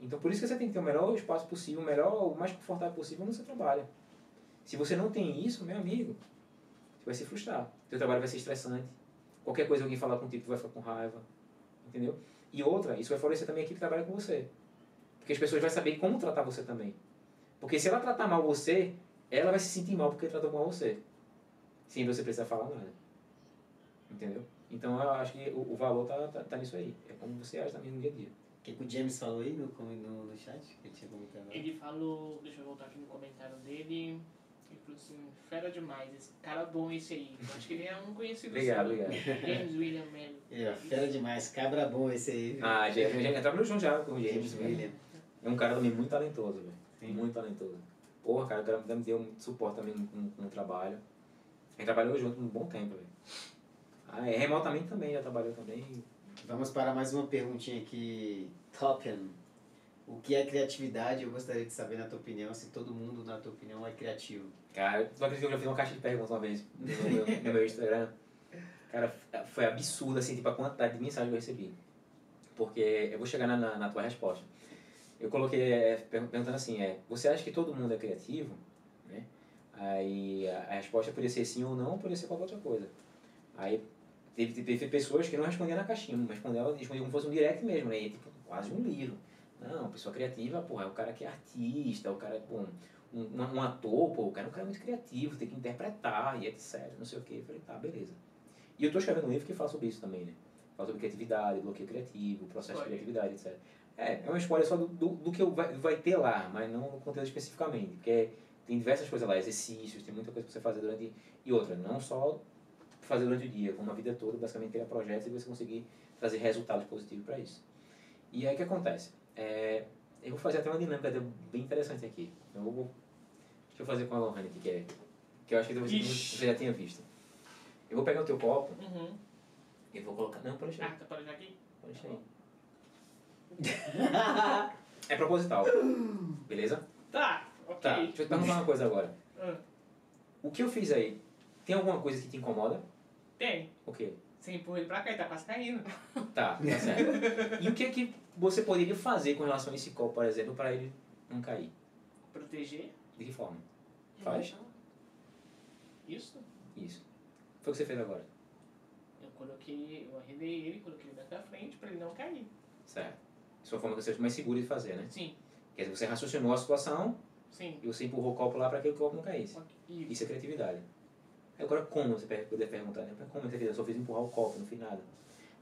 Então, por isso que você tem que ter o melhor espaço possível, o melhor, o mais confortável possível no seu trabalho. Se você não tem isso, meu amigo, você vai se frustrar. Seu trabalho vai ser estressante. Qualquer coisa alguém falar contigo, tu vai ficar com raiva. Entendeu? E outra, isso vai favorecer também a equipe que trabalha com você. Porque as pessoas vão saber como tratar você também. Porque se ela tratar mal você, ela vai se sentir mal porque tratou mal você. Sem você precisar falar nada. Entendeu? Então eu acho que o, o valor tá, tá, tá, nisso aí. É como você age também no dia a dia. O que, que o James falou aí no, no, no chat? Que ele tinha comentado. Ele falou, deixa eu voltar aqui no comentário dele. Assim, fera demais, esse cara bom esse aí. Eu acho que ele é um conhecido Obrigado, obrigado. James William Mello. É, fera demais, cabra bom esse aí. viu? Ah, gente, já trabalhou junto já com o James. James? William. É um cara também muito talentoso, velho. Muito talentoso. Porra, cara, o cara me deu muito suporte também com, com o trabalho. A gente trabalhou junto um bom tempo, velho. Ah, é, remotamente também, já trabalhou também. Vamos para mais uma perguntinha aqui. Topian. O que é criatividade? Eu gostaria de saber, na tua opinião, se todo mundo, na tua opinião, é criativo. Cara, tu acredita que eu fiz uma caixa de perguntas uma vez no meu, no meu Instagram? Cara, foi absurdo, assim, tipo, a quantidade de mensagens que eu recebi. Porque eu vou chegar na, na, na tua resposta. Eu coloquei é, per- perguntando assim, é, você acha que todo mundo é criativo? Né? Aí a, a resposta poderia ser sim ou não, poderia ser qualquer outra coisa. Aí teve, teve pessoas que não respondiam na caixinha, respondiam, respondiam como fosse um direct mesmo, né? E, tipo, quase um livro. Não, pessoa criativa, pô, é o cara que é artista, é o cara, pô, um, um ator, pô, o cara é um cara muito criativo, tem que interpretar e etc, não sei o quê. Eu falei, tá, beleza. E eu tô escrevendo um livro que fala sobre isso também, né? Fala sobre criatividade, bloqueio criativo, processo de criatividade, etc. É, é uma spoiler só do, do, do que vai, vai ter lá, mas não no conteúdo especificamente, porque tem diversas coisas lá, exercícios, tem muita coisa pra você fazer durante... E outra, não só fazer durante o dia, como a vida toda, basicamente criar projetos e você conseguir trazer resultados positivos para isso. E aí o que acontece? É, eu vou fazer até uma dinâmica bem interessante aqui. Eu vou, deixa eu fazer com a Lohane aqui, que, é, que eu acho que você, você já tinha visto. Eu vou pegar o teu copo Uhum. e vou colocar... Não, pode deixar Ah, tá parando aqui? Pode deixar aí. <laughs> É proposital. Beleza? Tá, ok. Tá, deixa eu te perguntar uma coisa agora. Ah, O que eu fiz aí, tem alguma coisa que te incomoda? tem. O quê? Você empurra ele pra cá e tá quase caindo. Tá, tá certo. E o que é que você poderia fazer com relação a esse copo, por exemplo, para ele não cair? Proteger. De que forma? Faz? Isso. Isso. Foi o que você fez agora. Eu coloquei, eu arredei ele, coloquei ele pra frente pra ele não cair. Certo. Isso é uma forma que você seja mais seguro de fazer, né? Sim, Quer dizer, você raciocinou a situação sim. e você empurrou o copo lá para que o copo não caísse. Isso. Isso é criatividade. Agora, como você poder perguntar, né? Como é criatividade? Eu só fiz empurrar o copo, não fiz nada.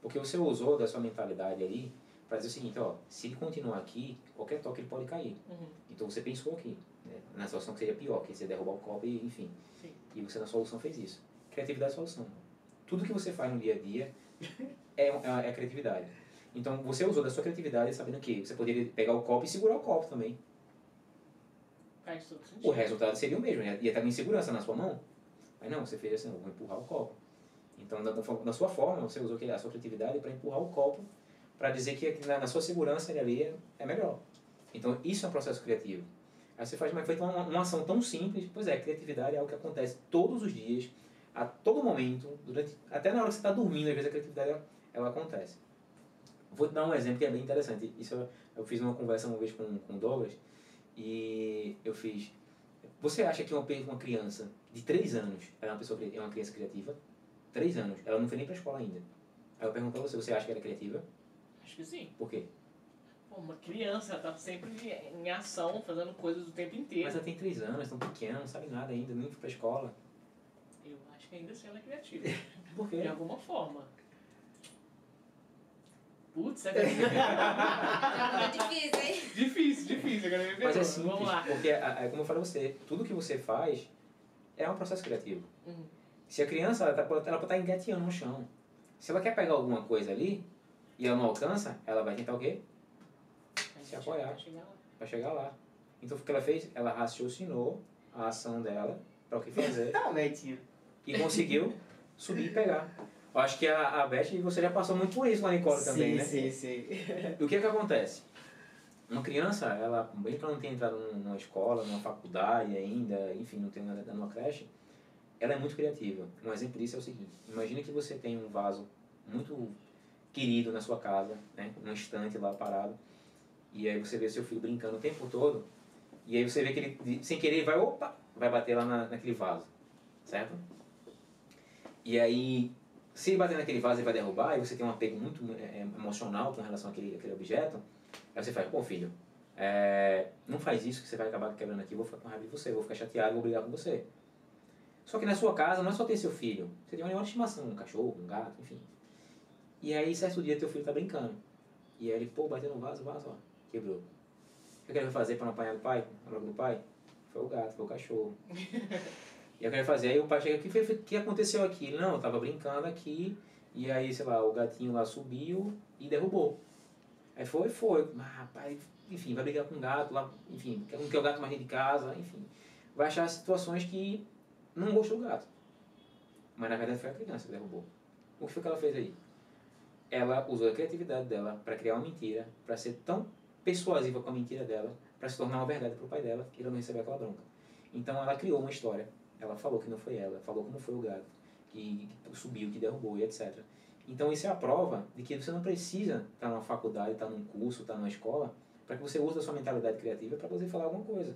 Porque você usou da sua mentalidade ali para dizer o seguinte, ó, se ele continuar aqui, qualquer toque ele pode cair. Uhum. Então você pensou aqui, né? na situação que seria pior, que você derrubar o copo e, enfim. Sim. E você na solução fez isso. Criatividade é solução. Tudo que você faz no dia a dia é, é, é criatividade. Então você usou da sua criatividade sabendo que você poderia pegar o copo e segurar o copo também. O resultado seria o mesmo, ia ia estar com insegurança na sua mão. Mas não, você fez assim, vou empurrar o copo. Então, da, sua forma, você usou a sua criatividade para empurrar o copo, para dizer que na, na sua segurança ele ali é, é melhor. Então, isso é um processo criativo. Aí você faz uma, feita uma, uma ação tão simples, pois é, criatividade é algo que acontece todos os dias, a todo momento, durante, até na hora que você está dormindo, às vezes a criatividade ela, acontece. Vou te dar um exemplo que é bem interessante. Isso eu, eu fiz uma conversa uma vez com, com o Douglas e eu fiz. Você acha que uma, uma criança de 3 anos ela é uma, pessoa, é uma criança criativa? 3 anos, ela não foi nem pra escola ainda. Aí eu pergunto pra você, você acha que ela é criativa? Acho que sim. Por quê? Pô, uma criança tá sempre em ação, fazendo coisas o tempo inteiro. Mas ela tem 3 anos, tão pequena, não sabe nada ainda, nem foi pra escola. Eu acho que ainda assim ela é criativa. <laughs> Por quê? de alguma forma. Putz, é difícil, <laughs> É difícil, hein? difícil, difícil. Agora me Mas é simples, Vamos lá. porque, a- a- como eu falei a você, tudo que você faz é um processo criativo. Uhum. Se a criança, ela, tá, ela pode estar engateando no chão. Se ela quer pegar alguma coisa ali e ela não alcança, ela vai tentar o quê? Se apoiar. vai chegar lá. Para chegar lá. Então, o que ela fez? Ela raciocinou a ação dela para o que fazer <laughs> Realmente. e conseguiu subir e pegar. Eu acho que a, a Beth, você já passou muito por isso lá em Coro também, sim, né? sim, sim. E o que é que acontece? Uma criança, ela, bem que ela não tenha entrado num- numa escola, numa faculdade ainda, enfim, não tem nada numa creche, ela é muito criativa. Um exemplo disso é o seguinte: imagine que você tem um vaso muito querido na sua casa, né? Um estante lá parado, e aí você vê seu filho brincando o tempo todo, e aí você vê que ele, sem querer, vai, opa, vai bater lá na, naquele vaso, certo? E aí, se bater naquele vaso, ele vai derrubar, e você tem um apego muito é, emocional com relação àquele, àquele objeto, aí você faz, pô filho, é, não faz isso que você vai acabar quebrando aqui, vou ficar com raiva de você, vou ficar chateado, vou brigar com você. Só que na sua casa não é só ter seu filho, você tem um animal de estimação, um cachorro, um gato, enfim. E aí, certo dia, teu filho tá brincando. E aí ele, pô, bateu no vaso, vaso, ó, quebrou. O que ele vai fazer para não apanhar do pai, a logo do pai? Foi o gato, foi o cachorro. <laughs> e eu quero fazer, aí o pai chega aqui, o que, que aconteceu aqui? Não, eu tava brincando aqui, e aí, sei lá, o gatinho lá subiu e derrubou. Aí foi, foi. Mas, rapaz, enfim, vai brigar com o gato lá, enfim, não quer o gato mais dentro de casa, enfim. Vai achar situações que não gostou do gato. Mas na verdade foi a criança que derrubou. O que foi que ela fez aí? Ela usou a criatividade dela para criar uma mentira, para ser tão persuasiva com a mentira dela, para se tornar uma verdade para o pai dela, que ele não recebeu aquela bronca. Então ela criou uma história. Ela falou que não foi ela, falou como foi o gato, que, que subiu, que derrubou e etc. Então isso é a prova de que você não precisa estar numa faculdade, estar num curso, estar numa escola, para que você use a sua mentalidade criativa para poder falar alguma coisa.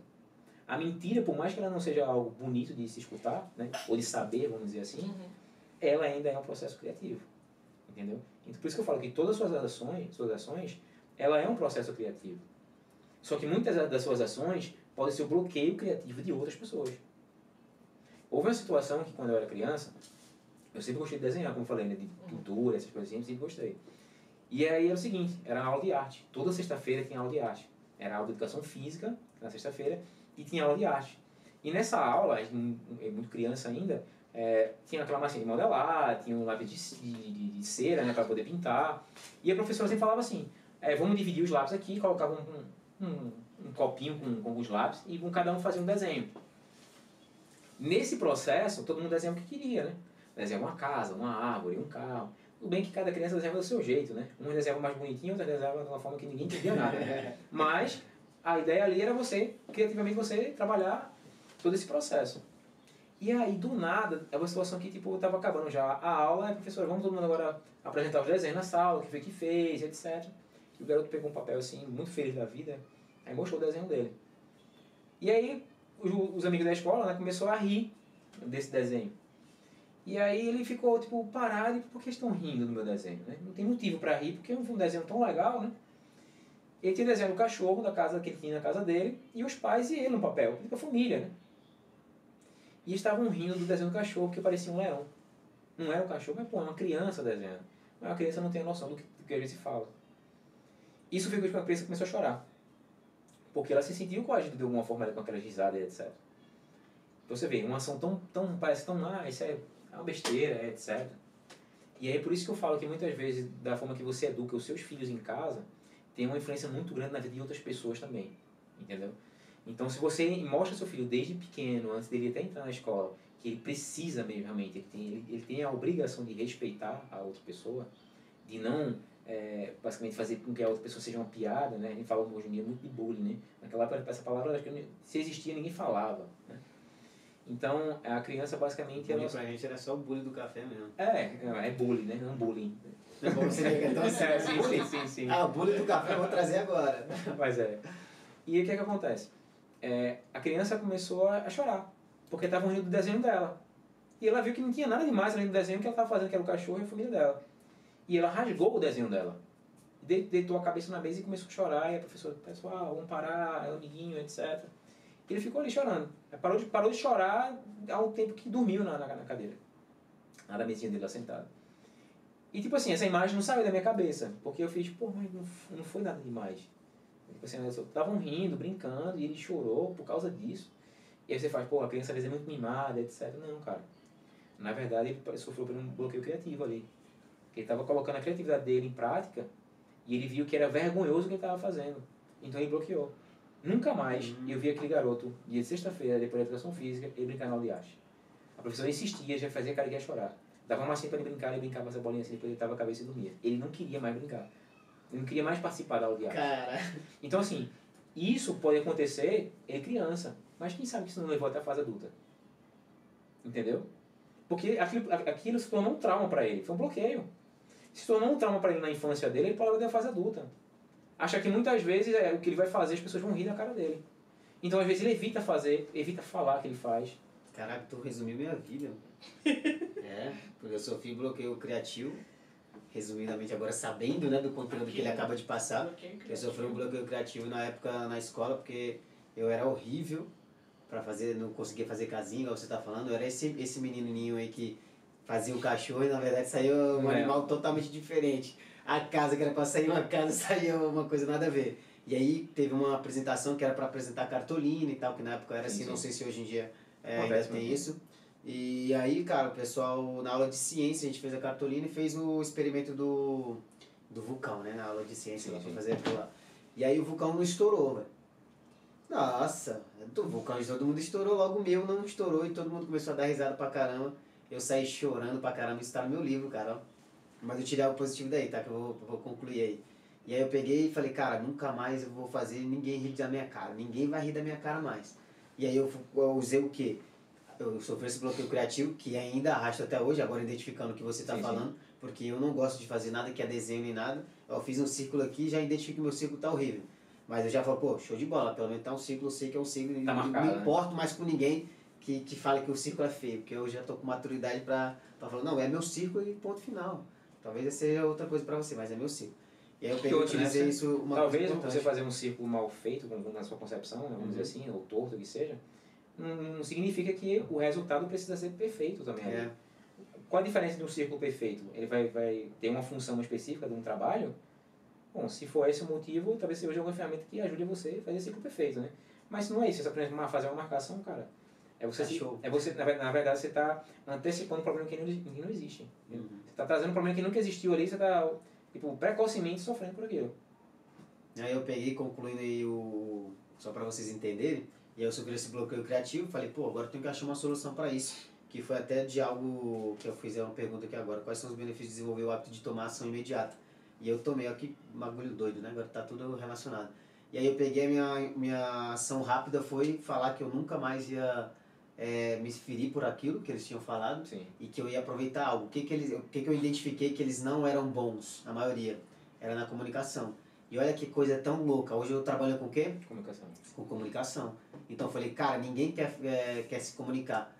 A mentira, por mais que ela não seja algo bonito de se escutar, né, ou de saber, vamos dizer assim, Uhum. ela ainda é um processo criativo. Entendeu? Então, por isso que eu falo que todas as suas ações, suas ações, ela é um processo criativo. Só que muitas das suas ações podem ser o bloqueio criativo de outras pessoas. Houve uma situação que quando eu era criança, eu sempre gostei de desenhar, como falei, né? de pintura, essas coisas assim, sempre gostei. E aí era o seguinte, era aula de arte. Toda sexta-feira tinha aula de arte. Era aula de educação física, na sexta-feira, e tinha aula de arte. E nessa aula, muito criança ainda, é, tinha aquela massinha de modelar, tinha um lápis de, de, de cera né, para poder pintar. E a professora sempre falava assim, é, vamos dividir os lápis aqui, colocava um, um, um copinho com, com os lápis e com cada um fazia um desenho. Nesse processo, todo mundo desenha o que queria, né? Desenha uma casa, uma árvore, um carro. Tudo bem que cada criança desenhava do seu jeito, né? Um desenhava mais bonitinho, outro desenhava de uma forma que ninguém entendia nada. <laughs> Mas a ideia ali era você, criativamente, você trabalhar todo esse processo. E aí, do nada, é uma situação que, tipo, estava acabando já a aula, a professora, vamos todo mundo agora apresentar os desenhos na sala, o que foi que fez, etc. E o garoto pegou um papel, assim, muito feliz da vida, aí mostrou o desenho dele. E aí, os, os amigos da escola, né, começou a rir desse desenho. E aí ele ficou, tipo, parado, por que estão rindo do meu desenho, né? Não tem motivo para rir, porque é um desenho tão legal, né? Ele tinha desenho do cachorro da casa que ele tinha na casa dele, e os pais e ele no papel, a família, né? E estavam rindo do desenho do cachorro, porque parecia um leão. Não era um cachorro, mas pô, é uma criança desenhando. Mas a criança não tem a noção do que, do que a gente fala. Isso fez com que a criança começou a chorar. Porque ela se sentiu coagida de alguma forma com aquelas risadas, etc. Então você vê, uma ação tão, tão parece tão, ah, isso é uma besteira, etc. E aí é por isso que eu falo que muitas vezes, da forma que você educa os seus filhos em casa, tem uma influência muito grande na vida de outras pessoas também. Entendeu? Então, se você mostra seu filho desde pequeno, antes dele até entrar na escola, que ele precisa mesmo realmente, ele tem, ele, ele tem a obrigação de respeitar a outra pessoa, de não é, basicamente fazer com que a outra pessoa seja uma piada, né? A gente fala hoje em dia muito de bullying, né? Naquela época, essa palavra, se existia, ninguém falava, né? Então, a criança basicamente... Bullying ela... pra gente era só o bullying do café mesmo. É, é bullying, né? Não bullying. Não, você é tão é, sim, sim, sim, sim. Ah, o bullying do café eu vou trazer agora. Mas é. E o que é que acontece? É, a criança começou a chorar, porque estavam rindo do desenho dela. E ela viu que não tinha nada demais além do desenho que ela estava fazendo, que era o cachorro e a família dela. E ela rasgou o desenho dela. Deitou a cabeça na mesa e começou a chorar. E a professora, pessoal, vamos parar, é o amiguinho, etc. Ele ficou ali chorando. Parou de, parou de chorar ao tempo que dormiu na, na, na cadeira. Na mesinha dele lá sentado. E tipo assim, essa imagem não saiu da minha cabeça. Porque eu fiz, pô, mas não, não foi nada demais. Tipo assim, estavam rindo, brincando, e ele chorou por causa disso. E aí você faz, pô, a criança às vezes é muito mimada, etc. Não, cara. Na verdade, ele sofreu por um bloqueio criativo ali. Ele estava colocando a criatividade dele em prática e ele viu que era vergonhoso o que ele estava fazendo. Então ele bloqueou. Nunca mais uhum. eu vi aquele garoto, dia de sexta-feira, depois da educação física, ele brincar na aula de arte. A professora insistia, já fazia cara que ia chorar. Dava uma massinha para ele brincar, ele brincava essa bolinha assim, depois ele tava a cabeça e dormia. Ele não queria mais brincar. Ele não queria mais participar da. Cara. Então, assim, isso pode acontecer em criança, mas quem sabe que isso não levou até a fase adulta? Entendeu? Porque aquilo, aquilo se tornou um trauma para ele, foi um bloqueio se tornou um trauma para ele na infância dele, ele pode até a fase adulta. Acha que muitas vezes é, o que ele vai fazer, as pessoas vão rir na cara dele. Então, às vezes, ele evita fazer, evita falar que ele faz. Caraca, tu resumiu minha vida. <laughs> é, porque eu sofri bloqueio criativo. Resumidamente, agora sabendo né, do conteúdo que ele acaba de passar. Eu sofri um bloqueio criativo na época na escola, porque eu era horrível para fazer, não conseguia fazer casinha, igual você tá falando. Eu era esse, esse menininho aí que fazia o cachorro e na verdade saiu um é. animal totalmente diferente. A casa que era para sair uma casa <laughs> saiu uma coisa nada a ver. E aí teve uma apresentação que era para apresentar cartolina e tal, que na época era assim, sim. não sei se hoje em dia é, ainda tem isso. E aí, cara, o pessoal na aula de ciência, a gente fez a cartolina e fez o experimento do, do vulcão, né? Na aula de ciência sim, lá pra fazer aquilo lá. E aí o vulcão não estourou, velho. Nossa, do vulcão de todo mundo estourou, logo o meu não estourou e todo mundo começou a dar risada pra caramba. Eu saí chorando pra caramba, isso tá no meu livro, cara. Mas eu tirei algo positivo daí, tá? Que eu vou, vou concluir aí. E aí eu peguei e falei, cara, nunca mais eu vou fazer ninguém rir da minha cara. Ninguém vai rir da minha cara mais. E aí eu, eu usei o quê? Eu sofri esse bloqueio criativo, que ainda arrasta até hoje, agora identificando o que você está falando, sim. porque eu não gosto de fazer nada que é desenho nem nada. Eu fiz um círculo aqui já identifico que meu círculo tá horrível. Mas eu já falo, pô, show de bola, pelo menos tá um círculo, eu sei que é um círculo, tá não, marcado, não né? importo mais com ninguém que, que fale que o círculo é feio, porque eu já estou com maturidade para falar, não, é meu círculo e ponto final. Talvez seja outra coisa para você, mas é meu círculo. E aí eu Que peguei, outra, né? utilizei isso uma Talvez você fazer um círculo mal feito, na sua concepção, né, vamos Uhum. dizer assim, ou torto, que seja, não, não significa que o resultado precisa ser perfeito também. ali. É, Qual a diferença de um círculo perfeito? Ele vai, vai ter uma função específica de um trabalho? Bom, se for esse o motivo, talvez use alguma ferramenta que ajude você a fazer círculo perfeito, né? Mas não é isso, você aprende a fazer uma marcação, cara. É você, se- é você na, ve- na verdade, você está antecipando um problema que não, que não existe. Uhum. Você está trazendo um problema que nunca existiu ali, você está, tipo, precocemente sofrendo por aquilo. Aí eu peguei, concluindo aí o. Só para vocês entenderem, e aí eu sofri esse bloqueio criativo, falei, pô, agora eu tenho que achar uma solução para isso. Que foi até de algo que eu fiz uma pergunta aqui agora: quais são os benefícios de desenvolver o hábito de tomar ação imediata? E eu tomei, aqui bagulho doido, né? Agora tá tudo relacionado. E aí eu peguei a minha, minha ação rápida foi falar que eu nunca mais ia é, me ferir por aquilo que eles tinham falado Sim. e que eu ia aproveitar algo. O que que, eles, o que que eu identifiquei que eles não eram bons, na maioria? Era na comunicação. E olha que coisa tão louca. Hoje eu trabalho com o quê? Comunicação. Com comunicação. Então eu falei, cara, ninguém quer, é, quer se comunicar.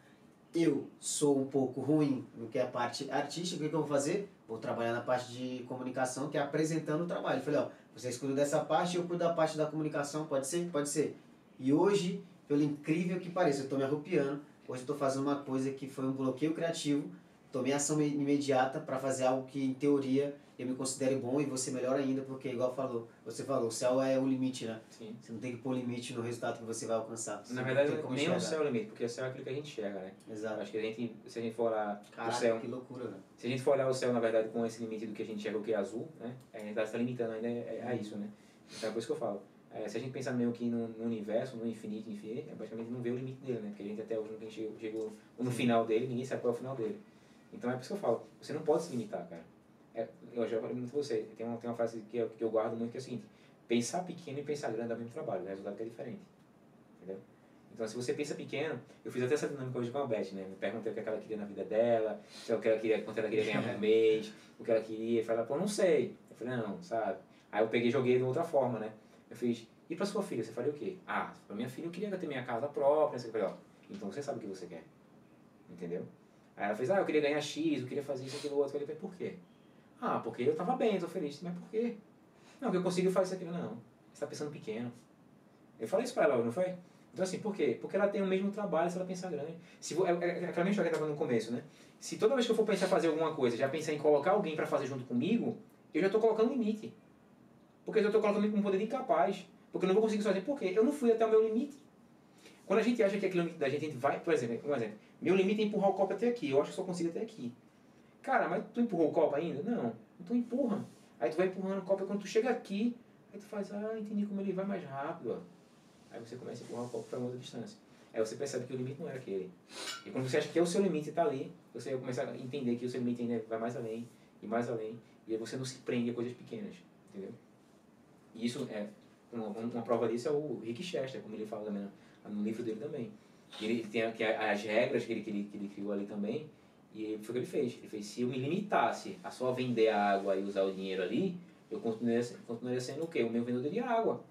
Eu sou um pouco ruim no que é a parte artística, o que, que eu vou fazer? Vou trabalhar na parte de comunicação, que é apresentando o trabalho. Eu falei, ó, vocês cuidam dessa parte, eu cuido da parte da comunicação, pode ser? Pode ser. E hoje, pelo incrível que pareça, eu estou me arrupiando, hoje eu estou fazendo uma coisa que foi um bloqueio criativo, tomei ação me- imediata para fazer algo que, em teoria, eu me considere bom e você melhor ainda, porque, igual falou, você falou, o céu é o limite, né? Sim. Você não tem que pôr limite no resultado que você vai alcançar. Você Na verdade, nem o enxergar. céu é o limite, porque o céu é aquilo que a gente enxerga, né? Exato. acho que a gente, se a gente for olhar o Caraca, céu, que loucura, velho. se a gente for olhar o céu, na verdade, com esse limite do que a gente enxerga o que é azul, né? A gente está se limitando ainda é- é a isso, né? Então é por isso que eu falo. É, se a gente pensar meio que no, no universo, no infinito, enfim, é basicamente não vê o limite dele, né? Porque a gente até hoje nunca chegou, chegou no final dele, ninguém sabe qual é o final dele. Então é por isso que eu falo, você não pode se limitar, cara. É, eu já falei muito pra você, tem uma, tem uma frase que eu, que eu guardo muito que é o seguinte, pensar pequeno e pensar grande dá o mesmo trabalho, o resultado que é diferente. Entendeu? Então, se você pensa pequeno, eu fiz até essa dinâmica hoje com a Beth, né? Me perguntei o que, é ela queria na vida dela, se é o que ela queria, quanto ela queria ganhar por <laughs> mês, o que ela queria. Eu falei, pô, não sei. Eu falei, não, sabe? Aí eu peguei e joguei de outra forma, né? Eu fiz, e pra sua filha, você faria o quê? Ah, pra minha filha eu queria ter minha casa própria. Ó, então você sabe o que você quer. Entendeu? Aí ela fez, ah, eu queria ganhar X, eu queria fazer isso, aquilo, outro. Eu falei, por quê? Ah, porque eu tava bem, tô feliz. Mas por quê? Não, porque eu consegui fazer isso aquilo. Não, você tá pensando pequeno. Eu falei isso pra ela, não foi? Então assim, por quê? Porque ela tem o mesmo trabalho se ela pensar grande. Se é, é, é aquela mesma que eu tava no começo, né? Se toda vez que eu for pensar fazer alguma coisa, já pensar em colocar alguém pra fazer junto comigo, eu já tô colocando limite. Porque eu tô colocando um poder incapaz. Porque eu não vou conseguir sozinho. Por quê? Eu não fui até o meu limite. Quando a gente acha que aquele limite da gente, a gente vai, por exemplo, um exemplo, meu limite é empurrar o copo até aqui, eu acho que só consigo até aqui. Cara, mas tu empurrou o copo ainda? Não. Então empurra. Aí tu vai empurrando o copo quando tu chega aqui, aí tu faz, ah, entendi como ele vai mais rápido. Aí você começa a empurrar o copo para outra distância. Aí você percebe que o limite não era aquele. E quando você acha que é o seu limite está ali, você vai começar a entender que o seu limite ainda vai mais além e mais além. E aí você não se prende a coisas pequenas, entendeu? E isso é, uma, uma prova disso é o Rick Chester, como ele fala também no, no livro dele também. Ele, tem aqui as regras que ele, que, ele, que ele criou ali também, e foi o que ele fez. Ele fez, se eu me limitasse a só vender a água e usar o dinheiro ali, eu continuaria, continuaria sendo o quê? O meu vendedor de água.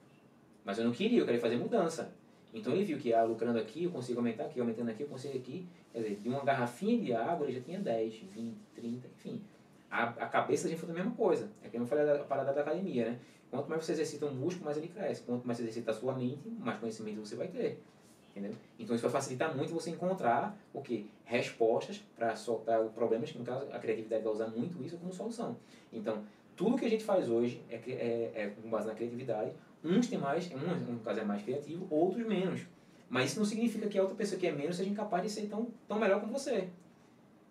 Mas eu não queria, eu queria fazer mudança. Então ele viu que ah, lucrando aqui, eu consigo aumentar aqui, aumentando aqui, eu consigo aqui. Quer dizer, de uma garrafinha de água ele já tinha 10, 20, 30, enfim. A, a cabeça da gente foi a mesma coisa. É que eu falei da parada da academia, né? Quanto mais você exercita um músculo, mais ele cresce. Quanto mais você exercita a sua mente, mais conhecimento você vai ter. Entendeu? Então isso vai facilitar muito você encontrar o quê? Respostas para soltar problemas, que no caso a criatividade vai usar muito isso como solução. Então, tudo que a gente faz hoje é, é, é com base na criatividade. Uns têm mais, um, um caso é mais criativo, outros menos. Mas isso não significa que a outra pessoa que é menos seja incapaz de ser tão, tão melhor como você.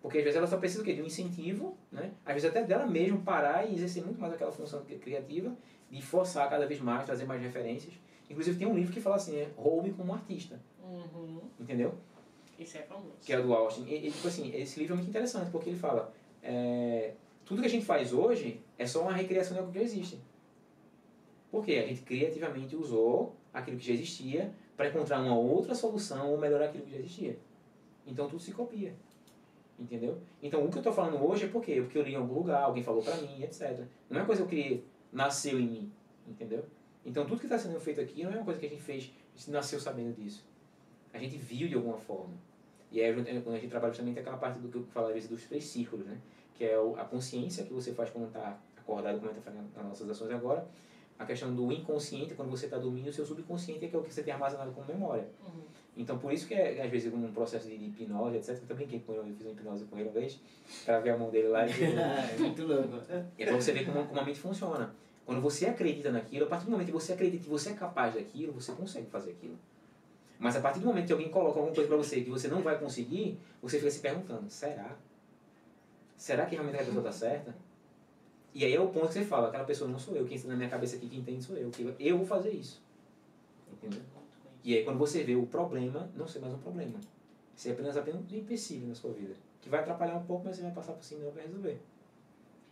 Porque às vezes ela só precisa de um incentivo, né? às vezes até dela mesmo parar e exercer muito mais aquela função cri- criativa, de forçar cada vez mais, trazer mais referências. Inclusive tem um livro que fala assim, né? Roube como artista, Uhum. entendeu? Isso é famoso. Que é o do Austin. E, e, tipo assim, esse livro é muito interessante, porque ele fala, é, tudo que a gente faz hoje é só uma recriação de algo que já existe. Por quê? A gente criativamente usou aquilo que já existia para encontrar uma outra solução ou melhorar aquilo que já existia. Então tudo se copia. Entendeu? Então o que eu estou falando hoje é por quê? Porque eu li em algum lugar, alguém falou para mim, etc. Não é uma coisa que eu criei, nasceu em mim. Entendeu? Então tudo que está sendo feito aqui não é uma coisa que a gente fez, a gente nasceu sabendo disso. A gente viu de alguma forma. E aí, quando a gente trabalha justamente aquela parte do que eu falava dos três círculos, né? Que é a consciência que você faz quando está acordado como a gente está fazendo as nossas ações agora. A questão do inconsciente, quando você está dormindo, o seu subconsciente é que é o que você tem armazenado como memória. Uhum. Então, por isso que, é, às vezes, um processo de hipnose, etc. Eu também com ele, eu fiz uma hipnose com ele uma vez, para ver a mão dele lá. E, <laughs> é muito louco. é para você ver como, como a mente funciona. Quando você acredita naquilo, a partir do momento que você acredita que você é capaz daquilo, você consegue fazer aquilo. Mas a partir do momento que alguém coloca alguma coisa para você que você não vai conseguir, você fica se perguntando: será? Será que realmente a pessoa está certa? E aí é o ponto que você fala: aquela pessoa não sou eu, quem está na minha cabeça aqui, quem entende sou eu, que eu vou fazer isso. Entendeu? E aí quando você vê o problema, não ser mais um problema. Ser apenas apenas um empecilho na sua vida. Que vai atrapalhar um pouco, mas você vai passar por cima e vai resolver.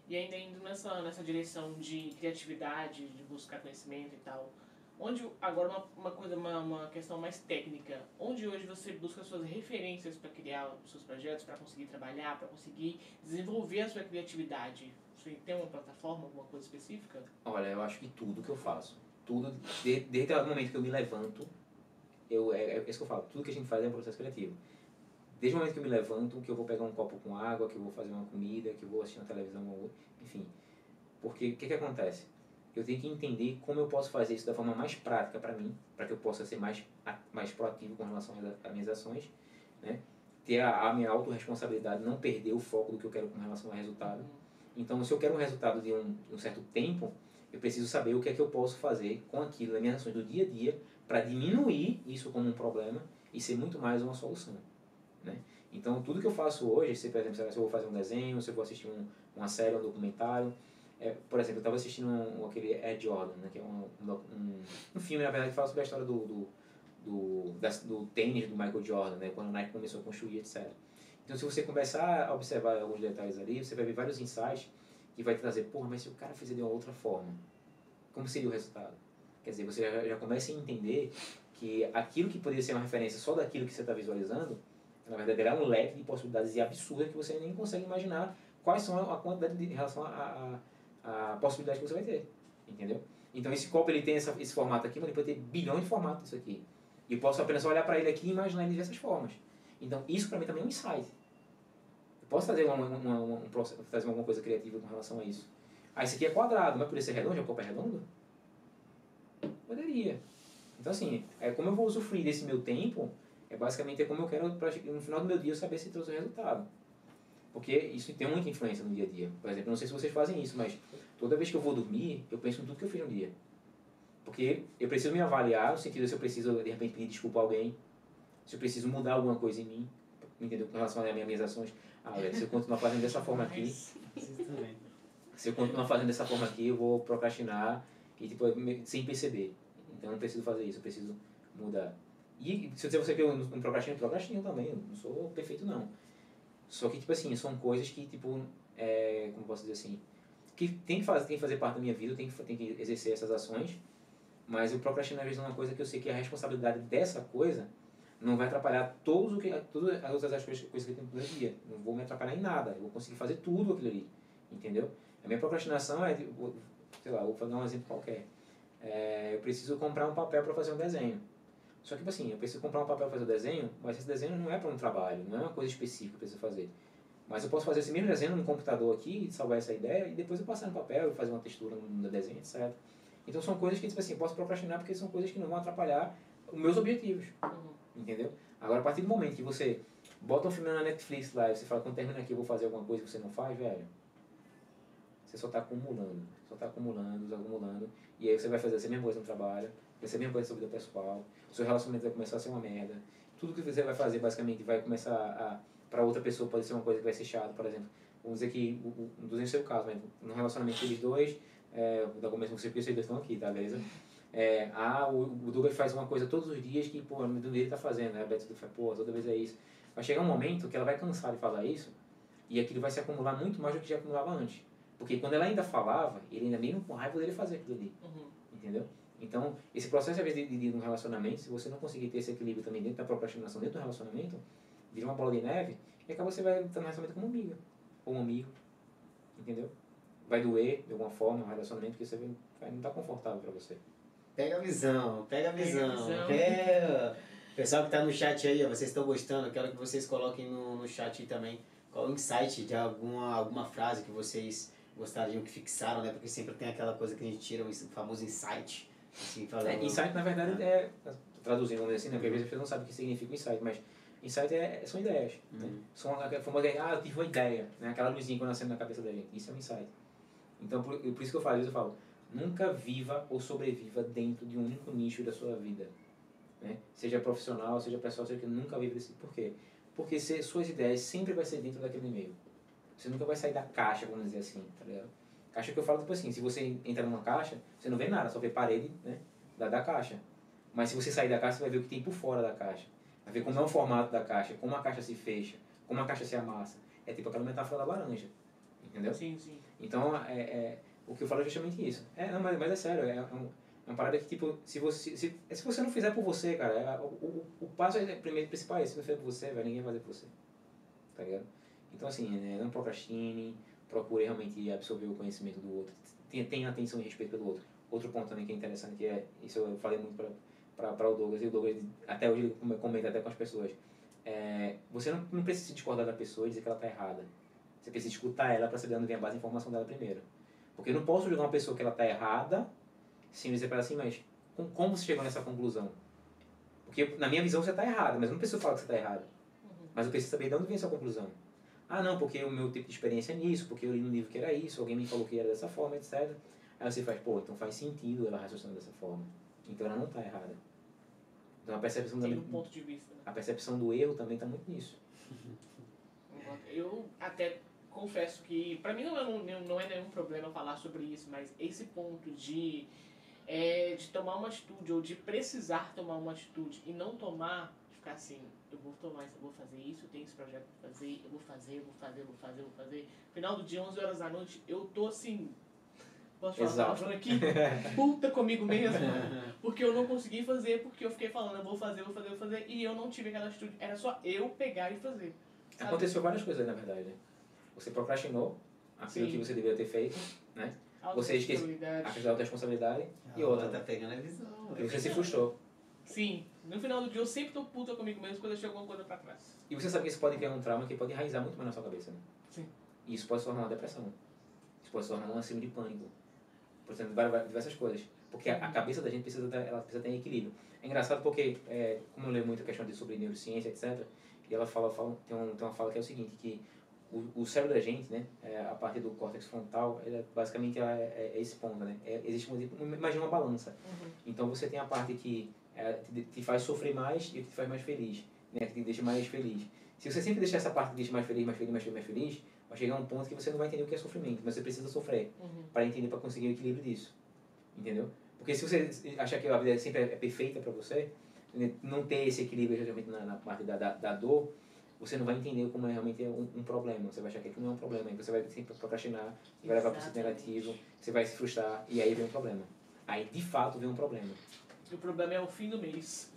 E ainda indo nessa, nessa direção de criatividade, de buscar conhecimento e tal, onde agora uma, uma coisa, uma, uma questão mais técnica, onde hoje você busca suas referências para criar os seus projetos, para conseguir trabalhar, para conseguir desenvolver a sua criatividade? Você tem uma plataforma, alguma coisa específica? Olha, eu acho que tudo que eu faço, tudo, desde, o momento que eu me levanto, eu, é, é isso que eu falo, tudo que a gente faz é um processo criativo. Desde o momento que eu me levanto, que eu vou pegar um copo com água, que eu vou fazer uma comida, que eu vou assistir uma televisão, enfim. Porque o que, que acontece? Eu tenho que entender como eu posso fazer isso da forma mais prática para mim, para que eu possa ser mais, mais proativo com relação às minhas ações, né? ter a, a minha autorresponsabilidade, não perder o foco do que eu quero com relação ao resultado. Então, se eu quero um resultado de um, um certo tempo, eu preciso saber o que é que eu posso fazer com aquilo nas minhas ações do dia a dia para diminuir isso como um problema e ser muito mais uma solução. Né? Então, tudo que eu faço hoje, se, por exemplo, se eu vou fazer um desenho, se eu vou assistir um, uma série, um documentário, é, por exemplo, eu estava assistindo um, aquele Ed Jordan, né, que é um, um, um, filme, na verdade, que fala sobre a história do, do, do, da, do tênis do Michael Jordan, né, quando a Nike começou a construir, etc. Então, se você começar a observar alguns detalhes ali, você vai ver vários insights que vai trazer, porra, mas se o cara fizer de uma outra forma, como seria o resultado? Quer dizer, você já, já começa a entender que aquilo que poderia ser uma referência só daquilo que você está visualizando, na verdade, é um leque de possibilidades absurdas que você nem consegue imaginar quais são a quantidade de, em relação a possibilidade que você vai ter. Entendeu? Então, esse copo ele tem essa, esse formato aqui, mas ele pode ter bilhões de formatos isso aqui. E eu posso apenas olhar para ele aqui e imaginar ele de diversas formas. Então, isso para mim também é um insight. Eu posso fazer, uma, uma, uma, um, alguma coisa criativa com relação a isso. Ah, esse aqui é quadrado, mas poderia ser redondo? O copo é redondo? Poderia. Então, assim, é como eu vou usufruir desse meu tempo é basicamente é como eu quero, no final do meu dia, eu saber se trouxe resultado. Porque isso tem muita influência no dia a dia. Por exemplo, não sei se vocês fazem isso, mas toda vez que eu vou dormir, eu penso em tudo que eu fiz no dia. Porque eu preciso me avaliar, no sentido de se eu preciso, de repente, pedir desculpa a alguém, se eu preciso mudar alguma coisa em mim, entendeu? Com relação às minhas ações. Ah, se eu continuar fazendo dessa forma aqui, se eu continuar fazendo dessa forma aqui, eu vou procrastinar e, tipo, sem perceber. Então, eu não preciso fazer isso, eu preciso mudar. E se você que eu não procrastino, procrastino também, eu não sou perfeito não. Só que, tipo assim, são coisas que, tipo, é, como posso dizer assim, que tem que fazer, tem que fazer parte da minha vida, tem que, tem que exercer essas ações, mas o vezes é uma coisa que eu sei que a responsabilidade dessa coisa não vai atrapalhar todos o que, todas as outras coisas, coisas que eu tenho no dia. Não vou me atrapalhar em nada, eu vou conseguir fazer tudo aquilo ali, entendeu? A minha procrastinação é, sei lá, vou fazer um exemplo qualquer. É, eu preciso comprar um papel para fazer um desenho. Só que, tipo assim, eu preciso comprar um papel para fazer o desenho, mas esse desenho não é para um trabalho, não é uma coisa específica que eu preciso fazer. Mas eu posso fazer esse mesmo desenho no computador aqui, salvar essa ideia, e depois eu passar no papel e fazer uma textura no desenho, etc. Então são coisas que, tipo assim, eu posso procrastinar porque são coisas que não vão atrapalhar os meus objetivos. Uhum. Entendeu? Agora, a partir do momento que você bota um filme na Netflix lá e você fala, quando termina aqui eu vou fazer alguma coisa que você não faz, velho, você só está acumulando. Só está acumulando, acumulando. E aí você vai fazer essa mesma coisa no trabalho, vai ser a mesma coisa vida pessoal, o seu relacionamento vai começar a ser uma merda. Tudo que você vai fazer, basicamente, vai começar a. para outra pessoa pode ser uma coisa que vai ser chata, por exemplo. Vamos dizer que, não estou seu caso, mas no relacionamento deles dois, é, vou dar começo com você porque vocês dois estão aqui, tá, beleza? É, ah, o, o Douglas faz uma coisa todos os dias que, pô, no dele tá fazendo, né? A Beto fala, pô, toda vez é isso. Vai chegar um momento que ela vai cansar de falar isso e aquilo vai se acumular muito mais do que já acumulava antes. Porque quando ela ainda falava, ele ainda mesmo com raiva dele fazer aquilo ali. Uhum. Entendeu? Então, esse processo, às vezes, de, de, de um relacionamento, se você não conseguir ter esse equilíbrio também dentro da procrastinação, dentro do relacionamento, vira uma bola de neve, e acaba você vai estar no relacionamento como amiga, ou um amigo, entendeu? Vai doer, de alguma forma, um relacionamento que você vai não estar tá confortável para você. Pega a visão, pega a visão. Pega a visão. Pega. Pessoal que está no chat aí, vocês estão gostando, quero que vocês coloquem no, no chat também qual o insight de alguma, alguma frase que vocês gostariam que fixaram, né? Porque sempre tem aquela coisa que a gente tira, o famoso insight. Falando, É, insight, na verdade, é, traduzindo vamos dizer assim, né? Porque às vezes a pessoa não sabe o que significa insight, mas insight é, são ideias. Né? Uhum. São aquela forma de, ah, eu tive uma ideia, né? aquela luzinha quando acende na cabeça da gente. Isso é um insight. Então, por, por isso que eu falo, às vezes eu falo, nunca viva ou sobreviva dentro de um único nicho da sua vida. Né? Seja profissional, seja pessoal, seja que nunca viva desse. Por quê? Porque se, suas ideias sempre vai ser dentro daquele meio. Você nunca vai sair da caixa, vamos dizer assim, tá ligado? Caixa que eu falo, tipo assim, se você entra numa caixa, você não vê nada, só vê parede, né? Da, da caixa. Mas se você sair da caixa, você vai ver o que tem por fora da caixa. Vai ver como é o formato da caixa, como a caixa se fecha, como a caixa se amassa. É tipo aquela metáfora da laranja. Entendeu? Sim, sim. Então, é, é, o que eu falo é justamente isso. É, não, mas, mas é sério, é, um, é uma parada que, tipo, se você, se, se você não fizer por você, cara, é, o, o, o passo é, primeiro, principal é esse, se não fizer por você, vai ninguém vai fazer por você. Tá ligado? Então, assim, né, não procrastine, procure realmente absorver o conhecimento do outro, tenha, tenha atenção e respeito pelo outro. Outro ponto também que é interessante, que é, isso eu falei muito para o Douglas, e o Douglas até hoje comenta até com as pessoas, é, você não, não precisa discordar da pessoa e dizer que ela está errada. Você precisa escutar ela para saber onde vem a base de informação dela primeiro. Porque eu não posso julgar uma pessoa que ela está errada sem dizer para ela assim, mas com, como você chegou nessa conclusão? Porque na minha visão você está errada, mas eu não preciso falar que você está errada. Uhum. Mas eu preciso saber de onde vem essa conclusão. Ah, não, porque o meu tipo de experiência é nisso, porque eu li no livro que era isso, alguém me falou que era dessa forma, etc. Aí você faz, pô, então faz sentido ela raciocinar dessa forma. Então ela não está errada. Então a percepção, Tem da, um ponto de vista. né? a percepção do erro também está muito nisso. <laughs> Eu até confesso que, pra mim não é, um- não é nenhum problema falar sobre isso, mas esse ponto de, é, de tomar uma atitude ou de precisar tomar uma atitude e não tomar, ficar assim, eu vou tomar isso, eu vou fazer isso, eu tenho esse projeto pra fazer, eu vou fazer, eu vou fazer, eu vou fazer, eu vou fazer. Final do dia, 11 horas da noite, eu tô assim, posso falar palavrão aqui? Puta comigo mesmo. Porque eu não consegui fazer, porque eu fiquei falando, eu vou fazer, eu vou fazer, eu vou fazer, e eu não tive aquela atitude. Era só eu pegar e fazer. sabe? Aconteceu várias coisas, na verdade. né? Você procrastinou aquilo Sim. que você deveria ter feito, né? Você esquece- A questão da autorresponsabilidade e A outra. tá pegando a visão. Porque você se frustrou. Sim, no final do dia eu sempre tô puta comigo mesmo quando eu chego alguma coisa pra trás. E você sabe que isso pode criar um trauma que pode enraizar muito mais na sua cabeça, né? Sim. E isso pode se tornar uma depressão. Isso pode se tornar um síndrome de pânico. Por exemplo, diversas coisas. Porque a, a cabeça da gente precisa ela precisa ter equilíbrio. É engraçado porque, é, como eu leio muito a questão de sobre neurociência, etc., e ela fala, fala tem, um, tem uma fala que é o seguinte, que o, o cérebro da gente, né, é, a parte do córtex frontal, ele é, basicamente é, é, é esse ponto, né? É, existe uma, imagina uma balança. Então você tem a parte que é, te, te faz sofrer mais e que te faz mais feliz, né? Que te deixa mais feliz. Se você sempre deixar essa parte que te deixa mais feliz, mais feliz, mais feliz, mais feliz, vai chegar um ponto que você não vai entender o que é sofrimento, mas você precisa sofrer Uhum. para entender, para conseguir o equilíbrio disso. Entendeu? Porque se você achar que a vida sempre é perfeita para você, né, não ter esse equilíbrio geralmente na, na parte da, da, da dor, você não vai entender como é realmente um, um problema. Você vai achar que aquilo não é um problema. Aí você vai sempre procrastinar, vai levar para o negativo, você vai se frustrar e aí vem um problema. Aí de fato vem um problema. O problema é o fim do mês.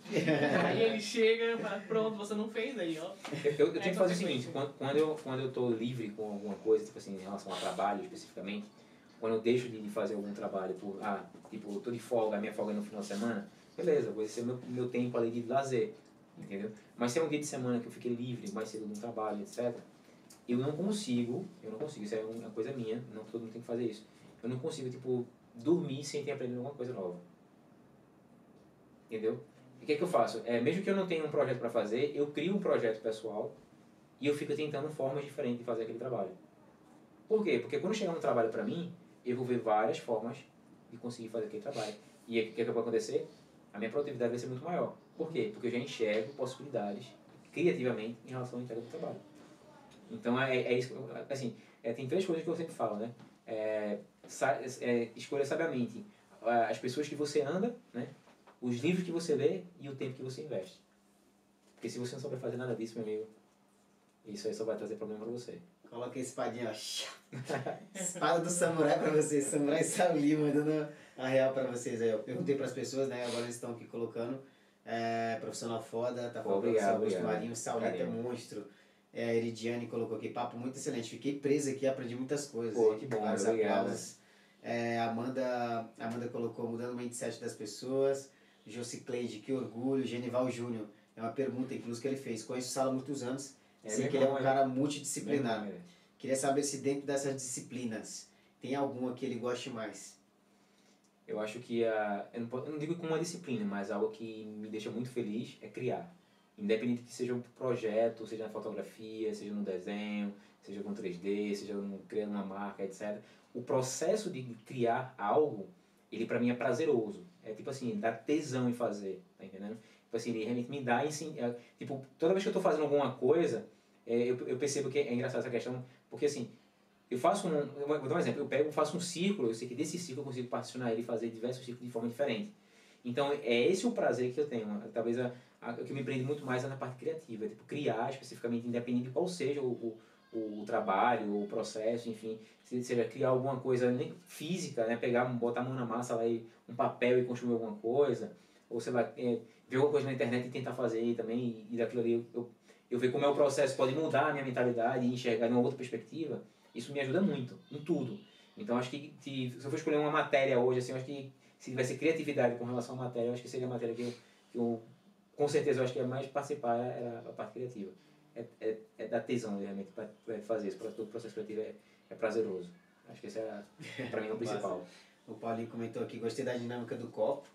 aí ele chega e fala, pronto, você não fez aí, ó. Eu, eu, eu tenho que fazer o seguinte, quando, quando, eu, quando eu tô livre com alguma coisa, tipo assim, em relação ao trabalho especificamente, quando eu deixo de de fazer algum trabalho por, ah, tipo, eu tô de folga, a minha folga é no final de semana, beleza, vou ser meu, meu tempo ali de lazer, entendeu? Mas se é um dia de semana que eu fiquei livre, mais cedo no trabalho, etc., eu não consigo, eu não consigo, isso é uma coisa minha, não todo mundo tem que fazer isso, eu não consigo, tipo, dormir sem ter aprendido alguma coisa nova. Entendeu? E o que, é que eu faço? É, mesmo que eu não tenha um projeto para fazer, eu crio um projeto pessoal e eu fico tentando formas diferentes de fazer aquele trabalho. Por quê? Porque quando chegar um trabalho para mim, eu vou ver várias formas de conseguir fazer aquele trabalho. E o que, é que vai acontecer? A minha produtividade vai ser muito maior. Por quê? Porque eu já enxergo possibilidades criativamente em relação à entrega do trabalho. Então, é, é isso. Assim, é, tem três coisas que eu sempre falo, né? É, é, escolha sabiamente ah, as pessoas que você anda, né? Os livros que você lê e o tempo que você investe. Porque se você não souber fazer nada disso, meu amigo, isso aí só vai trazer problema pra você. Coloca a espadinha, ó. <laughs> Espada do samurai pra vocês. Samurai Shaolin mandando a real pra vocês aí. Eu perguntei pras pessoas, né? Agora eles estão aqui colocando. É, profissional foda, tá falando obrigado, Augusto obrigado. Marinho, Saulita é monstro. É, a Eridiane colocou aqui, papo muito excelente. Fiquei presa aqui, aprendi muitas coisas. Pô, que bom, Vários obrigado. aplausos. É, Amanda, Amanda colocou mudando o mindset das pessoas. Jocicleide, que orgulho. Genival Júnior, é uma pergunta, inclusive, que ele fez. Conheço o Sala há muitos anos. É sei que ele é um irmão, cara multidisciplinar. Queria saber se dentro dessas disciplinas tem alguma que ele goste mais? Eu acho que a. Eu não, eu não digo como uma disciplina, mas algo que me deixa muito feliz é criar. Independente que seja um projeto, seja na fotografia, seja no desenho, seja com 3D, seja no, criando uma marca, etc. O processo de criar algo, ele pra mim é prazeroso. É tipo assim, dá tesão em fazer, tá entendendo? Tipo assim, ele realmente me dá assim, é, tipo, toda vez que eu tô fazendo alguma coisa, é, eu, eu percebo que é engraçado essa questão, porque assim, eu faço um, eu vou dar um exemplo, eu pego, faço um círculo, eu sei que desse círculo eu consigo particionar ele e fazer diversos círculos de forma diferente. Então, é esse o prazer que eu tenho. Talvez a, a, o que me prende muito mais é na parte criativa, é, tipo, criar especificamente, independente de qual seja o, o, o trabalho, o processo, enfim, se seja criar alguma coisa nem física, né, pegar, botar a mão na massa lá e um papel e construir alguma coisa, ou sei lá, é, ver alguma coisa na internet e tentar fazer também, e, daquilo ali eu, eu ver como é o processo, pode mudar a minha mentalidade e enxergar de uma outra perspectiva, isso me ajuda muito, em tudo. Então, acho que se, eu for escolher uma matéria hoje, assim, eu acho que se tivesse criatividade com relação à matéria, eu acho que seria a matéria que eu, que eu com certeza, eu acho que é mais participar era a parte criativa. É, é, é dar tesão, realmente, para fazer isso. Todo o processo criativo é, é prazeroso. Acho que esse é, <laughs> para mim, o principal. O Paulinho comentou aqui, gostei da dinâmica do copo.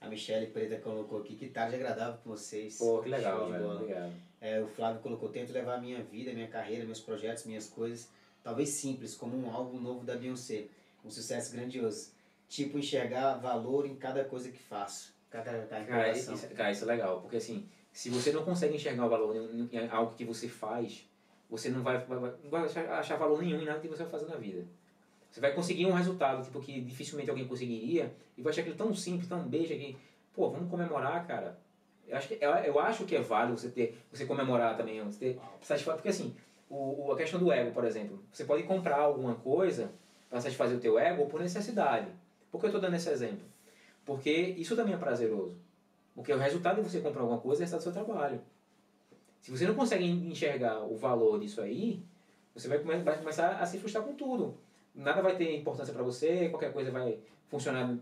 A Michelle Preta colocou aqui, que tarde agradável com vocês. Pô, que legal, velho. Obrigado. É, o Flávio colocou, tento levar a minha vida, minha carreira, meus projetos, minhas coisas, talvez simples, como um álbum novo da Beyoncé. Um sucesso grandioso. Tipo, enxergar valor em cada coisa que faço. Cada, cada Cara, isso, cara, isso é legal, porque assim, se você não consegue enxergar o valor em, algo que você faz, você não vai, vai, achar, valor nenhum em nada que você vai fazer na vida. Você vai conseguir um resultado tipo, que dificilmente alguém conseguiria e vai achar aquilo tão simples, tão beijo que, pô, vamos comemorar, cara. Eu acho que, eu, eu acho que é válido você ter, você comemorar também, você ter satisfa- porque assim, o- a questão do ego, por exemplo, você pode comprar alguma coisa para satisfazer o teu ego ou por necessidade. Por que eu estou dando esse exemplo? Porque isso também é prazeroso. Porque o resultado de você comprar alguma coisa é o resultado do seu trabalho. Se você não consegue enxergar o valor disso aí, você vai, come- vai começar a se frustrar com tudo. Nada vai ter importância para você, qualquer coisa vai funcionar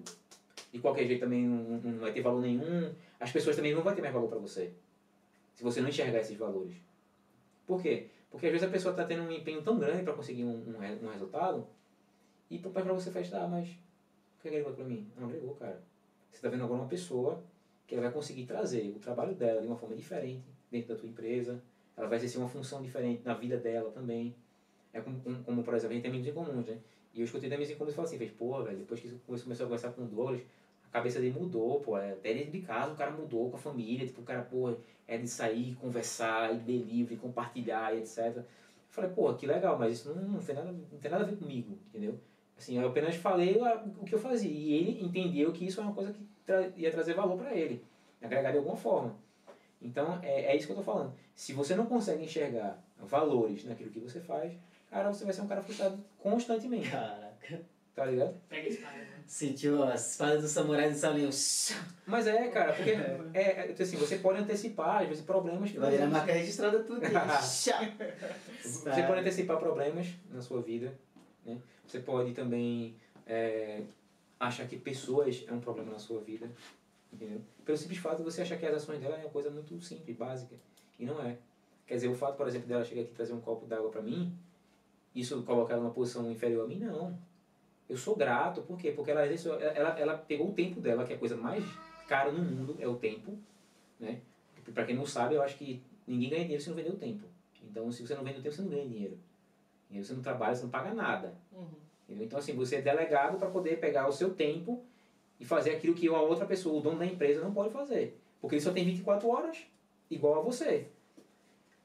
de qualquer jeito também não, não vai ter valor nenhum. As pessoas também não vão ter mais valor para você. Se você não enxergar esses valores. Por quê? Porque às vezes a pessoa está tendo um empenho tão grande para conseguir um, um, um resultado e para você faz, ah, mas o que agregou para mim? Não agregou, cara. Você está vendo agora uma pessoa que ela vai conseguir trazer o trabalho dela de uma forma diferente dentro da tua empresa. Ela vai exercer uma função diferente na vida dela também. É como, como, como, por exemplo, a gente tem amigos em comuns, né? E eu escutei da amigos em comuns e falei assim, fez, pô, velho, depois que começou a conversar com o Douglas, a cabeça dele mudou, pô. é, Até dentro de casa o cara mudou com a família, tipo, o cara, pô, é de sair, conversar, e ler livro, e compartilhar, e etc. Eu falei, pô, que legal, mas isso não, não, tem nada, não tem nada a ver comigo, entendeu? Assim, eu apenas falei o que eu fazia. E ele entendeu que isso é uma coisa que tra- ia trazer valor para ele, agregar de alguma forma. Então, é, é isso que eu tô falando. Se você não consegue enxergar valores naquilo que você faz, cara, você vai ser um cara frustrado constantemente, Caraca. tá ligado? Pega a espada, né? Sentiu as espadas do samurai do Salinho. <laughs> Mas é, cara, porque é, é, assim, você pode antecipar, às vezes, problemas que Vai virar não marca registrada tudo. <laughs> Você pode antecipar problemas na sua vida, né? Você pode também é, achar que pessoas é um problema na sua vida, entendeu? Pelo simples fato de você achar que as ações dela é uma coisa muito simples, básica, e não é. Quer dizer, o fato, por exemplo, dela chegar aqui e trazer um copo d'água para mim, isso colocar ela numa posição inferior a mim, não. Eu sou grato, por quê? Porque ela, ela, ela pegou o tempo dela, que é a coisa mais cara no mundo, é o tempo, né? Para quem não sabe, eu acho que ninguém ganha dinheiro se não vender o tempo. Então, se você não vende o tempo, você não ganha dinheiro. E você não trabalha, você não paga nada. Uhum. Então, assim, você é delegado para poder pegar o seu tempo e fazer aquilo que uma outra pessoa, o dono da empresa, não pode fazer. Porque ele só tem 24 horas, igual a você.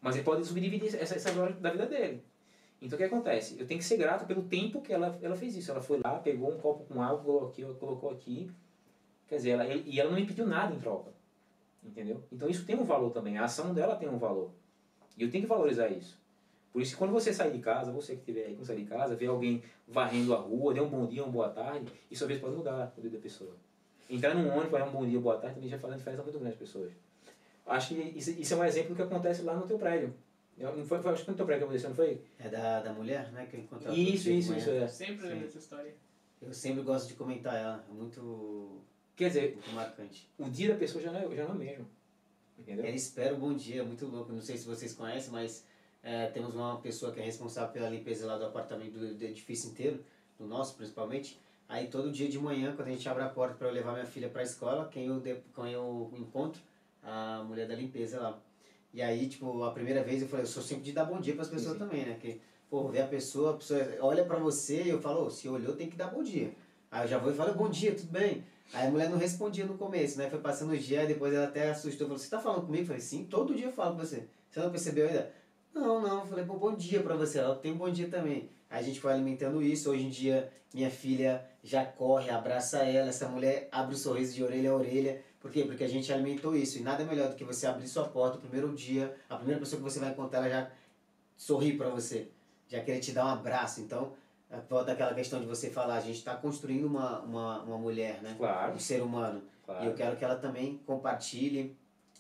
Mas ele pode subdividir essa- essas horas da vida dele. Então, o que acontece? Eu tenho que ser grato pelo tempo que ela, ela fez isso. Ela foi lá, pegou um copo com água, colocou aqui, colocou aqui. Quer dizer, ela, e ela não me pediu nada em troca. Entendeu? Então, isso tem um valor também. A ação dela tem um valor. E eu tenho que valorizar isso. Por isso, que quando você sair de casa, você que estiver aí quando sair de casa, ver alguém varrendo a rua, dê um bom dia, uma boa tarde, isso às vezes pode mudar o dia da pessoa. Entrar num ônibus, dar um bom dia, boa tarde, também já faz uma diferença muito grande às pessoas. Acho que isso, isso é um exemplo do que acontece lá no teu prédio. Eu- Não foi, foi, acho que no teu prédio que aconteceu, não foi? É da, da mulher, né? Que eu encontrei Isso, isso, isso. É. Sempre lembro dessa história. Eu sempre gosto de comentar ela. É muito, Quer dizer, muito marcante. o dia da pessoa já não é, já não é mesmo. Entendeu? Ela espera o bom dia, muito louco. Não sei se vocês conhecem, mas é, temos uma pessoa que é responsável pela limpeza lá do apartamento do, do edifício inteiro. do nosso principalmente, aí todo dia de manhã, quando a gente abre a porta para eu levar minha filha para a escola, quem eu, de, quem eu encontro? A mulher da limpeza lá. E aí, tipo, a primeira vez eu falei, eu sou sempre de dar bom dia para as pessoas Sim. também, né? Que, pô, ver a pessoa, a pessoa olha para você e eu falo, "Ô, se olhou tem que dar bom dia. Aí eu já vou e falo, bom dia, tudo bem? Aí a mulher não respondia no começo, né? Foi passando os dias, aí depois ela até assustou, falou, você tá falando comigo? Eu falei, sim, todo dia eu falo com você. Você não percebeu ainda? Não, não, falei, pô, bom dia pra você, ela tem um bom dia também. A gente foi alimentando isso, hoje em dia minha filha já corre, abraça ela, essa mulher abre o sorriso de orelha a orelha. Por quê? Porque a gente alimentou isso. E nada melhor do que você abrir sua porta o primeiro dia, a primeira pessoa que você vai encontrar, ela já sorri pra você, já querer te dar um abraço. Então, volta aquela questão de você falar, a gente está construindo uma, uma, uma mulher, né? Claro, Um ser humano. E eu claro. quero que ela também compartilhe.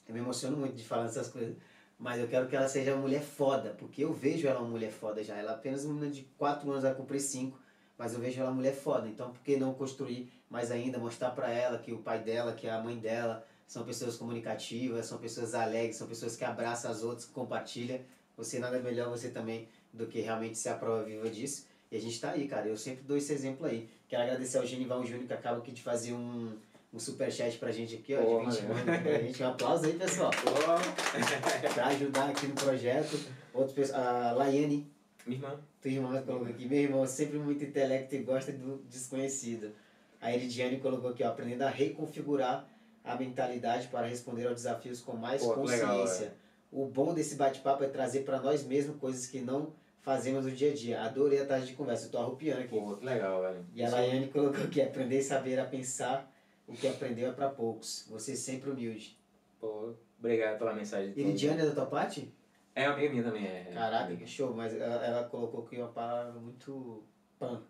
Eu me emociono muito de falar essas coisas. Mas eu quero que ela seja uma mulher foda, porque eu vejo ela uma mulher foda já. Ela é apenas uma menina de 4 anos, vai cumprir 5, mas eu vejo ela uma mulher foda. Então, por que não construir mais ainda, mostrar pra ela que o pai dela, que a mãe dela, são pessoas comunicativas, são pessoas alegres, são pessoas que abraçam as outras, que compartilham. Você nada melhor, você também, do que realmente ser a prova viva disso. E a gente tá aí, cara. Eu sempre dou esse exemplo aí. Quero agradecer ao Genival Júnior, que acaba aqui de fazer um, um superchat pra gente aqui, ó, Porra, de 20 meu. anos pra gente. Um aplauso aí, pessoal. Pra ajudar aqui no projeto. Outro, pessoal- a Laiane, minha irmã. tua irmã colocou aqui. Meu irmão, sempre muito intelecto e gosta do desconhecido. A Eridiane colocou aqui, ó, aprendendo a reconfigurar a mentalidade para responder aos desafios com mais Pô, que legal, consciência. o bom desse bate-papo é trazer para nós mesmos coisas que não fazemos no dia a dia. Adorei a tarde de conversa, eu tô arrupiando aqui. Pô, que legal, velho. E a Laiane colocou aqui, aprender e saber a pensar, o que aprendeu é para poucos. Você sempre humilde. Pô, obrigado pela mensagem. Iridiane é da tua parte? É uma amiga minha também, é. Caraca, amiga. que show, mas ela, ela colocou aqui uma palavra muito pan.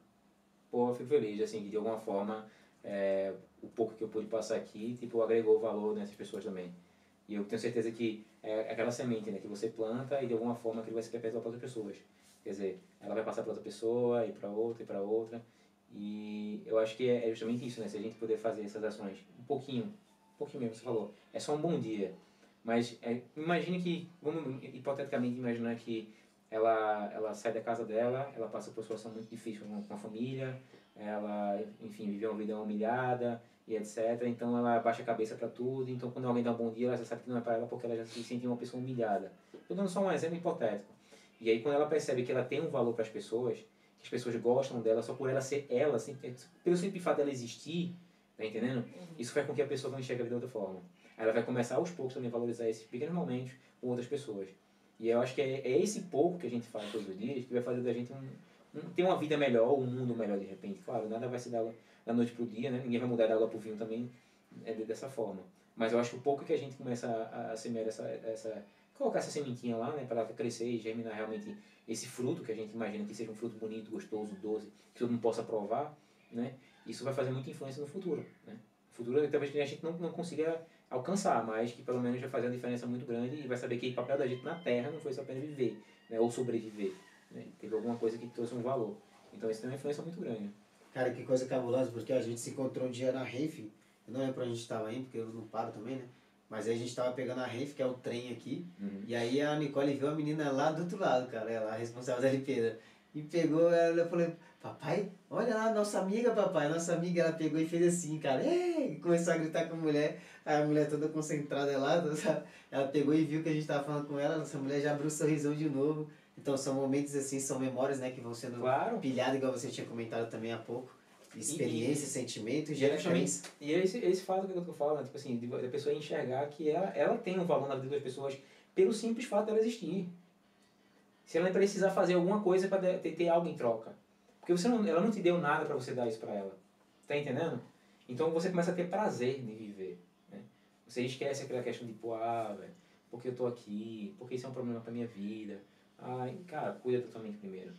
Pô, eu fico feliz, assim, que de alguma forma é, o pouco que eu pude passar aqui, tipo, agregou valor nessas pessoas também. E eu tenho certeza que é aquela semente, né, que você planta e de alguma forma aquilo vai se perpetuar para outras pessoas. Quer dizer, ela vai passar para outra pessoa, e para outra, e para outra. E eu acho que é é justamente isso, né, se a gente puder fazer essas ações um pouquinho, um pouquinho mesmo, você falou, é só um bom dia. Mas é, imagine que, vamos hipoteticamente imaginar que ela, ela sai da casa dela, ela passa por uma situação muito difícil com a família, ela, enfim, viveu uma vida humilhada e etc. Então ela baixa a cabeça para tudo. Então quando alguém dá um bom dia, ela já sabe que não é para ela porque ela já se sente uma pessoa humilhada. Estou dando só um exemplo hipotético. E aí quando ela percebe que ela tem um valor para as pessoas, as pessoas gostam dela só por ela ser ela, assim, pelo simples fato dela existir, tá entendendo? Isso faz com que a pessoa não enxergue a vida de outra forma. Ela vai começar aos poucos também a valorizar esses pequenos momentos com outras pessoas. E eu acho que é, é esse pouco que a gente faz todos os dias que vai fazer da gente um, um, ter uma vida melhor, um mundo melhor de repente. Claro, nada vai se dar da noite pro dia, né? Ninguém vai mudar da água pro vinho também é de- dessa forma. Mas eu acho que o pouco que a gente começa a, a semear essa, essa... Colocar essa sementinha lá, né? Para ela crescer e germinar realmente esse fruto que a gente imagina que seja um fruto bonito, gostoso, doce, que todo mundo possa provar, né? Isso vai fazer muita influência no futuro, né? No futuro, talvez a gente não, não consiga alcançar, mas que pelo menos vai fazer uma diferença muito grande e vai saber que o papel da gente na Terra não foi só apenas viver, né? Ou sobreviver, né? Teve alguma coisa que trouxe um valor. Então isso tem uma influência muito grande. Cara, que coisa cabulosa, porque a gente se encontrou um dia na Renfe. Não lembro pra onde a gente tava indo, porque eu não paro também, né? Mas aí a gente tava pegando a Renfe, que é o trem aqui. Uhum. E aí a Nicole viu a menina lá do outro lado, cara, ela, a responsável da limpeza. E pegou ela e falou, papai, olha lá, nossa amiga, papai. Nossa amiga, ela pegou e fez assim, cara. Ei! Começou a gritar com a mulher. Aí a mulher toda concentrada lá, <laughs> ela pegou e viu que a gente tava falando com ela. Nossa mulher já abriu o sorrisão de novo. Então são momentos assim, são memórias, né, que vão sendo Claro. pilhadas, igual você tinha comentado também há pouco. Experiência, sentimento, E é gera crença. E é esse, esse fato que eu tô falando, tipo assim, da pessoa enxergar que ela, ela tem um valor na vida das pessoas pelo simples fato dela existir. Se ela precisar fazer alguma coisa para ter, ter algo em troca. Porque você não, ela não te deu nada para você dar isso para ela. Tá entendendo? Então você começa a ter prazer de viver. Né? Você esquece aquela questão de, pô, ah, velho, porque eu tô aqui, porque isso é um problema pra minha vida. Ai, cara, cuida da tua mente primeiro.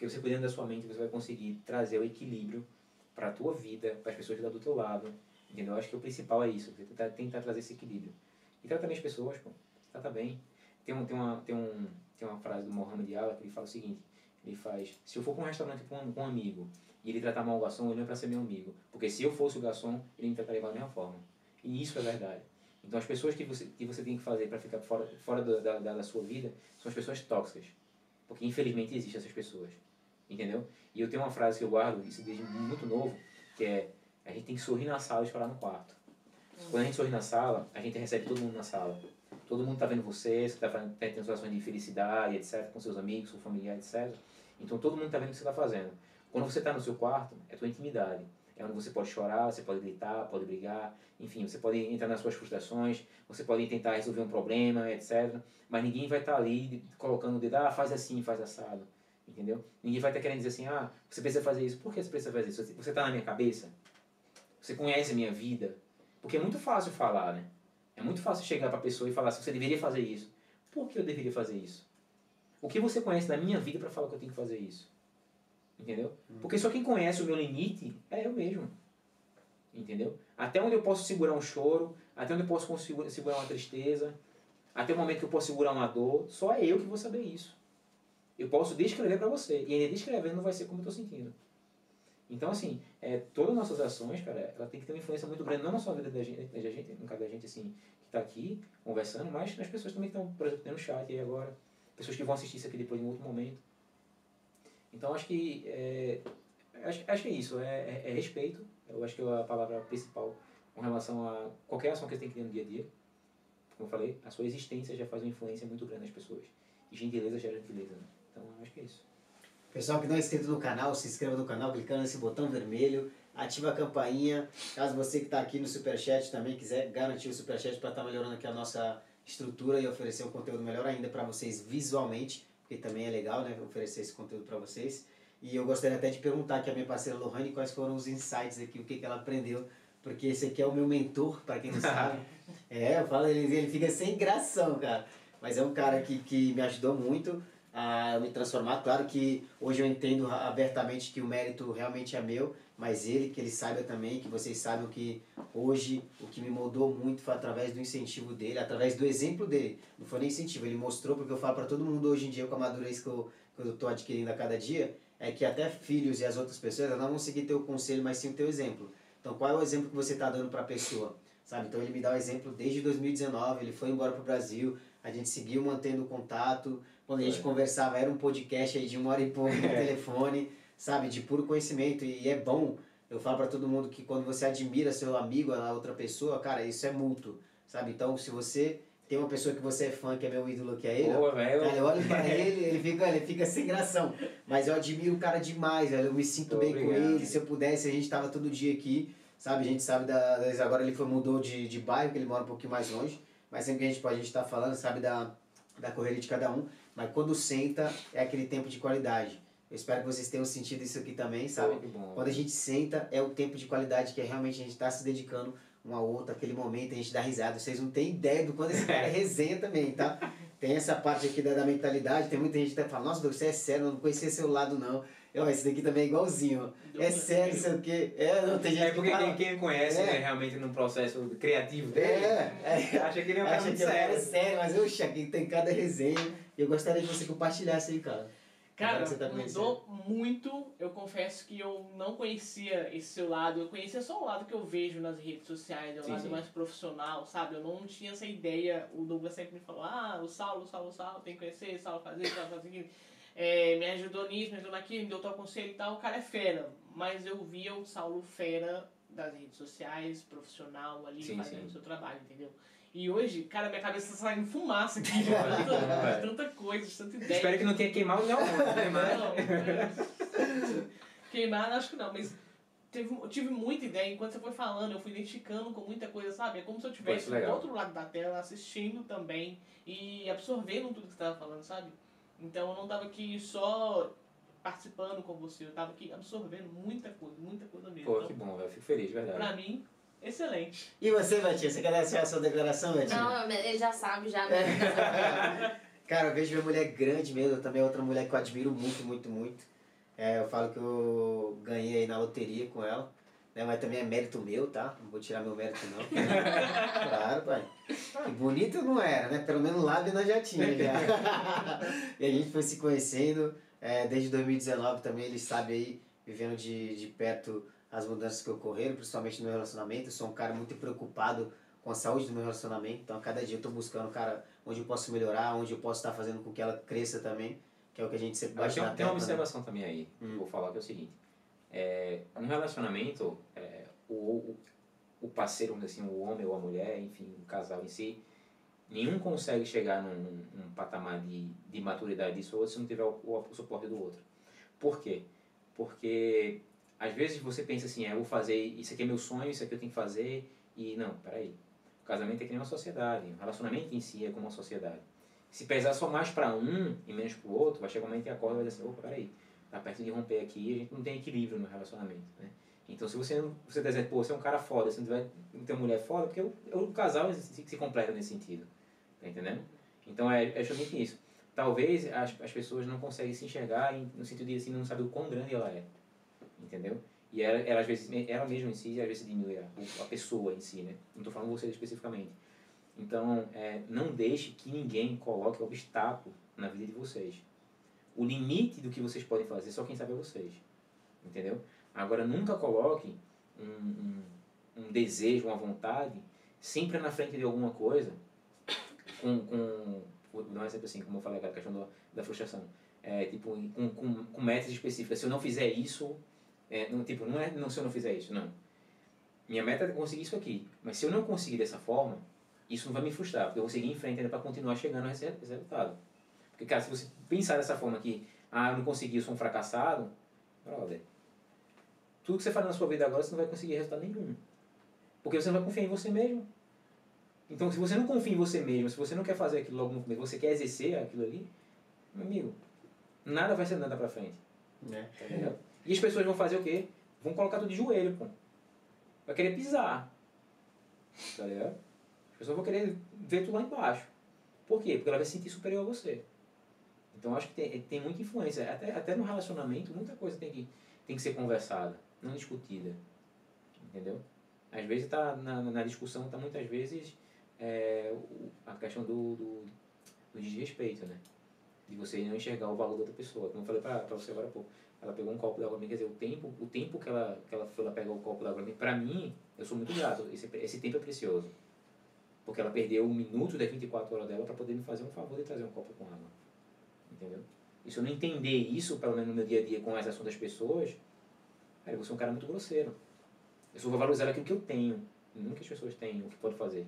Porque você cuidando da sua mente, você vai conseguir trazer o equilíbrio para a tua vida, para as pessoas que estão do teu lado. Entendeu? Eu acho que o principal é isso, você tentar, tentar trazer esse equilíbrio. E trata bem as pessoas, pô. Trata bem. Tem, um, tem, uma, tem, um, tem uma frase do Mohamed Allah que ele fala o seguinte, ele faz, se eu for para um restaurante com um, com um amigo e ele tratar mal o garçom, ele não é para ser meu amigo. Porque se eu fosse o garçom, ele me trataria da mesma forma. E isso é verdade. Então as pessoas que você, que você tem que fazer para ficar fora, fora da, da, da sua vida são as pessoas tóxicas. Porque infelizmente existem essas pessoas. Entendeu? E eu tenho uma frase que eu guardo, isso desde muito novo, que é a gente tem que sorrir na sala e chorar no quarto. Quando a gente sorri na sala, a gente recebe todo mundo na sala. Todo mundo está vendo você, você está tá tendo situações de felicidade, etc., com seus amigos, com familiar, etc. Então todo mundo está vendo o que você está fazendo. Quando você está no seu quarto, é tua intimidade. É onde você pode chorar, você pode gritar, pode brigar, enfim, você pode entrar nas suas frustrações, você pode tentar resolver um problema, etc. Mas ninguém vai estar tá ali colocando o dedo, ah, faz assim, faz assado. Entendeu? Ninguém vai estar querendo dizer assim, ah, você precisa fazer isso. Por que você precisa fazer isso? Você está na minha cabeça? Você conhece a minha vida? Porque é muito fácil falar, né? É muito fácil chegar para a pessoa e falar assim, você deveria fazer isso. Por que eu deveria fazer isso? O que você conhece da minha vida para falar que eu tenho que fazer isso? Entendeu? Hum. Porque só quem conhece o meu limite é eu mesmo. Entendeu? Até onde eu posso segurar um choro, até onde eu posso segurar uma tristeza, até o momento que eu posso segurar uma dor, só é eu que vou saber isso. Eu posso descrever para você, e ainda descrevendo não vai ser como eu estou sentindo. Então, assim, é, todas as nossas ações, cara, ela tem que ter uma influência muito grande, não só na vida da gente, da gente no caso da gente, assim, que está aqui conversando, mas nas pessoas também que estão, por exemplo, tendo chat aí agora, pessoas que vão assistir isso aqui depois em outro momento. Então, acho que é, acho, acho que é isso, é, é, é, respeito, eu acho que é a palavra principal com relação a qualquer ação que você tem que ter no dia a dia. Como eu falei, a sua existência já faz uma influência muito grande nas pessoas. E gentileza gera gentileza, né? Então, acho que é isso. Pessoal que não é inscrito no canal, se inscreva no canal clicando nesse botão vermelho, ativa a campainha. Caso você que está aqui no Superchat também quiser garantir o Superchat para estar tá melhorando aqui a nossa estrutura e oferecer um conteúdo melhor ainda para vocês visualmente, porque também é legal né, oferecer esse conteúdo para vocês. E eu gostaria até de perguntar aqui a minha parceira Lohane quais foram os insights aqui, o que, que ela aprendeu, porque esse aqui é o meu mentor, para quem não sabe. <laughs> é, eu falo, ele, ele fica sem gração, cara. Mas é um cara que, que me ajudou muito a me transformar. Claro que hoje eu entendo abertamente que o mérito realmente é meu, mas ele, que ele saiba também, que vocês saibam que hoje o que me moldou muito foi através do incentivo dele, através do exemplo dele. Não foi nem incentivo, ele mostrou, porque eu falo para todo mundo hoje em dia com a madurez que eu que eu estou adquirindo a cada dia, é que até filhos e as outras pessoas não vão seguir teu conselho, mas sim o teu exemplo. Então, qual é o exemplo que você está dando para a pessoa? Sabe? Então, ele me dá o exemplo desde 2019, ele foi embora para o Brasil, a gente seguiu mantendo contato, quando a gente é. conversava, era um podcast aí de uma hora e pouco no <laughs> é. telefone, sabe? De puro conhecimento. E é bom, eu falo para todo mundo que quando você admira seu amigo, a outra pessoa, cara, isso é mútuo, sabe? Então, se você tem uma pessoa que você é fã, que é meu ídolo, que é ele, Boa, velho. eu olho pra ele, ele fica, ele fica sem gração. Mas eu admiro o cara demais, velho. Eu me sinto bem obrigado. com ele. Se eu pudesse, a gente tava todo dia aqui, sabe? A gente sabe da. Agora ele foi, mudou de, de bairro, que ele mora um pouquinho mais longe. Mas sempre que a gente pode, a gente tá falando, sabe, da, da correria de cada um. Mas quando senta, é aquele tempo de qualidade. Eu espero que vocês tenham sentido isso aqui também, sabe? Bom, quando a gente senta, é o tempo de qualidade que realmente a gente está se dedicando um ao outro, aquele momento, a gente dá risada. Vocês não têm ideia do quanto esse cara é <laughs> resenha também, tá? Tem essa parte aqui da, da mentalidade, tem muita gente que falando, nossa, você é sério, eu não conhecia seu lado não. Eu, esse daqui também é igualzinho. É sério, sei o quê. É, não tem gente É porque quem, quem conhece, é. né, realmente num processo criativo dele, é, é. acha que ele é um cara sério. É sério, mas, oxe, aqui tem cada resenha. E eu gostaria que você compartilhasse aí, cara. Cara, tá mudou muito. Eu confesso que eu não conhecia esse seu lado. Eu conhecia só o lado que eu vejo nas redes sociais, o sim, lado sim. mais profissional, sabe? Eu não tinha essa ideia. O Douglas sempre me falou: ah, o Saulo, o Saulo, o Saulo, tem que conhecer, o Saulo fazer, o Saulo fazer aquilo. É, me ajudou nisso, me ajudou naquilo, me deu tal conselho e tal. O cara é fera. Mas eu via o Saulo fera das redes sociais, profissional ali, sim, fazendo o seu trabalho, entendeu? E hoje, cara, minha cabeça tá saindo fumaça aqui de tanta, <laughs> tanta coisa, de tanta ideia. Espero que não tenha queimado não, <laughs> né? Não, é. queimar acho que não, mas teve, eu tive muita ideia. Enquanto você foi falando, eu fui identificando com muita coisa, sabe? É como se eu estivesse do outro lado da tela, assistindo também e absorvendo tudo que você estava falando, sabe? Então eu não estava aqui só participando com você, eu estava aqui absorvendo muita coisa, muita coisa mesmo. Pô, então, que bom, velho. Fico feliz, de verdade. Pra mim, Excelente. E você, Matinha, você quer dar a sua declaração, Matinha? Não, ele já sabe, já. <laughs> Cara, eu vejo minha mulher grande mesmo, também é outra mulher que eu admiro muito, muito, muito. É, eu falo que eu ganhei aí na loteria com ela, né? mas também é mérito meu, tá? Não vou tirar meu mérito não. <laughs> claro, pai. Que bonito não era, né? Pelo menos lábio nós já tinha já. <laughs> e a gente foi se conhecendo, é, desde 2019 também, ele sabe aí, vivendo de, de perto as mudanças que ocorreram, principalmente no meu relacionamento. Eu sou um cara muito preocupado com a saúde do meu relacionamento, então a cada dia eu estou buscando, cara, onde eu posso melhorar, onde eu posso estar fazendo com que ela cresça também, que é o que a gente sempre bate tem, na tem uma né? observação também aí, eu vou falar, que é o seguinte. É, no relacionamento, é, o, o, o parceiro, assim, o homem ou a mulher, enfim, o casal em si, nenhum consegue chegar num, num, patamar de, de maturidade disso ou se não tiver o, o, o suporte do outro. Por quê? Porque às vezes você pensa assim, é, eu vou fazer, isso aqui é meu sonho, isso aqui eu tenho que fazer, e não, peraí. O casamento é que nem uma sociedade, o relacionamento em si é como uma sociedade. Se pesar só mais para um e menos para o outro, vai chegar um momento que acorda e vai dizer assim, opa, peraí, tá perto de romper aqui, a gente não tem equilíbrio no relacionamento, né? Então, se você você dizendo, pô, você é um cara foda, você não tiver, não tem mulher foda, porque o, o casal se, se completa nesse sentido, tá entendendo? Então, é, é justamente isso. Talvez as, as pessoas não conseguem se enxergar no sentido de, assim, não saber o quão grande ela é, entendeu? E ela, ela às vezes, ela mesma em si, às vezes diminui a, a pessoa em si, né? Não estou falando você especificamente. Então, é, não deixe que ninguém coloque obstáculo na vida de vocês. O limite do que vocês podem fazer, só quem sabe é vocês. Entendeu? Agora, nunca coloque um, um, um desejo, uma vontade, sempre na frente de alguma coisa, com, com vou dar um exemplo assim, como eu falei, aquela questão do, da frustração. É, tipo, com, com, com metas específicas. Se eu não fizer isso, é, não, tipo, não é não, se eu não fizer isso, não. Minha meta é conseguir isso aqui. Mas se eu não conseguir dessa forma, isso não vai me frustrar, porque eu vou seguir em frente ainda para continuar chegando a esse resultado. Porque, cara, se você pensar dessa forma que, ah, eu não consegui, eu sou um fracassado, brother, tudo que você faz na sua vida agora, você não vai conseguir resultado nenhum. Porque você não vai confiar em você mesmo. Então, se você não confia em você mesmo, se você não quer fazer aquilo logo no começo, você quer exercer aquilo ali, meu amigo, nada vai ser nada pra frente. É. Tá ligado? E as pessoas vão fazer o quê? Vão colocar tudo de joelho, pô. Vai querer pisar. Tá ligado? As pessoas vão querer ver tu lá embaixo. Por quê? Porque ela vai se sentir superior a você. Então acho que tem, tem muita influência. Até, até no relacionamento, muita coisa tem que, tem que ser conversada, não discutida. Entendeu? Às vezes tá na, na discussão está muitas vezes é, a questão do, do, do desrespeito, né? De você não enxergar o valor da outra pessoa. Como eu falei pra, pra você agora há pouco. Ela pegou um copo d'água mim, quer dizer, o tempo, o tempo que ela, que ela foi lá pegar o copo d'água mim, pra mim, eu sou muito grato. Esse, esse tempo é precioso. Porque ela perdeu um minuto das 24 horas dela para poder me fazer um favor de trazer um copo com água. Entendeu? E se eu não entender isso, pelo menos no meu dia a dia, com as ações das pessoas, cara, eu vou ser um cara muito grosseiro. Eu só vou valorizar aquilo que eu tenho, não que as pessoas têm, o que pode fazer.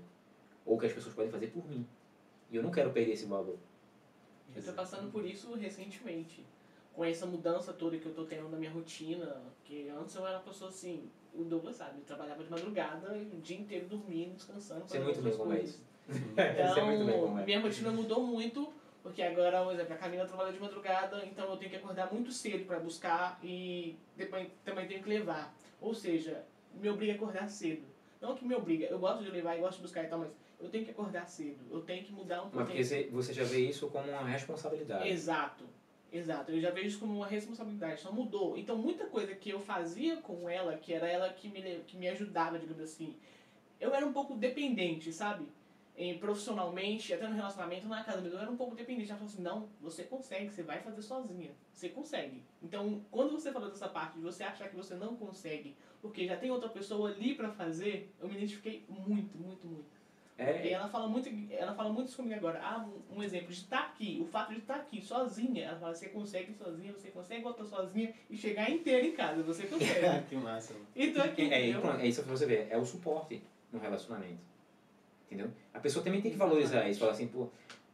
Ou que as pessoas podem fazer por mim. E eu não quero perder esse valor. Eu tô passando por isso recentemente. Com essa mudança toda que eu tô tendo na minha rotina. Que antes eu era uma pessoa assim, o Douglas sabe, eu trabalhava de madrugada e o dia inteiro dormindo, descansando, fazendo <laughs> muito bem outras como é coisas. muito bem como Então, é. minha rotina mudou muito, porque agora, por exemplo, a Camila trabalha de madrugada, então eu tenho que acordar muito cedo para buscar e depois também tenho que levar. Ou seja, me obriga a acordar cedo. Não que me obriga, eu gosto de levar e gosto de buscar e tal, mas eu tenho que acordar cedo. Eu tenho que mudar um Mas pouco. porque você, você já vê isso como uma responsabilidade. Exato. Exato, eu já vejo isso como uma responsabilidade, só mudou. Então, muita coisa que eu fazia com ela, que era ela que me, que me ajudava, digamos assim, eu era um pouco dependente, sabe? Em, profissionalmente, até no relacionamento, na casa mesmo, eu era um pouco dependente. Ela falou assim: não, você consegue, você vai fazer sozinha. Você consegue. Então, quando você falou dessa parte de você achar que você não consegue, porque já tem outra pessoa ali pra fazer, eu me identifiquei muito, muito, muito. E É, ela fala muito, ela fala muito isso comigo agora. Ah, um, exemplo de estar aqui, o fato de estar aqui sozinha. Ela fala, você consegue sozinha, você consegue voltar sozinha e chegar inteira em casa, você consegue. <laughs> que massa. e tô aqui, é, é, pronto, é isso que você vê, é o suporte no relacionamento. Entendeu? A pessoa também tem que valorizar isso, falar assim, pô.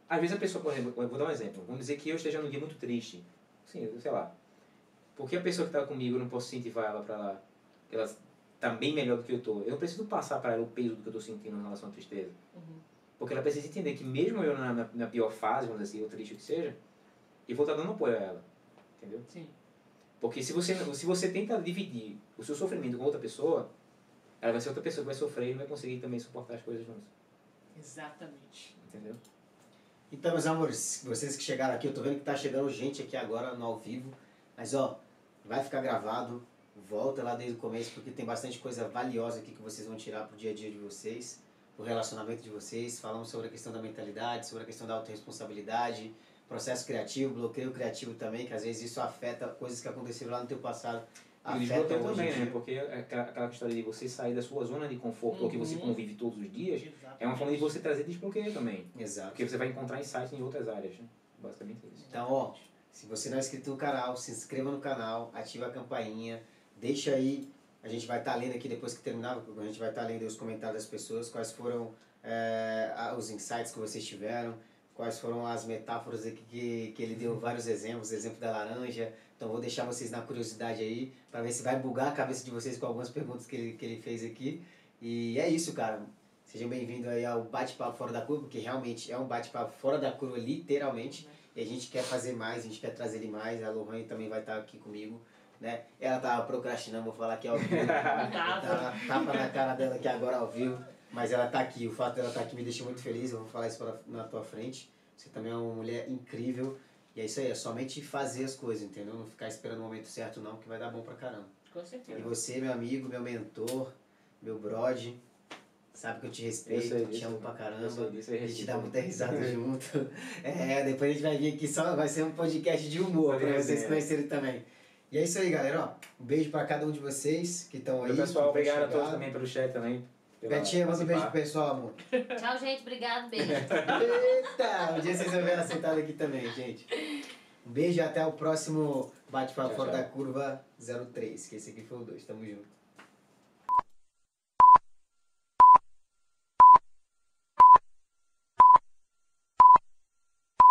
Às vezes a pessoa, por exemplo, vou dar um exemplo. Vamos dizer que eu esteja num dia muito triste. Sim, sei lá. Por que a pessoa que está comigo eu não posso incentivar ela para ela, ela tá melhor do que eu tô? Eu não preciso passar para ela o peso do que eu tô sentindo em relação à tristeza. Uhum. Porque ela precisa entender que mesmo eu na, na, na pior fase, vamos dizer assim, ou triste que seja, eu vou estar dando apoio a ela. Entendeu? Sim. Porque se você, se você tenta dividir o seu sofrimento com outra pessoa, ela vai ser outra pessoa que vai sofrer e não vai conseguir também suportar as coisas juntos. Exatamente. Entendeu? Então, meus amores, vocês que chegaram aqui, eu tô vendo que tá chegando gente aqui agora no ao vivo. Mas ó, vai ficar gravado. Volta lá desde o começo, porque tem bastante coisa valiosa aqui que vocês vão tirar pro dia a dia de vocês, pro relacionamento de vocês. Falamos sobre a questão da mentalidade, sobre a questão da autorresponsabilidade, processo criativo, bloqueio criativo também, que às vezes isso afeta coisas que aconteceram lá no teu passado. E o Afeta em também, né? Porque é aquela, aquela história de você sair da sua zona de conforto, ou que você Uhum. convive todos os dias, Exatamente. é uma forma de você trazer desbloqueio também. Exato. Porque você vai encontrar insights em outras áreas, né? Basicamente isso. Então, ó, Se você não é inscrito no canal, se inscreva no canal, ativa a campainha, deixa aí. A gente vai estar lendo aqui depois que terminar, a gente vai estar lendo os comentários das pessoas, quais foram é, os insights que vocês tiveram, quais foram as metáforas aqui que, que ele deu vários exemplos, exemplo da laranja. Então vou deixar vocês na curiosidade aí, para ver se vai bugar a cabeça de vocês com algumas perguntas que ele, que ele fez aqui. E é isso, cara. Sejam bem-vindos aí ao Bate-Papo Fora da Curva, porque realmente é um bate-papo fora da curva, literalmente. E a gente quer fazer mais, a gente quer trazer ele mais. A Lohane também vai estar aqui comigo. Né? Ela tava procrastinando, vou falar aqui ao vivo. <laughs> tá, tapa na cara dela aqui agora ao vivo. Mas ela tá aqui, o fato dela estar tá aqui me deixa muito feliz, eu vou falar isso pra, na tua frente. Você também é uma mulher incrível. E é isso aí, é somente fazer as coisas, entendeu? Não ficar esperando o momento certo não, que vai dar bom pra caramba. Com certeza. E você, meu amigo, meu mentor, meu brode, sabe que eu te respeito, Eu te amo pra caramba. disso, eu a gente dá muita risada <laughs> junto. É, depois a gente vai vir aqui só, vai ser um podcast de humor pra vocês conhecerem também. E é isso aí, galera. Ó, um beijo pra cada um de vocês que estão aí. Pessoal, obrigado a todos também pelo chat também. Betinha, manda um beijo pro pessoal, amor. <laughs> Tchau, gente. Obrigado. Beijo. Eita! Um dia vocês vão ver ela sentada aqui também, gente. Um beijo e até o próximo Bate-Papo Fora tchau. da Curva 03, que esse aqui foi o 2. Tamo junto.